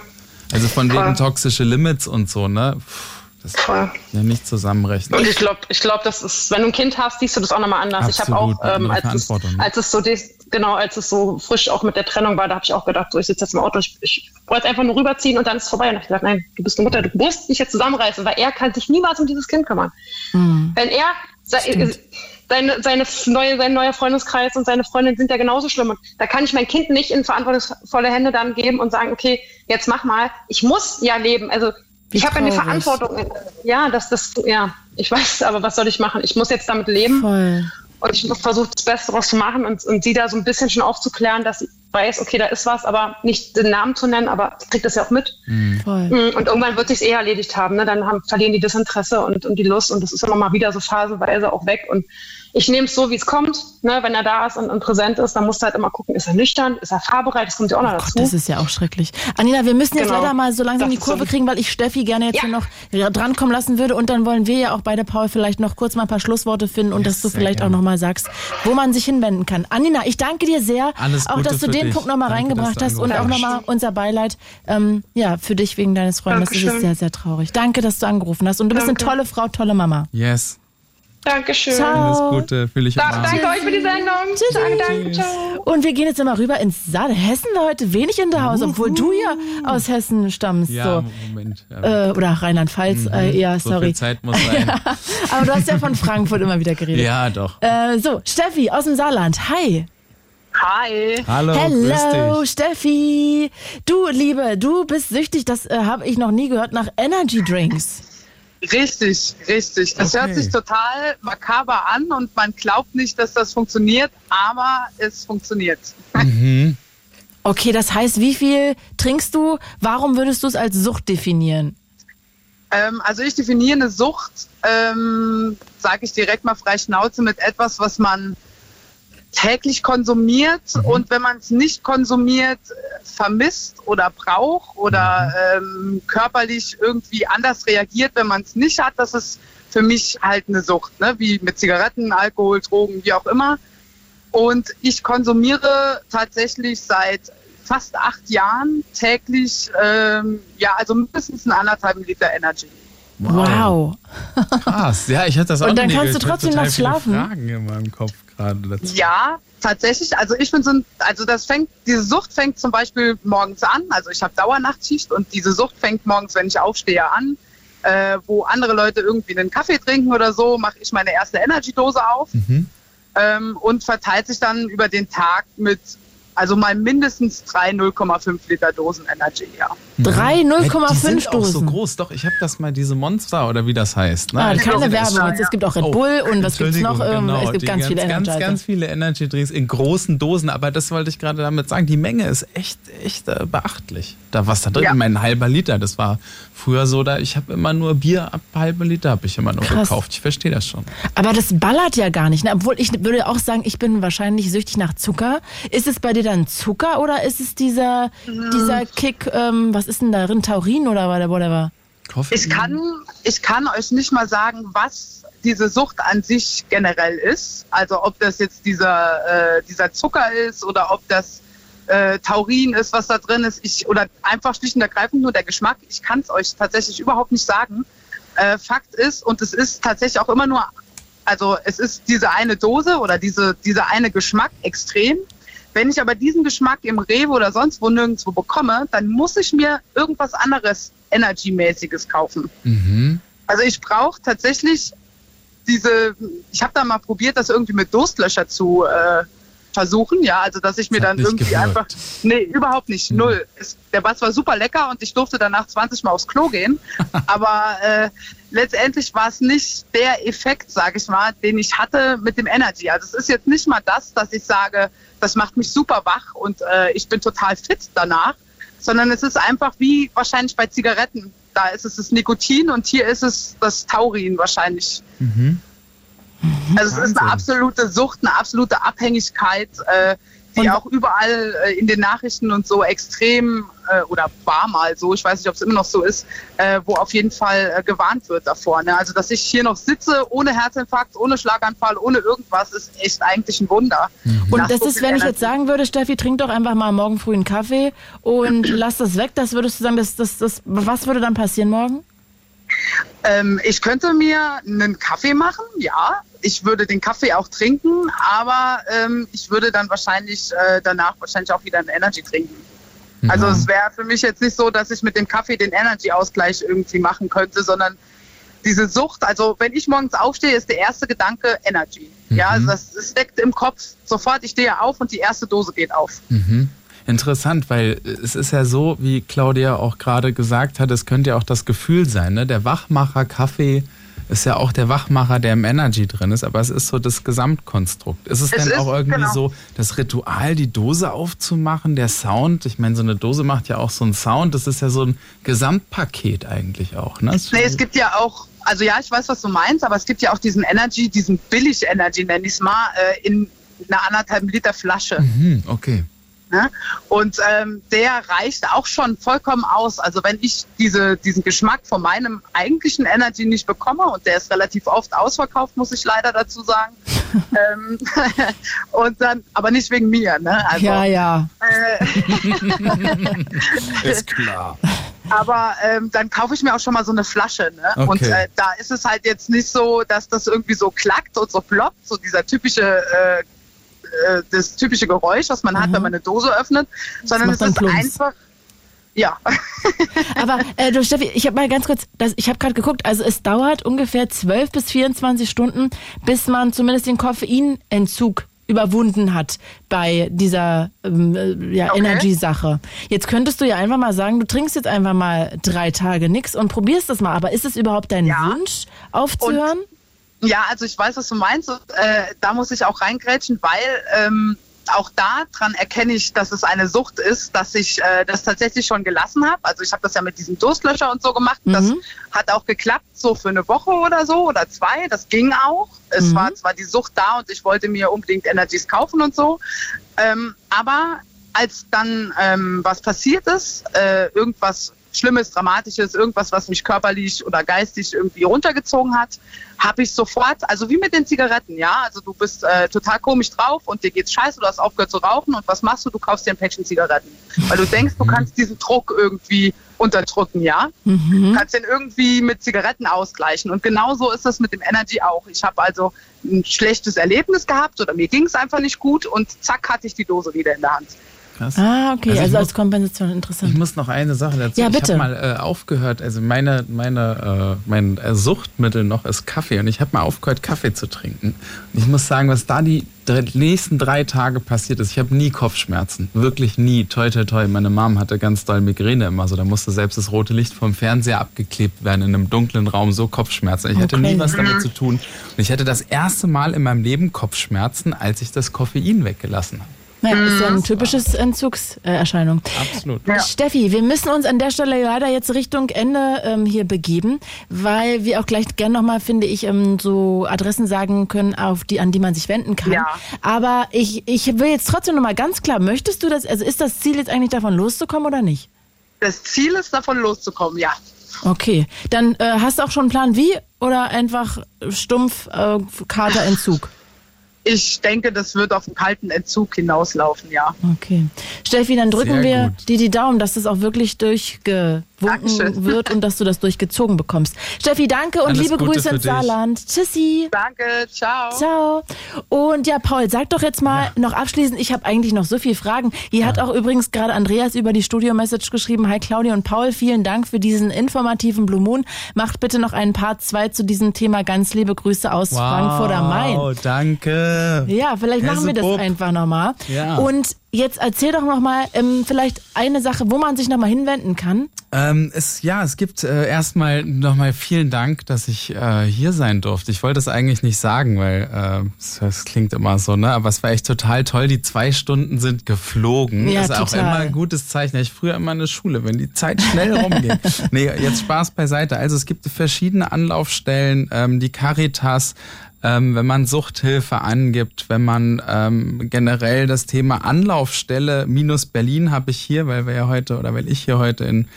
Also von wegen toxische Limits und so, ne? Puh das Voll. ja nicht zusammenrechnen. Und ich glaube, ich glaube, das ist, wenn du ein Kind hast, siehst du das auch nochmal anders. Absolut, ich habe auch, ähm, als, es, als es so genau, als es so frisch auch mit der Trennung war, da habe ich auch gedacht, so ich sitze jetzt im Auto, ich, ich wollte einfach nur rüberziehen und dann ist es vorbei. Und ich gesagt, nein, du bist eine Mutter, du musst dich jetzt zusammenreißen, weil er kann sich niemals um dieses Kind kümmern. Mhm. Wenn er seine, seine neue, sein neuer Freundeskreis und seine Freundin sind ja genauso schlimm. Und da kann ich mein Kind nicht in verantwortungsvolle Hände dann geben und sagen, okay, jetzt mach mal. Ich muss ja leben. Also Wie ich habe eine Verantwortung. Ja, dass das, ja, ich weiß, aber was soll ich machen? Ich muss jetzt damit leben. Voll. Und ich versuche das Beste daraus zu machen und, und sie da so ein bisschen schon aufzuklären, dass sie weiß, okay, da ist was, aber nicht den Namen zu nennen, aber sie kriegt das ja auch mit. Mhm. Voll. Mm, und irgendwann wird sich eh erledigt haben. Ne? Dann haben, verlieren die das Interesse und, und die Lust und das ist immer mal wieder so phasenweise auch weg. Und ich nehme es so, wie es kommt. Ne? Wenn er da ist und, und, präsent ist, dann musst du halt immer gucken, ist er nüchtern, ist er fahrbereit, das kommt ja auch noch oh dazu. Gott, das ist ja auch schrecklich. Anina, wir müssen jetzt genau. leider mal so langsam das die Kurve so kriegen, weil ich Steffi gerne jetzt ja. hier noch drankommen lassen würde und dann wollen wir ja auch beide, Paul, vielleicht noch kurz mal ein paar Schlussworte finden und yes, dass du vielleicht gerne. auch noch mal sagst, wo man sich hinwenden kann. Anina, ich danke dir sehr, Alles auch dass du den dich. Punkt noch mal danke, reingebracht hast und auch noch mal unser Beileid ähm, ja, für dich wegen deines Freundes. Das ist sehr, sehr traurig. Danke, dass du angerufen hast und du danke. bist eine tolle Frau, tolle Mama. Yes. Dankeschön. Ciao. Alles Gute, fühle ich da, Danke euch für die Sendung. Tschüss. Danke, danke, ciao. Und wir gehen jetzt mal rüber ins Saal. Hessen war heute wenig in der Haus, obwohl du ja aus Hessen stammst. Ja, so. Moment. Ja. Äh, oder Rheinland-Pfalz, mhm. äh, ja, sorry. So viel Zeit muss sein. ja. Aber du hast ja von Frankfurt immer wieder geredet. Ja, doch. Äh, so, Steffi aus dem Saarland. Hi. Hi. Hallo. Hello, Steffi. Du, Liebe, du bist süchtig, das äh, habe ich noch nie gehört, nach Energy Drinks. Richtig, richtig. Das okay. hört sich total makaber an und man glaubt nicht, dass das funktioniert, aber es funktioniert. Mhm. Okay, das heißt, wie viel trinkst du? Warum würdest du es als Sucht definieren? Ähm, also ich definiere eine Sucht, ähm, sage ich direkt mal frei Schnauze, mit etwas, was man täglich konsumiert mhm. und wenn man es nicht konsumiert, vermisst oder braucht oder mhm. ähm, körperlich irgendwie anders reagiert, wenn man es nicht hat, das ist für mich halt eine Sucht, ne? wie mit Zigaretten, Alkohol, Drogen, wie auch immer. Und ich konsumiere tatsächlich seit fast acht Jahren täglich, ähm, ja, also mindestens ein anderthalb Liter Energy. Wow. Krass, ja, ich hatte das auch Und dann kannst du trotzdem noch schlafen. Fragen in meinem Kopf gerade dazu. Ja, tatsächlich. Also ich bin so ein, also das fängt, diese Sucht fängt zum Beispiel morgens an. Also ich habe Dauernachtschicht und diese Sucht fängt morgens, wenn ich aufstehe, an. Äh, wo andere Leute irgendwie einen Kaffee trinken oder so, mache ich meine erste Energy-Dose auf mhm. ähm, und verteilt sich dann über den Tag mit also mal mindestens drei 0,5 Liter Dosen Energy, ja. Drei 0,5 Dosen? Auch so groß, doch, ich habe das mal, diese Monster oder wie das heißt. Ne? Ah, keine Werbung, jetzt. es gibt auch Red oh, Bull oh, und was gibt es noch? Genau, es gibt ganz, ganz viele Energy Ganz, ganz viele Energy Drinks in großen Dosen, aber das wollte ich gerade damit sagen, die Menge ist echt, echt äh, beachtlich. Da was da drin, ja. mein halber Liter, das war früher so, da ich habe immer nur Bier ab halbe Liter habe ich immer nur Krass. gekauft. Ich verstehe das schon. Aber das ballert ja gar nicht, ne? obwohl ich würde auch sagen, ich bin wahrscheinlich süchtig nach Zucker. Ist es bei dir dann Zucker oder ist es dieser, mhm. dieser Kick, ähm, was ist denn da drin, Taurin oder whatever? Koffein? Ich kann, ich kann euch nicht mal sagen, was diese Sucht an sich generell ist. Also ob das jetzt dieser, äh, dieser Zucker ist oder ob das äh, Taurin ist, was da drin ist. Ich, oder einfach schlicht und ergreifend nur der Geschmack. Ich kann es euch tatsächlich überhaupt nicht sagen. Äh, Fakt ist, und es ist tatsächlich auch immer nur, also es ist diese eine Dose oder diese, dieser eine Geschmack extrem. Wenn ich aber diesen Geschmack im Rewe oder sonst wo nirgendwo bekomme, dann muss ich mir irgendwas anderes Energy-mäßiges kaufen. Mhm. Also ich brauche tatsächlich diese, ich habe da mal probiert, das irgendwie mit Durstlöscher zu äh, versuchen, ja, also dass ich mir dann irgendwie gewirkt. einfach, nee, überhaupt nicht, mhm. null. Es, der Bass war super lecker und ich durfte danach 20 Mal aufs Klo gehen, aber äh, letztendlich war es nicht der Effekt, sage ich mal, den ich hatte mit dem Energy. Also es ist jetzt nicht mal das, dass ich sage, das macht mich super wach und äh, ich bin total fit danach, sondern es ist einfach wie wahrscheinlich bei Zigaretten. Da ist es das Nikotin und hier ist es das Taurin wahrscheinlich. Mhm. Mhm. Also es ist eine absolute Sucht, eine absolute Abhängigkeit, äh, die und auch überall äh, in den Nachrichten und so extrem äh, oder war mal so, ich weiß nicht, ob es immer noch so ist, äh, wo auf jeden Fall äh, gewarnt wird davor. Ne? Also dass ich hier noch sitze ohne Herzinfarkt, ohne Schlaganfall, ohne irgendwas, ist echt eigentlich ein Wunder. Mhm. Und das so ist, wenn Energie. ich jetzt sagen würde, Steffi, trink doch einfach mal morgen früh einen Kaffee und lass das weg, das würdest du sagen, das, das, das, was würde dann passieren morgen? Ähm, ich könnte mir einen Kaffee machen, ja. Ich würde den Kaffee auch trinken, aber ähm, ich würde dann wahrscheinlich äh, danach wahrscheinlich auch wieder einen Energy trinken. Mhm. Also es wäre für mich jetzt nicht so, dass ich mit dem Kaffee den Energy-Ausgleich irgendwie machen könnte, sondern diese Sucht, also wenn ich morgens aufstehe, ist der erste Gedanke Energy. Mhm. Ja, also das, das deckt im Kopf sofort, ich stehe auf und die erste Dose geht auf. Mhm. Interessant, weil es ist ja so, wie Claudia auch gerade gesagt hat, es könnte ja auch das Gefühl sein, ne? der Wachmacher Kaffee ist ja auch der Wachmacher, der im Energy drin ist, aber es ist so das Gesamtkonstrukt. Ist es, es denn auch irgendwie genau. so das Ritual, die Dose aufzumachen, der Sound? Ich meine, so eine Dose macht ja auch so einen Sound. Das ist ja so ein Gesamtpaket eigentlich auch. Ne? Nee, es gibt ja auch also ja, ich weiß, was du meinst, aber es gibt ja auch diesen Energy, diesen Billig-Energy, nenne ich es mal, äh, in einer anderthalb Liter Flasche. Mhm, okay. Ne? Und ähm, der reicht auch schon vollkommen aus. Also wenn ich diese, diesen Geschmack von meinem eigentlichen Energy nicht bekomme, und der ist relativ oft ausverkauft, muss ich leider dazu sagen. ähm, und dann, aber nicht wegen mir, ne? Also, ja, ja. Äh, ist klar. Aber ähm, dann kaufe ich mir auch schon mal so eine Flasche. Ne? Okay. Und äh, da ist es halt jetzt nicht so, dass das irgendwie so klackt und so ploppt, so dieser typische äh, äh, das typische Geräusch, was man mhm. hat, wenn man eine Dose öffnet, sondern es ist Plumps. einfach. Ja. Aber äh, du Steffi, ich habe mal ganz kurz, das, ich habe gerade geguckt, also es dauert ungefähr 12 bis 24 Stunden, bis man zumindest den Koffeinentzug überwunden hat bei dieser ähm, äh, ja, okay. Energy-Sache. Jetzt könntest du ja einfach mal sagen, du trinkst jetzt einfach mal drei Tage nichts und probierst das mal. Aber ist es überhaupt dein ja. Wunsch, aufzuhören? Und ja, also ich weiß, was du meinst. Äh, da muss ich auch reingrätschen, weil ähm, auch daran erkenne ich, dass es eine Sucht ist, dass ich äh, das tatsächlich schon gelassen habe. Also ich habe das ja mit diesem Durstlöscher und so gemacht. Mhm. Das hat auch geklappt, so für eine Woche oder so oder zwei. Das ging auch. Es mhm. war zwar die Sucht da und ich wollte mir unbedingt Energies kaufen und so. Ähm, aber als dann ähm, was passiert ist, äh, irgendwas Schlimmes, Dramatisches, irgendwas, was mich körperlich oder geistig irgendwie runtergezogen hat, habe ich sofort, also wie mit den Zigaretten, ja, also du bist äh, total komisch drauf und dir geht's scheiße, du hast aufgehört zu rauchen und was machst du? Du kaufst dir ein Päckchen Zigaretten, weil du denkst, du kannst diesen Druck irgendwie unterdrücken, ja, mhm. kannst den irgendwie mit Zigaretten ausgleichen und genauso ist das mit dem Energy auch. Ich habe also ein schlechtes Erlebnis gehabt oder mir ging es einfach nicht gut und zack hatte ich die Dose wieder in der Hand. Krass. Ah, okay, also, also als Kompensation interessant. Ich muss noch eine Sache dazu. Ja, bitte. Ich habe mal äh, aufgehört, also meine, meine, äh, mein Suchtmittel noch ist Kaffee und ich habe mal aufgehört, Kaffee zu trinken. Und ich muss sagen, was da die nächsten drei Tage passiert ist, ich habe nie Kopfschmerzen. Wirklich nie. Toi, toi, toi. Meine Mom hatte ganz doll Migräne immer so. Da musste selbst das rote Licht vom Fernseher abgeklebt werden in einem dunklen Raum. So Kopfschmerzen. Ich hatte nie was damit zu tun. Und ich hatte das erste Mal in meinem Leben Kopfschmerzen, als ich das Koffein weggelassen habe. Naja, ist ja ein mhm. typisches Entzugserscheinung. Absolut. Ja. Steffi, wir müssen uns an der Stelle leider jetzt Richtung Ende ähm, hier begeben, weil wir auch gleich gern nochmal, finde ich, ähm, so Adressen sagen können, auf die, an die man sich wenden kann. Ja. Aber ich, ich will jetzt trotzdem nochmal ganz klar, möchtest du das, also ist das Ziel jetzt eigentlich davon loszukommen oder nicht? Das Ziel ist davon loszukommen, ja. Okay, dann äh, hast du auch schon einen Plan wie oder einfach stumpf äh, Katerentzug? Ich denke, das wird auf einen kalten Entzug hinauslaufen, ja. Okay. Steffi, dann drücken Sehr wir gut. dir die Daumen, dass das auch wirklich durchge gewunken wird und dass du das durchgezogen bekommst. Steffi, danke und Alles liebe Gute Grüße ins Saarland. Tschüssi. Danke, ciao. Ciao. Und ja, Paul, sag doch jetzt mal ja. noch abschließend, ich habe eigentlich noch so viele Fragen. Hier ja. hat auch übrigens gerade Andreas über die Studio-Message geschrieben. Hi Claudia und Paul, vielen Dank für diesen informativen Blue Moon. Macht bitte noch einen Part 2 zu diesem Thema. Ganz liebe Grüße aus wow, Frankfurt am Main. Oh, danke. Ja, vielleicht machen wir das einfach nochmal. Ja. Und Jetzt erzähl doch noch mal ähm, vielleicht eine Sache, wo man sich noch mal hinwenden kann. Ähm, es, ja, es gibt äh, erstmal noch mal vielen Dank, dass ich äh, hier sein durfte. Ich wollte es eigentlich nicht sagen, weil äh, das klingt immer so, ne? Aber es war echt total toll. Die zwei Stunden sind geflogen. Ja, das ist total. auch immer ein gutes Zeichen. Ich früher immer in der Schule, wenn die Zeit schnell rumgeht. nee, jetzt Spaß beiseite. Also es gibt verschiedene Anlaufstellen, ähm, die Caritas ähm, wenn man Suchthilfe angibt, wenn man ähm, generell das Thema Anlaufstelle minus Berlin habe ich hier, weil wir ja heute oder weil ich hier heute in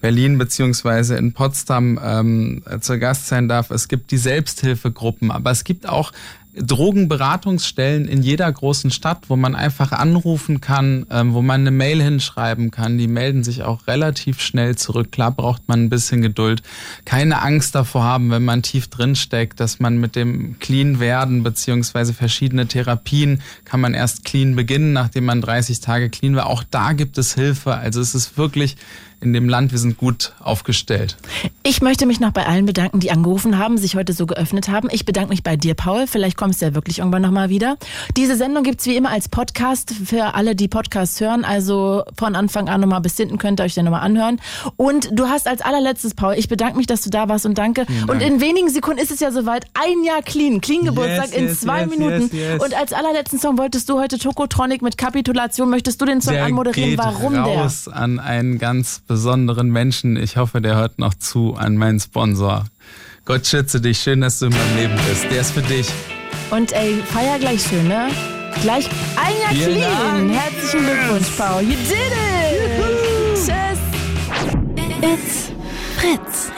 Berlin beziehungsweise in Potsdam ähm, zur Gast sein darf. Es gibt die Selbsthilfegruppen, aber es gibt auch Drogenberatungsstellen in jeder großen Stadt, wo man einfach anrufen kann, ähm, wo man eine Mail hinschreiben kann. Die melden sich auch relativ schnell zurück. Klar braucht man ein bisschen Geduld. Keine Angst davor haben, wenn man tief drin steckt, dass man mit dem Clean werden beziehungsweise verschiedene Therapien kann man erst clean beginnen, nachdem man 30 Tage clean war. Auch da gibt es Hilfe. Also es ist wirklich in dem Land. Wir sind gut aufgestellt. Ich möchte mich noch bei allen bedanken, die angerufen haben, sich heute so geöffnet haben. Ich bedanke mich bei dir, Paul. Vielleicht kommst du ja wirklich irgendwann nochmal wieder. Diese Sendung gibt's wie immer als Podcast für alle, die Podcasts hören. Also von Anfang an nochmal bis hinten könnt ihr euch den nochmal anhören. Und du hast als allerletztes, Paul, ich bedanke mich, dass du da warst und danke. Dank. Und in wenigen Sekunden ist es ja soweit. Ein Jahr clean. Clean Geburtstag yes, in yes, zwei yes, Minuten. Und als allerletzten Song wolltest du heute Tokotronic mit Kapitulation. Möchtest du den Song der anmoderieren? Warum raus der? an einen ganz besonderen Menschen. Ich hoffe, der hört noch zu, an meinen Sponsor. Gott schütze dich. Schön, dass du in meinem Leben bist. Der ist für dich. Und ey, feier gleich schön, ne? Gleich ein Jahr Vielen clean. Dank. Herzlichen Glückwunsch, Paul. You did it. Tschüss. It's Fritz.